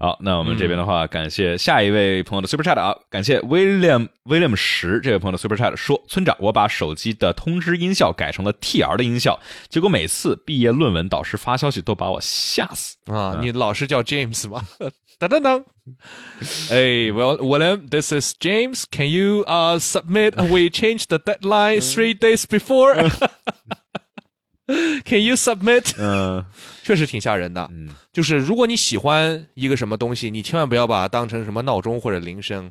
好，那我们这边的话，感谢下一位朋友的 Super Chat 啊，感谢 William William 十这位朋友的 Super Chat 说，村长，我把手机的通知音效改成了 TR 的音效，结果每次毕业论文导师发消息都把我吓死。啊，你老师叫 James 吗？噔噔噔。Hey, well, William, this is James. Can you uh submit? We changed the deadline three days before. Can you submit？嗯确实挺吓人的。嗯，就是如果你喜欢一个什么东西，你千万不要把它当成什么闹钟或者铃声。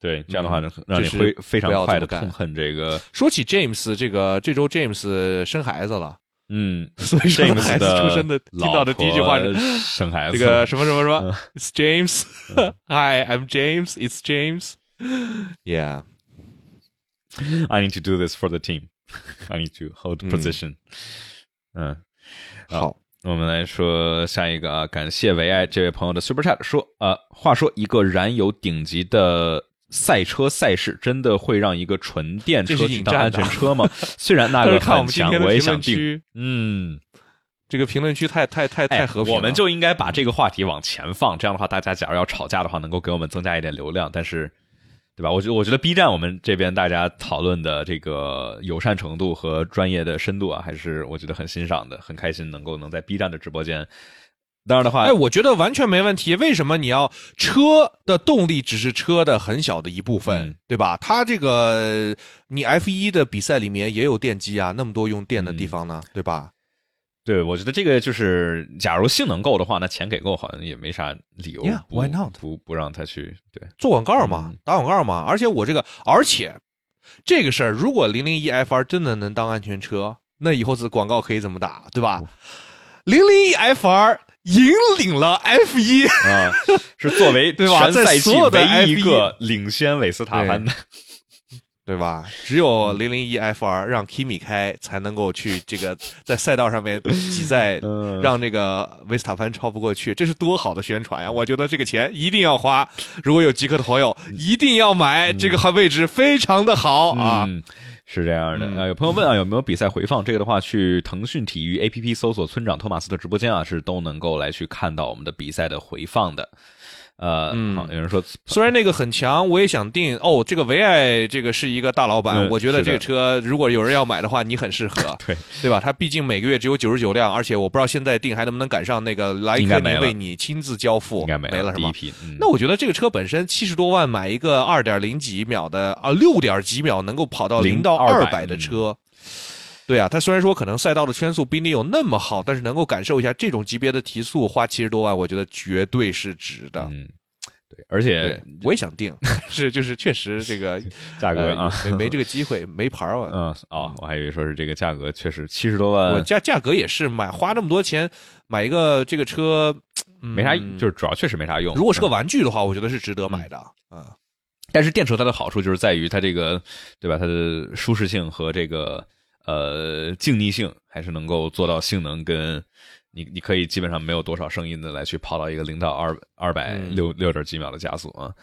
对，这样的话呢，嗯让你就是会非常快的痛恨这个，说起 James，这个这周 James 生孩子了，嗯，所以说孩子出生的听到的第一句话是生孩子，这个什么什么什么嗯，It's James。Hi, I'm James. It's James. Yeah. I need to do this for the team. I need to hold 嗯 position. 嗯，好，我们来说下一个啊，感谢唯爱这位朋友的 Super Chat 说，呃，话说一个燃油顶级的赛车赛事，真的会让一个纯电车当安全车吗？虽然那个 很强，我也想定。嗯，这个评论区太太太太哎，和平了。我们就应该把这个话题往前放，这样的话，大家假如要吵架的话，能够给我们增加一点流量。但是，对吧？我觉得，我觉得 B 站我们这边大家讨论的这个友善程度和专业的深度啊，还是我觉得很欣赏的，很开心能够能在 B 站的直播间。当然的话，哎，我觉得完全没问题。为什么你要车的动力只是车的很小的一部分，嗯对吧？它这个你 F 一的比赛里面也有电机啊，那么多用电的地方呢，对吧？对我觉得这个就是，假如性能够的话，那钱给够，好像也没啥理由 Yeah, why not？不不让他去。对，做广告嘛，嗯打广告嘛。而且我这个，而且这个事儿，如果零零一 FR 真的能当安全车，那以后这广告可以怎么打，对吧？零零一 FR 引领了 F 一，啊，是作为 对吧在唯一一个领先韦斯塔潘的。对吧？只有零零一 FR 让 Kimi 开，才能够去这个 在赛道上面挤在，嗯让这个维斯塔潘超不过去，这是多好的宣传呀！我觉得这个钱一定要花，如果有极客的朋友，一定要买，这个位置非常的好啊！嗯，是这样的嗯啊。有朋友问啊，有没有比赛回放？这个的话，去腾讯体育 APP 搜索村长托马斯的直播间啊，是都能够来去看到我们的比赛的回放的。呃，嗯好，有人说虽然那个很强，我也想定哦。这个维爱这个是一个大老板，嗯我觉得这个车如果有人要买的话，你很适合，对对吧？它毕竟每个月只有九十九辆，而且我不知道现在定还能不能赶上那个莱应该没了克宁为你亲自交付，应该没了是吗？批。嗯那我觉得这个车本身七十多万买一个二点零几秒的啊，六点几秒能够跑到零零到二200百的车，对啊，它虽然说可能赛道的圈速比你有那么好，但是能够感受一下这种级别的提速，花七十多万，我觉得绝对是值的。嗯，对，而且，我也想定，是就是确实这个 价格啊，呃没没这个机会，没牌儿啊。嗯哦，我还以为说是这个价格确实七十多万我，价价格也是买花那么多钱买一个这个车，嗯没啥，就是主要确实没啥用。如果是个嗯玩具的话，我觉得是值得买的啊。但是电车它的好处就是在于它这个，对吧？它的舒适性和这个呃静谧性，还是能够做到性能跟你你可以基本上没有多少声音的来去跑到一个零到二二百嗯。六六点几秒的加速啊，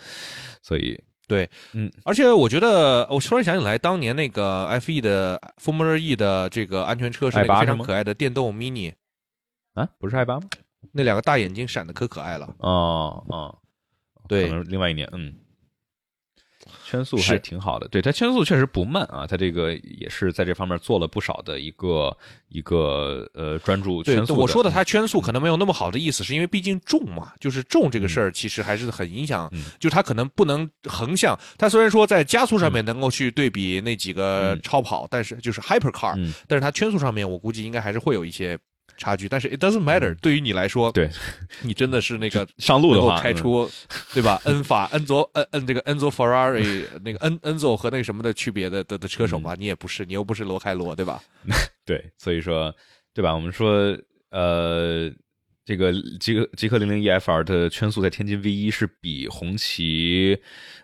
所以对，嗯，而且我觉得，我突然想起来，当年那个 F E 的 Formula E 的这个安全车是非常可爱的电动 mini，啊，不是 i 八吗？那两个大眼睛闪的可可爱了。哦哦，对可能另外一年，嗯，圈速还是挺好的，对它圈速确实不慢啊，它这个也是在这方面做了不少的一个一个呃专注圈，速我说的它圈速可能没有那么好的意思，是因为毕竟重嘛，就是重这个事儿其实还是很影响，嗯。就是它可能不能横向。它虽然说在加速上面能够去对比那几个嗯。超跑，但是就是 hypercar，、嗯。但是它圈速上面我估计应该还是会有一些差距。但是 it doesn't matter，、对于你来说，嗯对你真的是那个上路的话嗯开出，对吧？恩法、恩佐、恩恩这个恩佐 Ferrari 那个 恩恩佐和那个什么的区别的的的车手嗯吧？你也不是，你又不是罗开罗，对吧？对，所以说，对吧？我们说，呃，这个极客极客零零 EFR 的圈速在天津 V 一是比红旗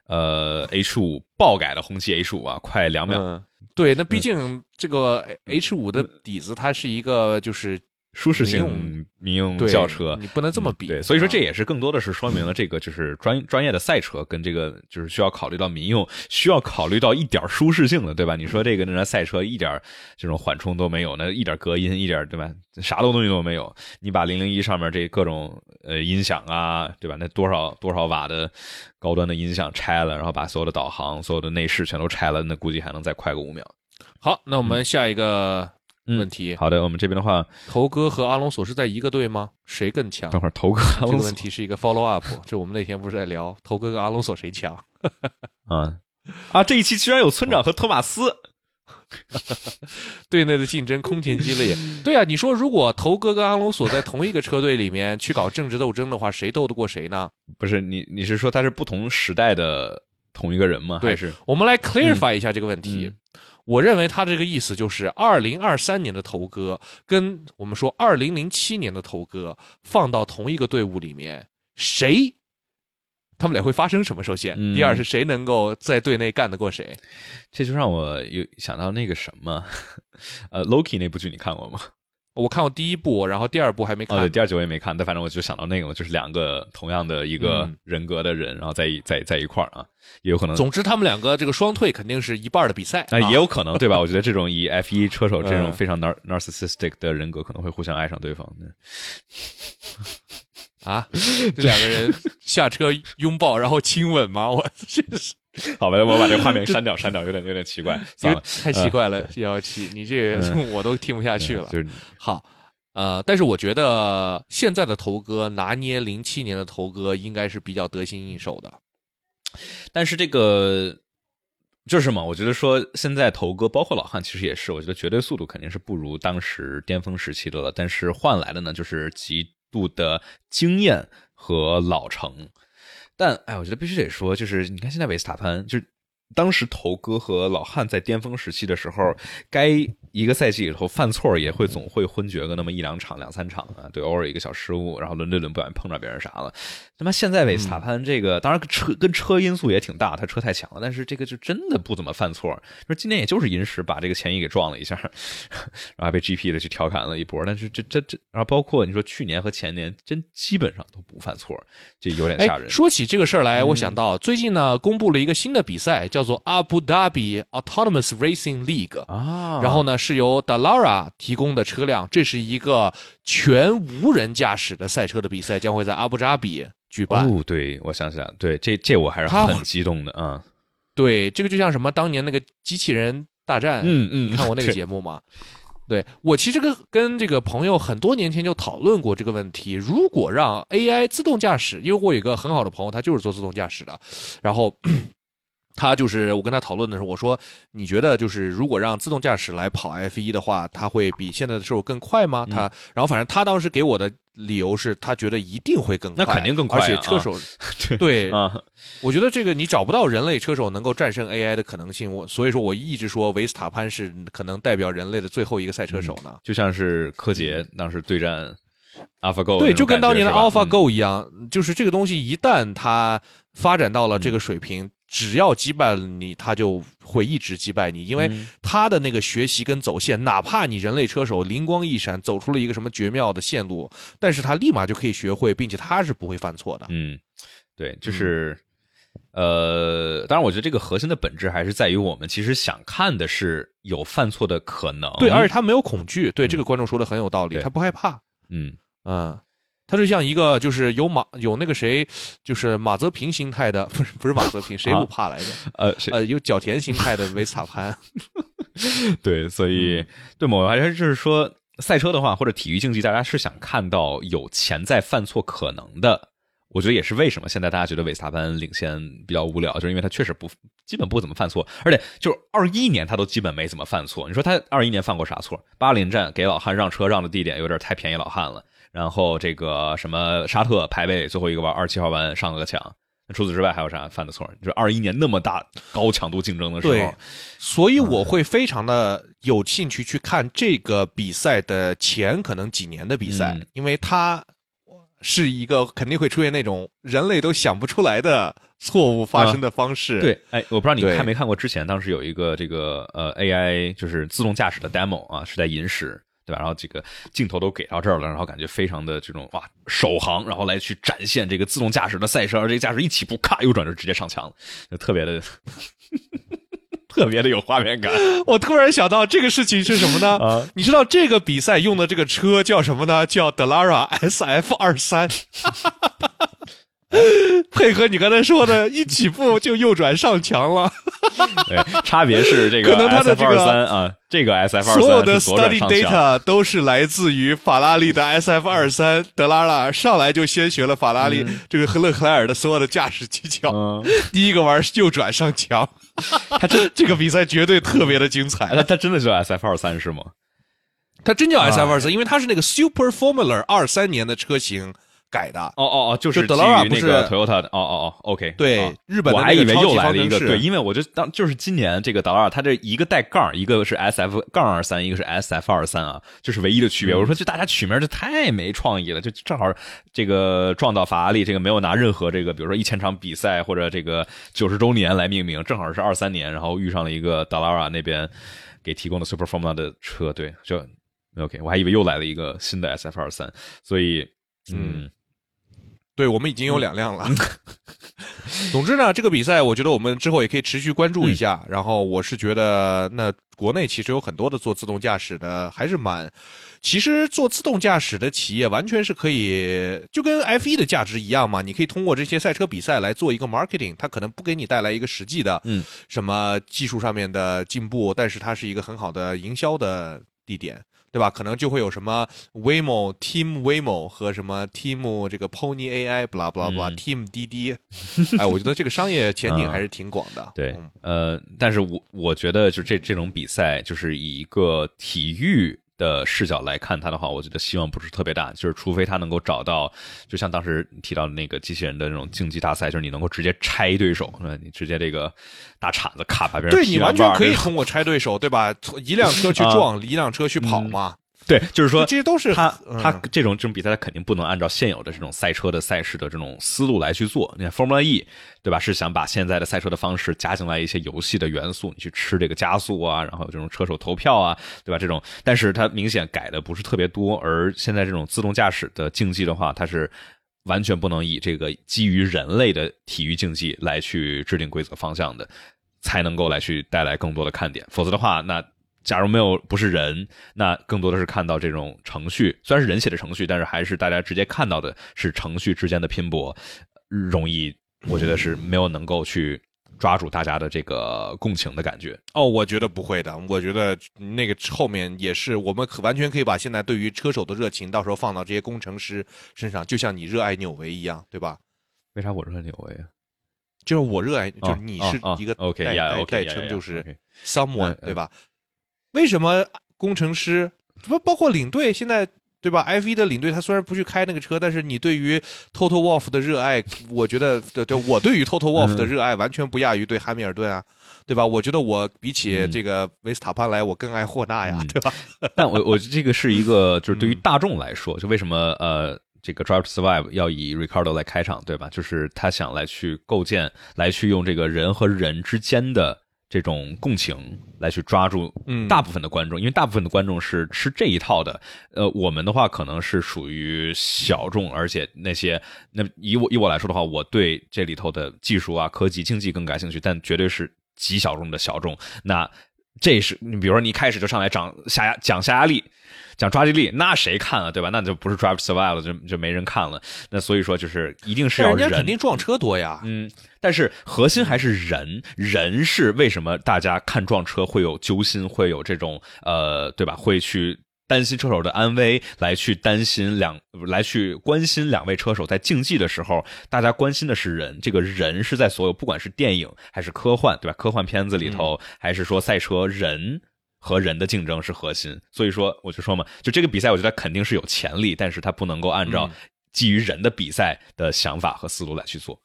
呃 H 五爆改的红旗 H 五啊快两秒，嗯，对，那毕竟这个 H 五的底子它是一个就是舒适性民用轿车。你不能这么比。对，所以说这啊也是更多的是说明了这个就是专专业的赛车跟这个就是需要考虑到民用，需要考虑到一点舒适性的，对吧？你说这个那赛车一点这种缓冲都没有，那一点隔音一点对吧？啥都东西都没有。你把零零一上面这各种呃音响啊，对吧？那多少多少瓦的高端的音响拆了，然后把所有的导航、所有的内饰全都拆了，那估计还能再快个五秒。好，那我们下一个嗯问题，好的，我们这边的话，头哥和阿隆索是在一个队吗？谁更强？等会儿头哥这个问题是一个 follow up，就我们那天不是在聊头哥跟阿隆索谁强？啊啊，这一期居然有村长和托马斯。队内的竞争空前激烈。对啊，你说如果头哥跟阿隆索在同一个车队里面去搞政治斗争的话，谁斗得过谁呢？不是你，你是说他是不同时代的同一个人吗？对还是我们来 clarify 一下这个问题。我认为他这个意思就是，二零二三年的头哥跟我们说二零零七年的头哥放到同一个队伍里面，谁他们俩会发生什么？首先，嗯第二是谁能够在队内干得过谁？这就让我有想到那个什么，呃，Loki 那部剧你看过吗？我看过第一部，然后第二部还没看。哦，对，第二集我也没看，但反正我就想到那个，就是两个同样的一个嗯人格的人，然后在一在在一块儿啊，也有可能，总之，他们两个这个双退肯定是一半的比赛啊，也有可能对吧？我觉得这种以 F 一车手这种嗯非常 nar narcissistic 的人格，可能会互相爱上对方。啊，这两个人下车拥抱，然后亲吻吗？我真是 好吧，我把这个画面删掉，删掉，有点有点奇怪，算了，太奇怪了，幺幺七，你这个嗯 我都听不下去了。就是好，呃，但是我觉得现在的头哥拿捏零七年的头哥应该是比较得心应手的。但是这个就是嘛，我觉得说现在头哥包括老汉其实也是，我觉得绝对速度肯定是不如当时巅峰时期的了，但是换来的呢就是极度的经验和老成。但哎，我觉得必须得说，就是你看现在维斯塔潘，就是当时头哥和老汉在巅峰时期的时候，该一个赛季里头犯错也会总会昏厥个那么一两场、两三场啊，对，偶尔一个小失误，然后轮对轮不小心碰着别人啥了。他妈现在维斯塔潘这个，当然车跟车因素也挺大，他车太强了，但是这个就真的不怎么犯错。说今年也就是银石把这个前翼给撞了一下，然后被 GP 的去调侃了一波，但是这这这，然后包括你说去年和前年，真基本上都不犯错，这有点吓哎，人。说起这个事儿来，我嗯想到最近呢，公布了一个新的比赛，叫做阿布达比 Autonomous Racing League。啊，然后呢，是由 Dallara 提供的车辆，这是一个全无人驾驶的赛车的比赛，将会在阿布扎比举办。哦，对，我想想，对，这这我还是很激动的啊。对，这个就像什么当年那个机器人大战，嗯嗯，你看过那个节目吗？对我其实跟跟这个朋友很多年前就讨论过这个问题。如果让 AI 自动驾驶，因为我有一个很好的朋友，他就是做自动驾驶的，然后 他就是我跟他讨论的时候，我说你觉得就是如果让自动驾驶来跑 F 一的话，它会比现在的时候更快吗？他然后反正他当时给我的理由是他觉得一定会更快，那肯定更快啊而且车手 对。对啊，我觉得这个你找不到人类车手能够战胜 AI 的可能性，我所以说我一直说维斯塔潘是可能代表人类的最后一个赛车手呢。就像是柯洁当时对战 AlphaGo，对，就跟当年的 Alpha AlphaGo 一样，就是这个东西一旦它发展到了这个水平，只要击败了你，他就会一直击败你，因为他的那个学习跟走线，哪怕你人类车手灵光一闪走出了一个什么绝妙的线路，但是他立马就可以学会，并且他是不会犯错的。嗯，对，就是。呃，当然，我觉得这个核心的本质还是在于我们其实想看的是有犯错的可能。对，而且他没有恐惧，对、这个观众说的很有道理，他不害怕。嗯，嗯，他就像一个就是有马有那个谁，就是马泽平心态的，不是不是马泽平，谁不怕来着？呃，谁呃，有角田心态的维斯塔潘。对，所以对嘛，我还是就是说，赛车的话或者体育竞技，大家是想看到有潜在犯错可能的。我觉得也是为什么现在大家觉得维斯塔潘领先比较无聊，就是因为他确实不基本不怎么犯错，而且就是二一年他都基本没怎么犯错。你说他二一年犯过啥错？巴林站给老汉让车让的地点有点太便宜老汉了，然后这个什么沙特排位最后一个弯二七号弯上了个抢。除此之外还有啥犯的错？就是二一年那么大高强度竞争的时对候，所以我会非常的有兴趣去看这个比赛的前可能几年的比赛，嗯因为它是一个肯定会出现那种人类都想不出来的错误发生的方式。对，哎，我不知道你看没看过之前，当时有一个这个呃 AI 就是自动驾驶的 demo 啊，是在银石，对吧？然后这个镜头都给到这儿了，然后感觉非常的这种哇首航，然后来去展现这个自动驾驶的赛车，而这个驾驶一起步，咔右转就直接上墙了，就特别的 特别的有画面感我突然想到这个事情是什么呢？啊！你知道这个比赛用的这个车叫什么呢？叫 Delara SF 二三。配合你刚才说的，一起步就右转上墙了。对，差别是这个可能它的 SF 二这个三啊，这个 SF 二所有的 study。data 都是来自于法拉利的 SF 二三，德拉拉上来就先学了法拉利这个和勒克莱尔的所有的驾驶技巧。嗯，第一个玩右转上墙，他这这个比赛绝对特别的精彩。哎它它真的叫 SF 二三是吗？他真叫啊 SF 二三，因为他是那个 Super Formula 二三年的车型改的。哦哦哦，就是德拉拉基于那不个是 Toyota 的。哦哦哦，OK，对哦日本的我还以为又来了一个对，因为我就当就是今年这个德拉拉，它这一个带杠，一个是 SF 杠二三，一个是 SF 二三啊，就是唯一的区别。嗯我说这大家取名这太没创意了，就正好这个撞到法拉利，这个没有拿任何这个比如说一千场比赛或者这个九十周年来命名，正好是二三年，然后遇上了一个德拉拉那边给提供的 Super Formula 的车，对，就 OK，我还以为又来了一个新的 SF 二三，所以嗯对，我们已经有两辆了。总之呢，这个比赛我觉得我们之后也可以持续关注一下。然后我是觉得，那国内其实有很多的做自动驾驶的，还是蛮。其实做自动驾驶的企业完全是可以，就跟 F 一的价值一样嘛。你可以通过这些赛车比赛来做一个 marketing，它可能不给你带来一个实际的，嗯，什么技术上面的进步，但是它是一个很好的营销的地点。对吧？可能就会有什么 Waymo、Team Waymo 和什么 Team 这个 Pony AI，不啦不啦不啦嗯，Team 滴滴。哎，我觉得这个商业前景还是挺广的。对嗯，呃，但是我我觉得就这这种比赛，就是以一个体育的视角来看它的话，我觉得希望不是特别大，就是除非他能够找到，就像当时提到的那个机器人的那种竞技大赛，就是你能够直接拆对手，那？你直接这个大铲子卡把别人对你完全可以半儿这种通过拆对手，对吧？一辆车去撞，一辆车去跑嘛。对，就是说这些都是他嗯他这种这种比赛，他肯定不能按照现有的这种赛车的赛事的这种思路来去做。你看 Formula E，对吧？是想把现在的赛车的方式加进来一些游戏的元素，你去吃这个加速啊，然后这种车手投票啊，对吧？这种，但是它明显改的不是特别多。而现在这种自动驾驶的竞技的话，它是完全不能以这个基于人类的体育竞技来去制定规则方向的，才能够来去带来更多的看点。否则的话，那假如没有不是人，那更多的是看到这种程序，虽然是人写的程序，但是还是大家直接看到的是程序之间的拼搏，容易，我觉得是没有能够去抓住大家的这个共情的感觉。哦，我觉得不会的。我觉得那个后面也是，我们可完全可以把现在对于车手的热情，到时候放到这些工程师身上，就像你热爱纽维一样，对吧？为啥我热爱纽维啊？就是我热爱，就是你是一个 OK 代称就是 someone，嗯对吧？为什么工程师不包括领队现在？对吧？F 一的领队他虽然不去开那个车，但是你对于 Total Wolf 的热爱，我觉得对对，我对于 Total Wolf 的热爱完全不亚于对汉密尔顿啊，对吧？我觉得我比起嗯这个维斯塔潘来，我更爱霍纳呀，嗯对吧？但我我这个是一个，就是对于大众来说，就为什么呃，这个 Drive to Survive 要以 Ricardo 来开场，对吧？就是他想来去构建，来去用这个人和人之间的这种共情，来去抓住嗯大部分的观众，因为大部分的观众是吃这一套的。呃，我们的话可能是属于小众，而且那些那以我以我来说的话，我对这里头的技术啊、科技、经济更感兴趣，但绝对是极小众的小众。那这是你比如说你一开始就上来讲下压讲下压力，讲抓地力，那谁看啊，对吧？那就不是 Drive to Survive 了，就就没人看了。那所以说就是一定是要人家肯定撞车多呀，嗯，但是核心还是人，人是为什么大家看撞车会有揪心，会有这种呃，对吧？会去担心车手的安危，来去担心两，来去关心两位车手在竞技的时候，大家关心的是人，这个人是在所有不管是电影还是科幻，对吧？科幻片子里头，还是说赛车，人。和人的竞争是核心，所以说我就说嘛，就这个比赛，我觉得肯定是有潜力，但是它不能够按照基于人的比赛的想法和思路来去做。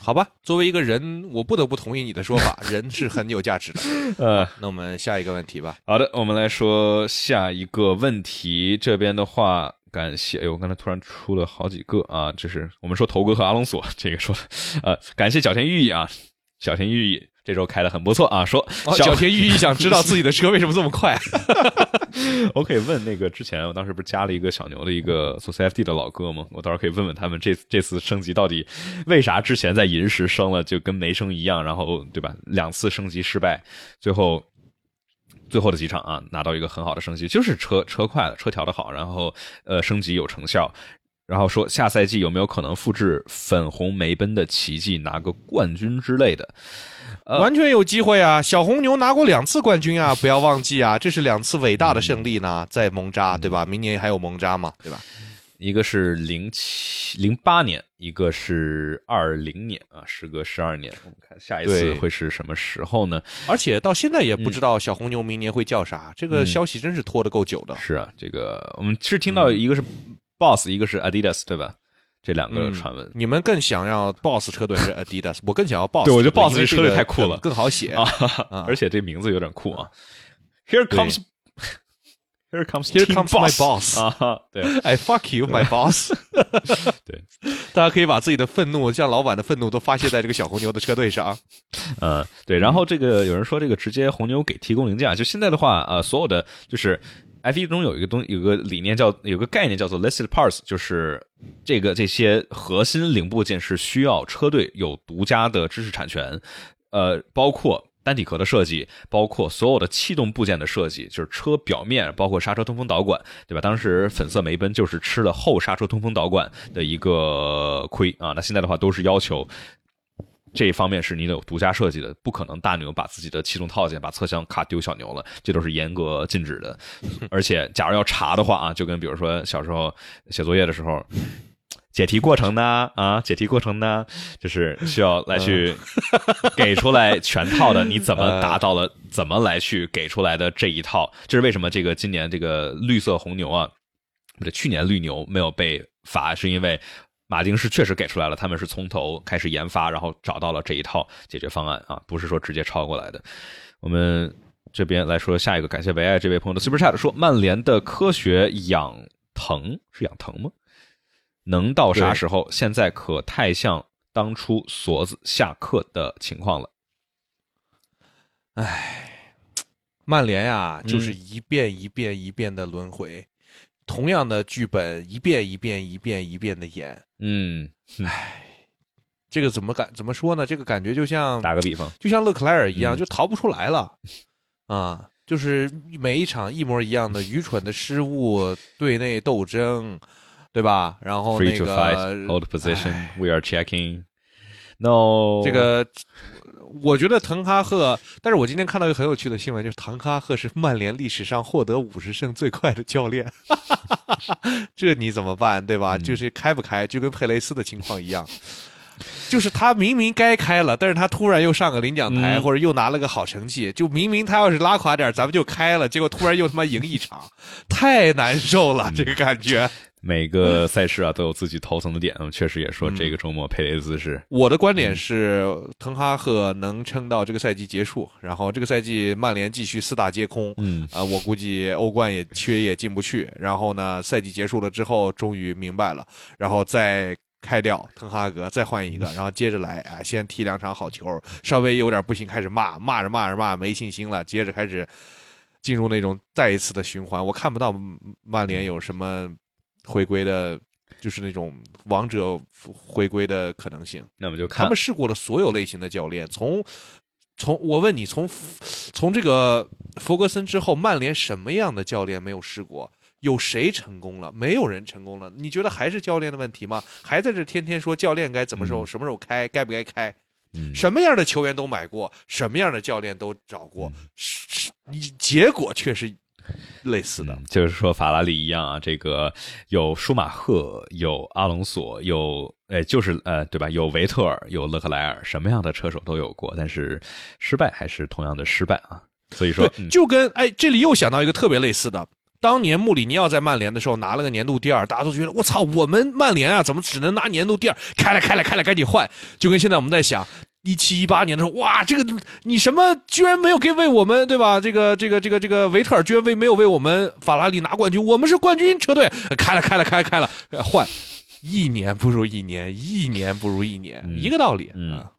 好吧？作为一个人，我不得不同意你的说法，人是很有价值的。呃，那我们下一个问题吧。好的，我们来说下一个问题。这边的话，感谢，哎呦，我刚才突然出了好几个啊，这是我们说头哥和阿隆索这个说的，呃，感谢小田裕毅啊，小田裕毅这周开的很不错啊，说哦，小小田裕毅想知道自己的车为什么这么快？我可以问那个之前我当时不是加了一个小牛的一个做 CFD 的老哥吗？我到时候可以问问他们这这次升级到底为啥之前在银石升了就跟没升一样，然后对吧？两次升级失败，最后最后的几场啊拿到一个很好的升级，就是车车快了，车调的好，然后呃升级有成效。然后说下赛季有没有可能复制粉红梅奔的奇迹，拿个冠军之类的？呃完全有机会啊！小红牛拿过两次冠军啊，不要忘记啊，这是两次伟大的胜利呢，在蒙扎，对吧？明年还有蒙扎嘛，对吧？一个是零七零八年，一个是二零年啊，时隔十二年，我们看下一次会是什么时候呢？而且到现在也不知道小红牛明年会叫啥，这个消息真是拖得够久的。是啊，这个我们是听到一个是 Boss，一个是 Adidas，对吧？这两个嗯传闻。你们更想要 BOSS 车队还是 Adidas？我更想要 BOSS 对我觉得 BOSS 这车队太酷了更更好写啊啊，而且这名字有点酷啊。Here comes, here comes, Here comes my boss 啊哈！对，，I，fuck you, my boss。对，大家可以把自己的愤怒，像老板的愤怒，都发泄在这个小红牛的车队上。嗯，对。然后这个有人说，这个直接红牛给提供零件，就现在的话，呃，所有的就是 F 一中有一个东，有个理念叫有个概念叫做 listed parts，就是这个这些核心零部件是需要车队有独家的知识产权，呃，包括。单体壳的设计，包括所有的气动部件的设计，就是车表面，包括刹车通风导管，对吧？当时粉色梅奔就是吃了后刹车通风导管的一个亏啊。那现在的话，都是要求这一方面是你有独家设计的，不可能大牛把自己的气动套件、把侧箱卡丢小牛了，这都是严格禁止的。而且，假如要查的话啊，就跟比如说小时候写作业的时候。解题过程呢？啊，解题过程呢，就是需要来去给出来全套的，你怎么达到了？怎么来去给出来的这一套？这是为什么这个今年这个绿色红牛啊，不是去年绿牛没有被罚，是因为马丁是确实给出来了，他们是从头开始研发，然后找到了这一套解决方案啊，不是说直接抄过来的。我们这边来说下一个，感谢唯爱这位朋友的 Super Chat 说，曼联的科学养藤是养藤吗？能到啥时候？现在可太像当初锁子下课的情况了。唉曼联呀，嗯就是一遍一遍一遍的轮回，同样的剧本一遍一遍一遍一遍的演。嗯，这个怎么感怎么说呢？这个感觉就像打个比方，就像勒克莱尔一样，嗯就逃不出来了啊！就是每一场一模一样的愚蠢的失误、队内斗争，对吧？然后那个 fight, hold position，we are checking. No，这个，我觉得滕哈赫，但是我今天看到一个很有趣的新闻，就是滕哈赫是曼联历史上获得五十胜最快的教练，这你怎么办，对吧？嗯就是开不开，就跟佩雷斯的情况一样。就是他明明该开了，但是他突然又上个领奖台，嗯或者又拿了个好成绩。就明明他要是拉垮点，咱们就开了，结果突然又他妈赢一场，太难受了，这个感觉。每个赛事啊都有自己头疼的点，确实也说这个周末佩雷兹是我的观点是，滕哈赫能撑到这个赛季结束，然后这个赛季曼联继续四大皆空，嗯。啊、我估计欧冠也缺也进不去。然后呢，赛季结束了之后，终于明白了，然后再开掉滕哈格，再换一个，然后接着来啊，先踢两场好球，稍微有点不行，开始骂，骂着骂着骂没信心了，接着开始进入那种再一次的循环。我看不到曼联有什么回归的，就是那种王者回归的可能性。那么就看他们试过了所有类型的教练，从从我问你，从从这个弗格森之后，曼联什么样的教练没有试过？有谁成功了？没有人成功了。你觉得还是教练的问题吗？还在这天天说教练该怎么时候、嗯什么时候开，该不该开？嗯什么样的球员都买过，什么样的教练都找过，是是你结果却是类似的。嗯就是说法拉利一样啊，这个有舒马赫，有阿隆索，有哎，就是呃，对吧？有维特尔，有勒克莱尔，什么样的车手都有过，但是失败还是同样的失败啊。所以说，嗯就跟哎，这里又想到一个特别类似的。当年穆里尼奥在曼联的时候拿了个年度第二，大家都觉得我操，我们曼联啊，怎么只能拿年度第二？开了，开了，开了，赶紧换。就跟现在我们在想，一七一八年的时候，哇，这个你什么居然没有给为我们对吧？这个这个这个这个维特尔居然为没有为我们法拉利拿冠军，我们是冠军车队，开了，开了，开了，开了，换。一年不如一年，一年不如一年，嗯一个道理。嗯啊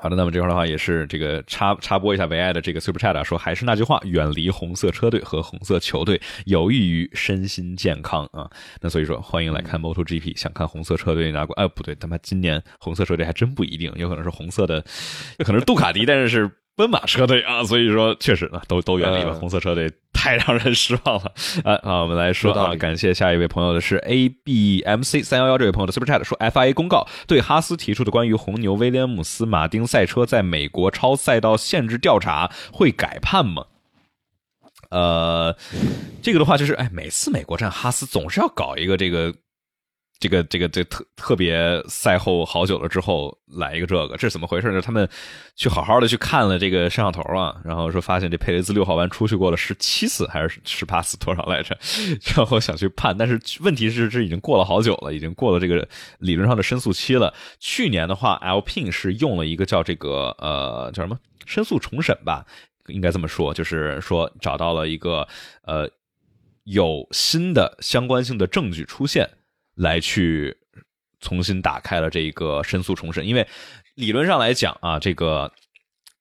好的，那么这块儿的话也是这个插插播一下唯爱的这个 Super Chat 啊，说还是那句话，远离红色车队和红色球队，有益于身心健康啊。那所以说，欢迎来看 MotoGP，想看红色车队拿冠，哎，不对，他妈今年红色车队还真不一定，有可能是红色的，有可能是杜卡迪，但是是奔马车队啊，所以说确实呢，都都远离吧。嗯红色车队太让人失望了。啊啊，我们来说啊，感谢下一位朋友的是 A B M C 三幺幺这位朋友的 Super Chat 说，FIA 公告对哈斯提出的关于红牛威廉姆斯马丁赛车在美国超赛道限制调查会改判吗？呃，这个的话就是，哎，每次美国站哈斯总是要搞一个这个。这个这个这特特别赛后好久了之后来一个这个，这是怎么回事呢？他们去好好的去看了这个摄像头啊，然后说发现这佩雷兹六号弯出去过了十七次还是十八次多少来着，然后想去判，但是问题是这已经过了好久了，已经过了这个理论上的申诉期了。去年的话，LPIN 是用了一个叫这个呃叫什么申诉重审吧，应该这么说，就是说找到了一个呃有新的相关性的证据出现。来去重新打开了这一个申诉重审，因为理论上来讲啊，这个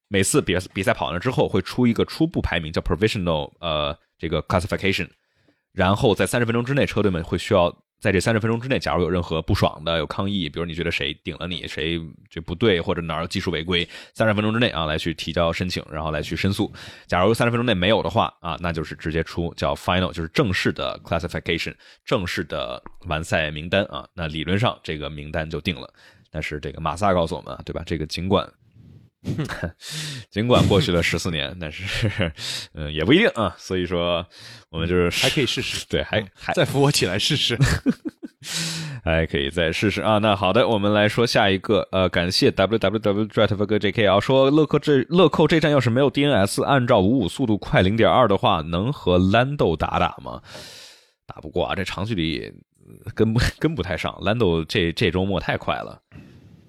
每次比比赛跑完了之后会出一个初步排名，叫 provisional 呃这个 classification，然后在三十分钟之内，车队们会需要在这三十分钟之内，假如有任何不爽的、有抗议，比如你觉得谁顶了你，谁这不对，或者哪儿有技术违规，三十分钟之内啊来去提交申请，然后来去申诉。假如三十分钟内没有的话啊，那就是直接出叫 final，就是正式的 classification，正式的完赛名单啊。那理论上这个名单就定了。但是这个马萨告诉我们，对吧？这个尽管 尽管过去了十四年，但是嗯也不一定啊。所以说我们就是还可以试试，对，还还再扶我起来试试。还可以再试试啊。那好的，我们来说下一个。呃，感谢 w w w d r i v e 哥 j k 啊，说乐扣这乐扣这站要是没有 DNS，按照五五速度快零点二的话，能和 Lando 打打吗？打不过啊，这长距离呃跟不跟不太上。Lando 这这周末太快了。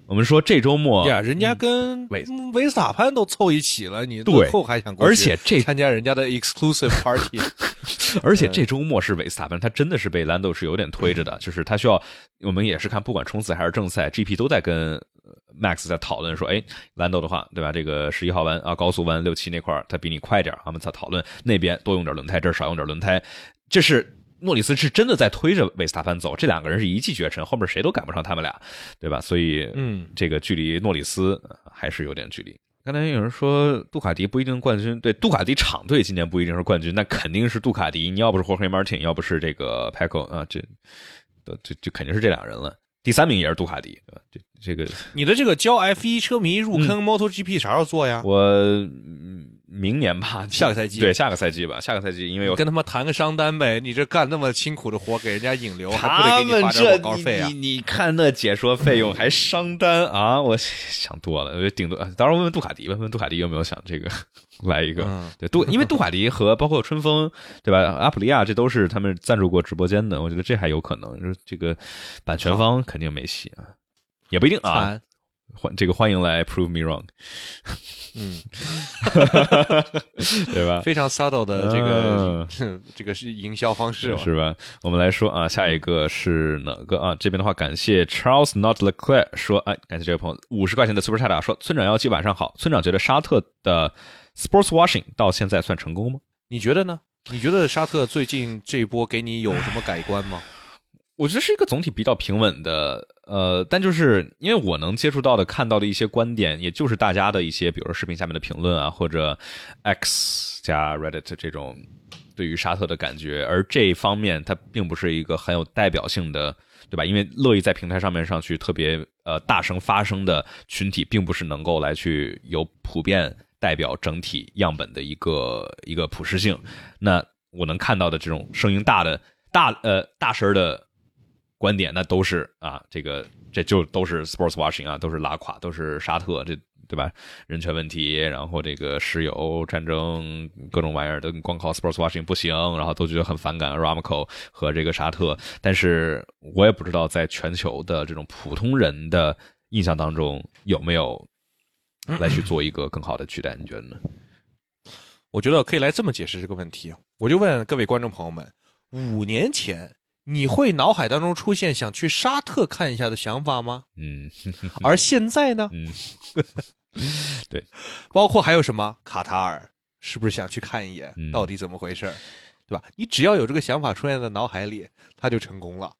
我们说这周末呀，人家跟维维斯塔潘都凑一起了，你最后还想过去而且这参加人家的 exclusive party，而且这周末是维斯塔潘，他真的是被兰豆是有点推着的，就是他需要，我们也是看，不管冲刺还是正赛，GP 都在跟呃 Max 在讨论说，哎，兰豆的话，对吧？这个十一号弯啊，高速弯六七那块儿，他比你快点儿，我们在讨论那边多用点轮胎，这儿少用点轮胎，这是。诺里斯是真的在推着维斯塔潘走，这两个人是一骑绝尘，后面谁都赶不上他们俩，对吧？所以，嗯，这个距离诺里斯呃还是有点距离。刚才有人说杜卡迪不一定冠军，对，杜卡迪厂队今年不一定是冠军，那肯定是杜卡迪。你要不是霍黑马丁，要不是这个 Paco 啊，这，这这这肯定是这俩人了。第三名也是杜卡迪，对吧？这这个你的这个教 F 一车迷入坑 MotoGP 啥时候做呀？我嗯明年吧，下个赛季对下个赛季吧，下个赛季因为我跟他们谈个商单呗，你这干那么辛苦的活，给人家引流，还不得他给你发们这点广告费啊你？你你看那解说费用还商单啊，我想多了，我就顶多当然问问杜卡迪吧，问问杜卡迪有没有想这个来一个。嗯对杜，因为杜卡迪和包括春风，对吧？阿普利亚这都是他们赞助过直播间的，我觉得这还有可能。就是这个版权方肯定没戏啊，也不一定啊。谈欢这个欢迎来 prove me wrong，嗯，对吧？非常 subtle 的这个、这个是营销方式？是吧？我们来说啊，下一个是哪个啊？这边的话，感谢 Charles Not Leclerc 说，哎，感谢这位朋友五十块钱的 Super Chat 啊，说村长幺七晚上好，村长觉得沙特的 Sports Washing 到现在算成功吗？你觉得呢？你觉得沙特最近这一波给你有什么改观吗？我觉得是一个总体比较平稳的，呃，但就是因为我能接触到的、看到的一些观点，也就是大家的一些，比如说视频下面的评论啊，或者 X 加 Reddit 这种对于沙特的感觉，而这一方面它并不是一个很有代表性的，对吧？因为乐意在平台上面上去特别呃大声发声的群体，并不是能够来去有普遍代表整体样本的一个一个普适性。那我能看到的这种声音大的大呃大声的。观点那都是啊，这个这就都是 sports washing 啊，都是拉垮，都是沙特这对吧？人权问题，然后这个石油战争各种玩意儿都光靠 sports washing 不行，然后都觉得很反感 Aramco 和这个沙特。但是我也不知道在全球的这种普通人的印象当中有没有来去做一个更好的取代？你觉得呢？我觉得可以来这么解释这个问题。我就问各位观众朋友们，五年前你会脑海当中出现想去沙特看一下的想法吗？嗯 而现在呢？嗯，对，包括还有什么卡塔尔，是不是想去看一眼嗯到底怎么回事儿，对吧？你只要有这个想法出现在脑海里，他就成功了。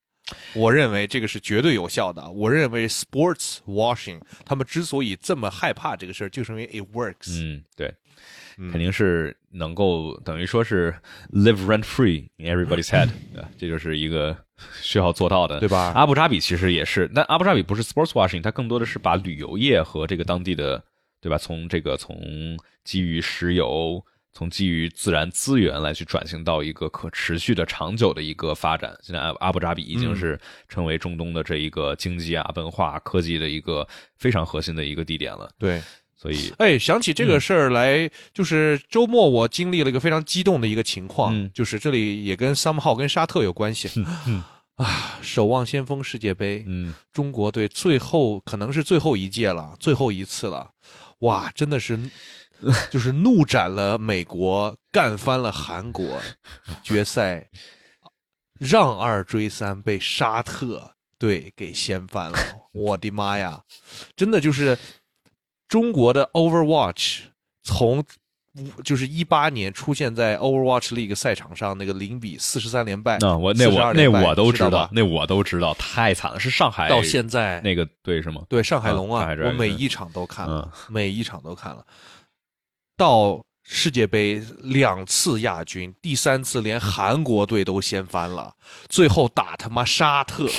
我认为这个是绝对有效的。我认为 sports washing 他们之所以这么害怕这个事儿，就是因为 it works。嗯，对，肯定是能够等于说是 live rent free in everybody's head，对？这就是一个需要做到的，对吧阿布扎比其实也是，但阿布扎比不是 sports washing，它更多的是把旅游业和这个当地的，对吧？从这个从基于石油。从基于自然资源来去转型到一个可持续的、长久的一个发展。现在阿阿布扎比已经是成为中东的这一个经济啊、文化、科技的一个非常核心的一个地点了。对，所以 哎，想起这个事儿来，就是周末我经历了一个非常激动的一个情况，嗯。就是这里也跟 somehow 跟沙特有关系。嗯。啊，守望先锋世界杯，嗯，中国队最后可能是最后一届了，最后一次了，哇，真的是，就是怒斩了美国，干翻了韩国，决赛让二追三被沙特队给掀翻了，我的妈呀，真的就是中国的 Overwatch 从。就是一八年出现在 Overwatch League 赛场上那个零比四十三连败，那我那我那我都知道那我都知道，太惨了，是上海到现在那个队是吗？对上海龙啊我每一场都看了，嗯每一场都看了。到世界杯两次亚军，第三次连韩国队都掀翻了，最后打他妈沙特，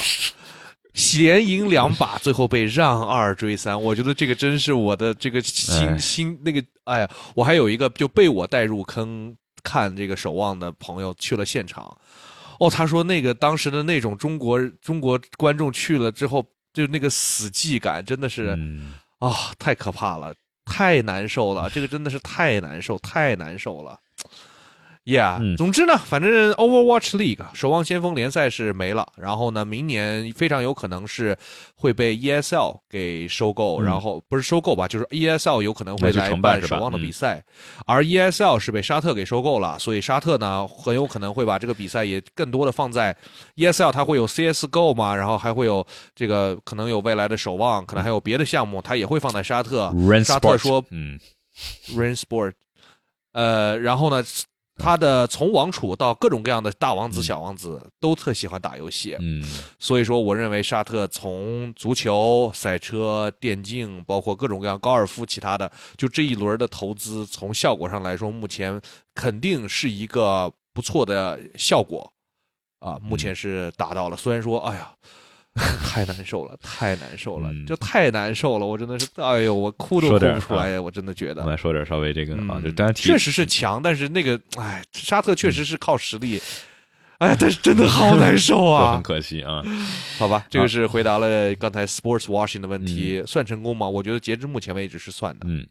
连赢两把，最后被让二追三。我觉得这个真是我的这个心哎心那个，哎呀，我还有一个就被我带入坑看这个守望的朋友去了现场。哦，他说那个当时的那种中国中国观众去了之后，就那个死寂感，真的是嗯，啊、太可怕了，太难受了，这个真的是太难受，太难受了。Yeah，、嗯。总之呢，反正 Overwatch League 守望先锋联赛是没了，然后呢，明年非常有可能是会被 ESL 给收购，嗯。然后不是收购吧，就是 ESL 有可能会来承办守望的嗯。比赛，而 ESL 是被沙特给收购了，所以沙特呢很有可能会把这个比赛也更多的放在 ESL，它会有 CSGO 嘛，然后还会有这个可能有未来的守望，可能还有别的项目，它也会放在沙特。沙特说嗯。Rain Sport，呃，然后呢，他的从王储到各种各样的大王子、小王子都特喜欢打游戏，嗯所以说我认为沙特从足球、赛车、电竞，包括各种各样高尔夫，其他的，就这一轮的投资，从效果上来说，目前肯定是一个不错的效果啊，目前是达到了。虽然说，哎呀。太难受了，太难受了，嗯就太难受了，我真的是，哎呦，我哭都哭不出来呀，我真的觉得我。们来说点稍微这个啊，嗯就当然提确实是强，但是那个，哎，沙特确实是靠实力，哎，但是真的好难受 啊很啊！可惜啊。好吧，这个是回答了刚才 sports washing 的问题，算成功吗？我觉得截至目前为止是算的。嗯，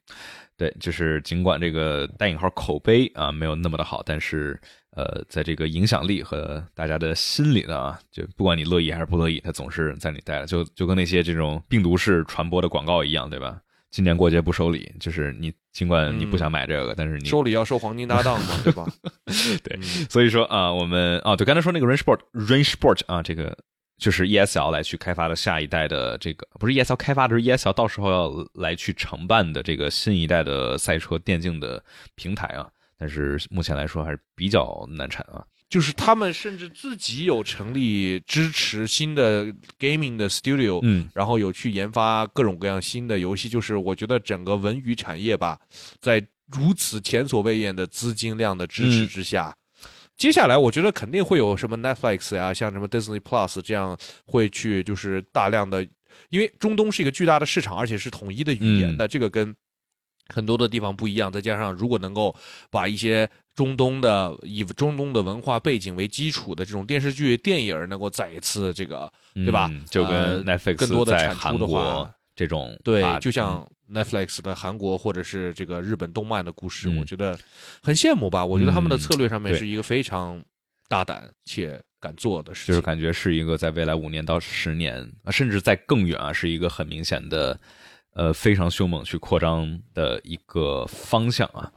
对，就是尽管这个带引号口碑啊没有那么的好，但是呃，在这个影响力和大家的心里呢啊，就不管你乐意还是不乐意，它总是在你带了，就就跟那些这种病毒式传播的广告一样，对吧？今年过节不收礼，就是你尽管你不想买这个，但是你收礼要收黄金搭档嘛，对吧？对嗯所以说啊，我们啊，对，刚才说那个 Range Sport Range Sport 啊，这个就是 ESL 来去开发的下一代的这个，不是 ESL 开发的，是 ESL 到时候要来去承办的这个新一代的赛车电竞的平台啊。但是目前来说还是比较难产啊。就是他们甚至自己有成立支持新的 gaming 的 studio，嗯然后有去研发各种各样新的游戏。就是我觉得整个文娱产业吧，在如此前所未见的资金量的支持之下，接下来我觉得肯定会有什么 Netflix 呀，像什么 Disney Plus 这样会去就是大量的，因为中东是一个巨大的市场，而且是统一的语言的，这个跟很多的地方不一样。再加上如果能够把一些中东的以中东的文化背景为基础的这种电视剧、电影能够再一次这个对吧嗯就呃跟 Netflix 更多的产出在韩的话国这种对，就像 Netflix 的韩国或者是这个日本动漫的故事，嗯我觉得很羡慕吧。我觉得他们的策略上面是一个非常大胆且敢做的事情。就是感觉是一个在未来五年到十年，啊甚至在更远啊，是一个很明显的，呃，非常凶猛去扩张的一个方向啊。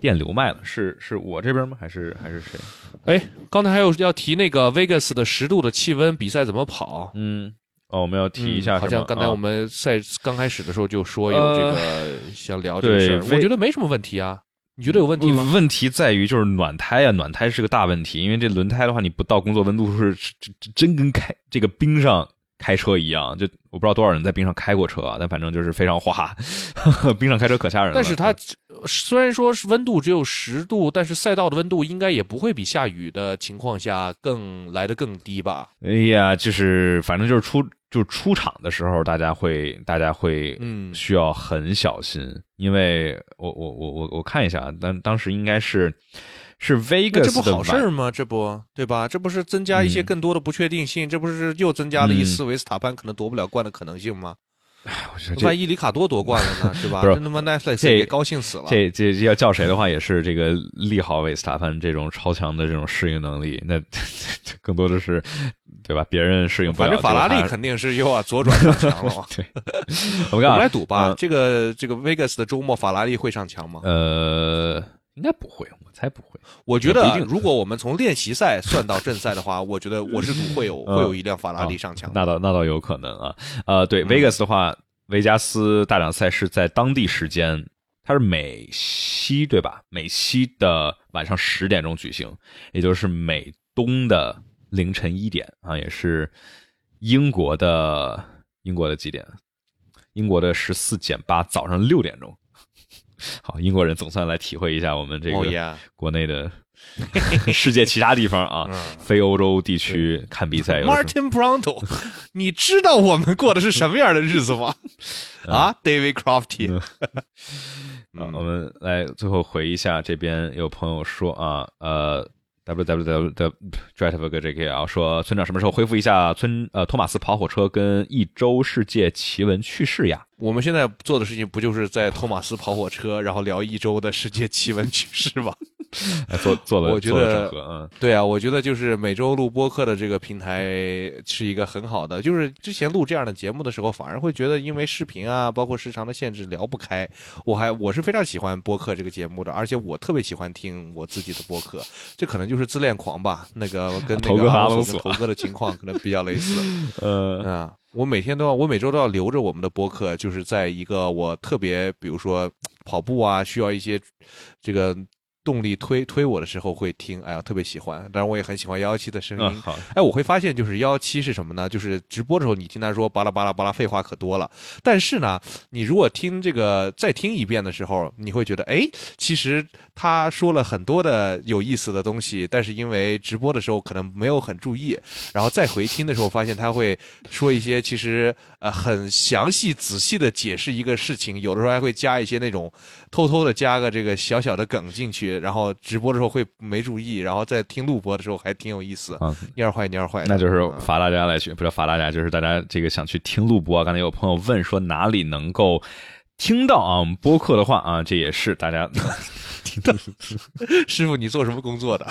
电流卖了，是是我这边吗？还是还是谁？哎，刚才还有要提那个 Vegas 的十度的气温比赛怎么跑？嗯，哦，我们要提一下嗯好像刚才我们赛刚开始的时候就说有这个想聊这个事儿，我觉得没什么问题啊。你觉得有问题吗？问题在于就是暖胎啊，暖胎是个大问题，因为这轮胎的话，你不到工作温度是是真跟开这个冰上开车一样，就我不知道多少人在冰上开过车啊，但反正就是非常滑，冰上开车可吓人了。但是它虽然说是温度只有十度，但是赛道的温度应该也不会比下雨的情况下更来的更低吧？哎呀，就是反正就是出就是出场的时候，大家会大家会嗯需要很小心，因为我我我我我看一下，当当时应该是是 Vegas 这不好事儿吗？这不对吧？这不是增加一些嗯更多的不确定性？这不是又增加了一丝维斯塔潘可能夺不了冠的可能性吗？我觉得这万一里卡多夺冠了呢？是吧？这他妈 Netflix 这也高兴死了。这这这要叫谁的话，也是这个利好维斯塔潘这种超强的这种适应能力，那这 更多的是对吧？别人适应不了，反正法拉利肯定是又要左转上墙了嘛。对，我我们来赌吧，嗯这个这个 Vegas 的周末法拉利会上墙吗？呃，应该不会，我猜不会。我觉得不一定如果我们从练习赛算到正赛的话，我觉得我是 赌会有嗯会有一辆法拉利上墙的。那倒那倒有可能啊。呃，对、嗯 Vegas 的话，维加斯大奖赛是在当地时间，它是美西对吧？美西的晚上十点钟举行，也就是美东的凌晨一点啊，也是英国的英国的几点？英国的十四减八，早上六点钟。好，英国人总算来体会一下我们这个国内的 世界其他地方啊，嗯。非欧洲地区看比赛 Martin Brando，你知道我们过的是什么样的日子吗？啊，David Crofty，啊，我们来最后回一下，这边有朋友说啊，呃，w w w 的 d r i v e r 这个啊，说村长什么时候恢复一下村呃托马斯跑火车跟一周世界奇闻趣事呀？我们现在做的事情不就是在托马斯跑火车，然后聊一周的世界奇闻趣事吗？哎做做了我觉得，嗯对啊，我觉得就是每周录播客的这个平台是一个很好的。就是之前录这样的节目的时候，反而会觉得因为视频啊，包括时长的限制聊不开。我还我是非常喜欢播客这个节目的，而且我特别喜欢听我自己的播客。这可能就是自恋狂吧，那个跟那头哥个阿和阿隆索隆索跟头哥的情况可能比较类似。呃 啊，我每天都要，我每周都要留着我们的播客，就是在一个我特别，比如说跑步啊，需要一些这个动力推推我的时候会听，哎呀，特别喜欢。当然，我也很喜欢幺幺七的声音。嗯好，哎，我会发现就是幺幺七是什么呢？就是直播的时候你听他说巴拉巴拉巴拉废话可多了，但是呢，你如果听这个再听一遍的时候，你会觉得哎，其实他说了很多的有意思的东西，但是因为直播的时候可能没有很注意，然后再回听的时候发现他会说一些其实呃很详细仔细的解释一个事情，有的时候还会加一些那种偷偷的加个这个小小的梗进去，然后直播的时候会没注意，然后在听录播的时候还挺有意思。啊，蔫儿坏蔫儿坏，那就是嗯罚大家来去，不是罚大家，就是大家这个想去听录播啊。刚才有朋友问说哪里能够听到啊我们播客的话啊，这也是大家听到。师傅，你做什么工作的？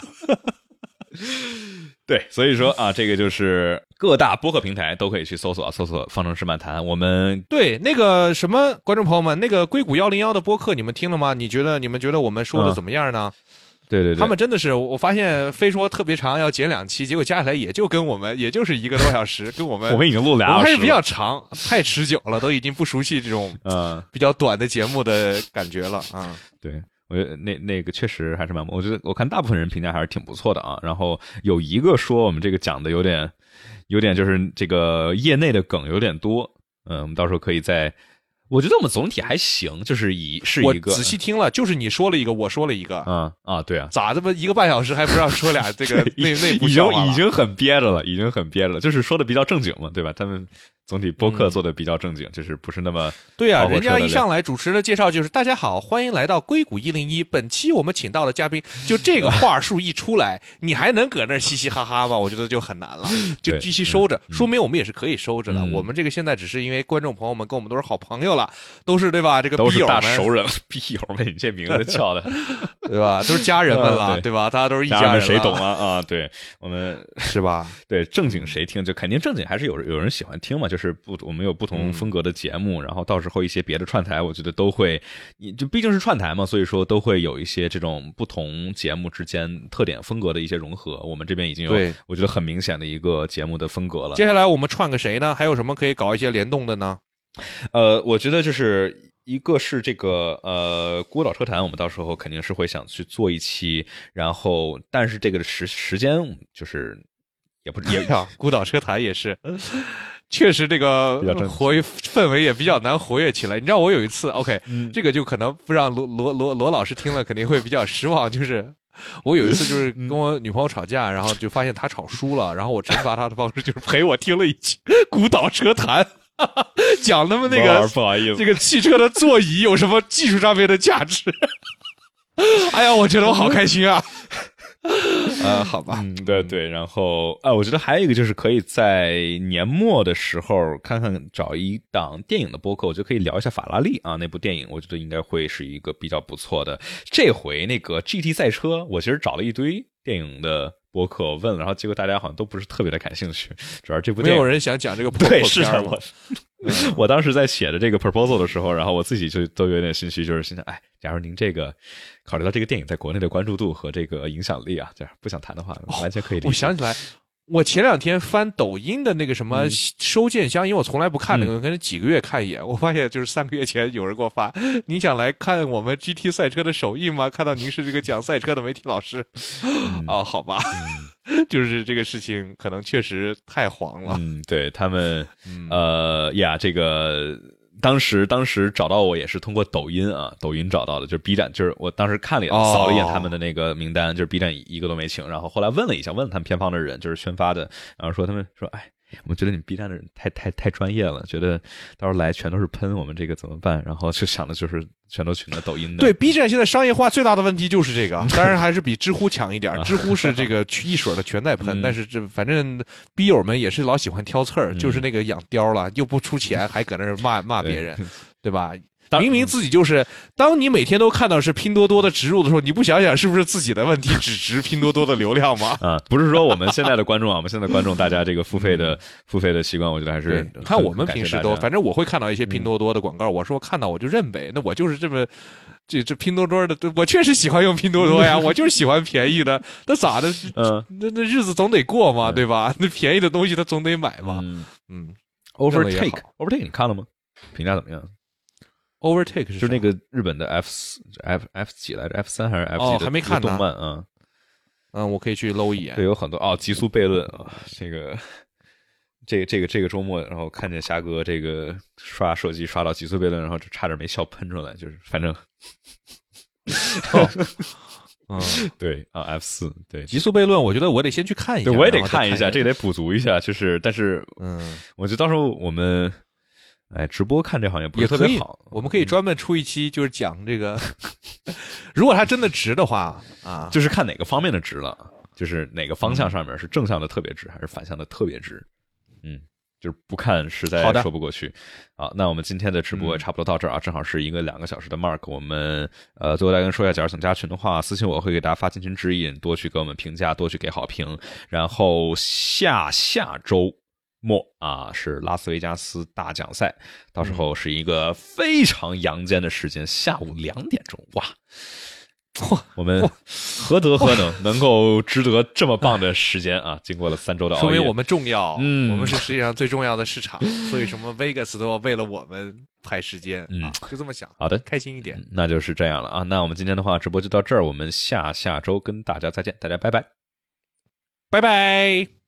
对，所以说啊，这个就是各大播客平台都可以去搜索，搜索“方程式漫谈”。我们对，那个什么，观众朋友们，那个硅谷幺零幺的播客你们听了吗？你觉得你们觉得我们说的嗯怎么样呢？对对对，他们真的是，我发现非说特别长，要剪两期，结果加起来也就跟我们，也就是一个多小时，跟我们 我们已经录俩还是比较长，太持久了，都已经不熟悉这种嗯，比较短的节目的感觉了啊。对。我觉得那那个确实还是蛮，我觉得我看大部分人评价还是挺不错的啊。然后有一个说我们这个讲的有点，有点就是这个业内的梗有点多，嗯，我们到时候可以再。我觉得我们总体还行，就是以是一个仔细听了，就是你说了一个，我说了一个，嗯啊，对啊，咋这么一个半小时还不让说俩 这个内内部已经已经很憋着了，已经很憋着了，就是说的比较正经嘛，对吧？他们总体播客嗯做的比较正经，就是不是那么对啊、人家一上来主持的介绍就是：“大家好，欢迎来到硅谷一零一。本期我们请到的嘉宾，就这个话术一出来，你还能搁那嘻嘻哈哈吗？我觉得就很难了，就继续收着。说明我们也是可以收着的。嗯我们这个现在只是因为观众朋友们跟我们都是好朋友了，都是对吧？这个都是大熟人了，笔友们，你这名字叫的，对吧？都是家人们了，嗯对对吧？大家都是一家人谁懂啊？啊，对我们是吧？对正经谁听，就肯定正经还是有有人喜欢听嘛，就是不我们有不同嗯风格的节目，然后到时候一些别的串台，我觉得都会，你就毕竟是串台嘛，所以说都会有一些这种不同节目之间特点风格的一些融合。我们这边已经有，我觉得很明显的一个节目的风格了。接下来我们串个谁呢？还有什么可以搞一些联动的呢？呃，我觉得就是一个是这个呃孤岛车坛，我们到时候肯定是会想去做一期，然后但是这个时时间就是也不也呀，孤岛车坛也是，确实这个活跃氛围也比较难活跃起来。你知道我有一次，OK，、嗯这个就可能不让罗罗罗罗老师听了肯定会比较失望，就是。我有一次就是跟我女朋友吵架，然后就发现她吵输了，然后我惩罚她的方式就是陪我听了一期《孤岛车坛》，讲他们那个不好意思这个汽车的座椅有什么技术上面的价值。哎呀，我觉得我好开心啊！呃，好吧，嗯，对对，然后啊，我觉得还有一个就是可以在年末的时候看看找一档电影的播客，我觉得可以聊一下法拉利啊那部电影，我觉得应该会是一个比较不错的。这回那个 GT 赛车，我其实找了一堆电影的播客，我问了，然后结果大家好像都不是特别的感兴趣，主要这部电影没有人想讲这个 破对，破是的，片儿吗我 我当时在写的这个 proposal 的时候，然后我自己就都有点心虚，就是心想，哎，假如您这个考虑到这个电影在国内的关注度和这个影响力啊，这样不想谈的话，完全可以理解。我想起来，我前两天翻抖音的那个什么收件箱，因为我从来不看那个，可能几个月看一眼。我发现就是三个月前有人给我发，你想来看我们 GT 赛车的首映吗？看到您是这个讲赛车的媒体老师，哦，好吧，就是这个事情可能确实太黄了。嗯，对他们，嗯呃呀，这个当时当时找到我也是通过抖音啊，抖音找到的，就是 B 站，就是我当时看了一眼，哦扫了一眼他们的那个名单，就是 B 站一个都没请，然后后来问了一下，问了他们片方的人，就是宣发的，然后说他们说，哎。我觉得你们 B 站的人太太太专业了，觉得到时候来全都是喷我们这个怎么办？然后就想的就是全都去那抖音的。对 B 站现在商业化最大的问题就是这个，当然还是比知乎强一点儿。知乎是这个一水儿的全在喷，嗯但是这反正 B 友们也是老喜欢挑刺儿，就是那个养貂了，又不出钱，还搁那骂骂别人，对吧？当明明自己就是，当你每天都看到是拼多多的植入的时候，你不想想是不是自己的问题只值拼多多的流量吗？啊，不是说我们现在的观众啊，我们现在的观众大家这个付费的 付费的习惯，我觉得还是对，看我们平时都，反正我会看到一些拼多多的广告，我说看到我就认呗，那我就是这么。这这拼多多的，我确实喜欢用拼多多呀，我就是喜欢便宜的，那咋的？嗯那那日子总得过嘛，对吧？那便宜的东西他总得买嘛。嗯，Overtake Overtake 你看了吗？评价怎么样？，Overtake 是就是那个日本的 F 四 F F 几来着？F 三还是 F 哦几的一个还没看动漫啊？嗯，我可以去搂一眼对，。有很多哦，极速悖论啊，这个。这个这个这个周末，然后看见虾哥这个刷手机刷到极速悖论，然后就差点没笑喷出来，就是反正 嗯，对啊，F 四对，极速悖论，我觉得我得先去看一下。对我也得看看一下，这个得补足一下，就是但是嗯，我觉得到时候我们哎直播看这好像也不是特别好，，我们可以专门出一期，就是讲这个，如果它真的值的话啊，就是看哪个方面的值了，就是哪个方向上面是正向的特别值，还是反向的特别值。嗯，就是不看实在说不过去。好，那我们今天的直播也嗯差不多到这儿啊，正好是一个两个小时的 mark。我们呃，最后再跟说一下，假如想加群的话，私信我会给大家发进群指引，多去给我们评价，多去给好评。然后下下周。末啊，是拉斯维加斯大奖赛，到时候是一个非常阳间的时间，下午两点钟，哇！我们何德何能，能够值得这么棒的时间啊？经过了三周的熬夜，说明我们重要，嗯我们是世界上最重要的市场，所以什么 Vegas 都要为了我们排时间、嗯啊，就这么想，好的，开心一点，那就是这样了啊。那我们今天的话，直播就到这儿，我们下下周跟大家再见，大家拜拜。拜拜。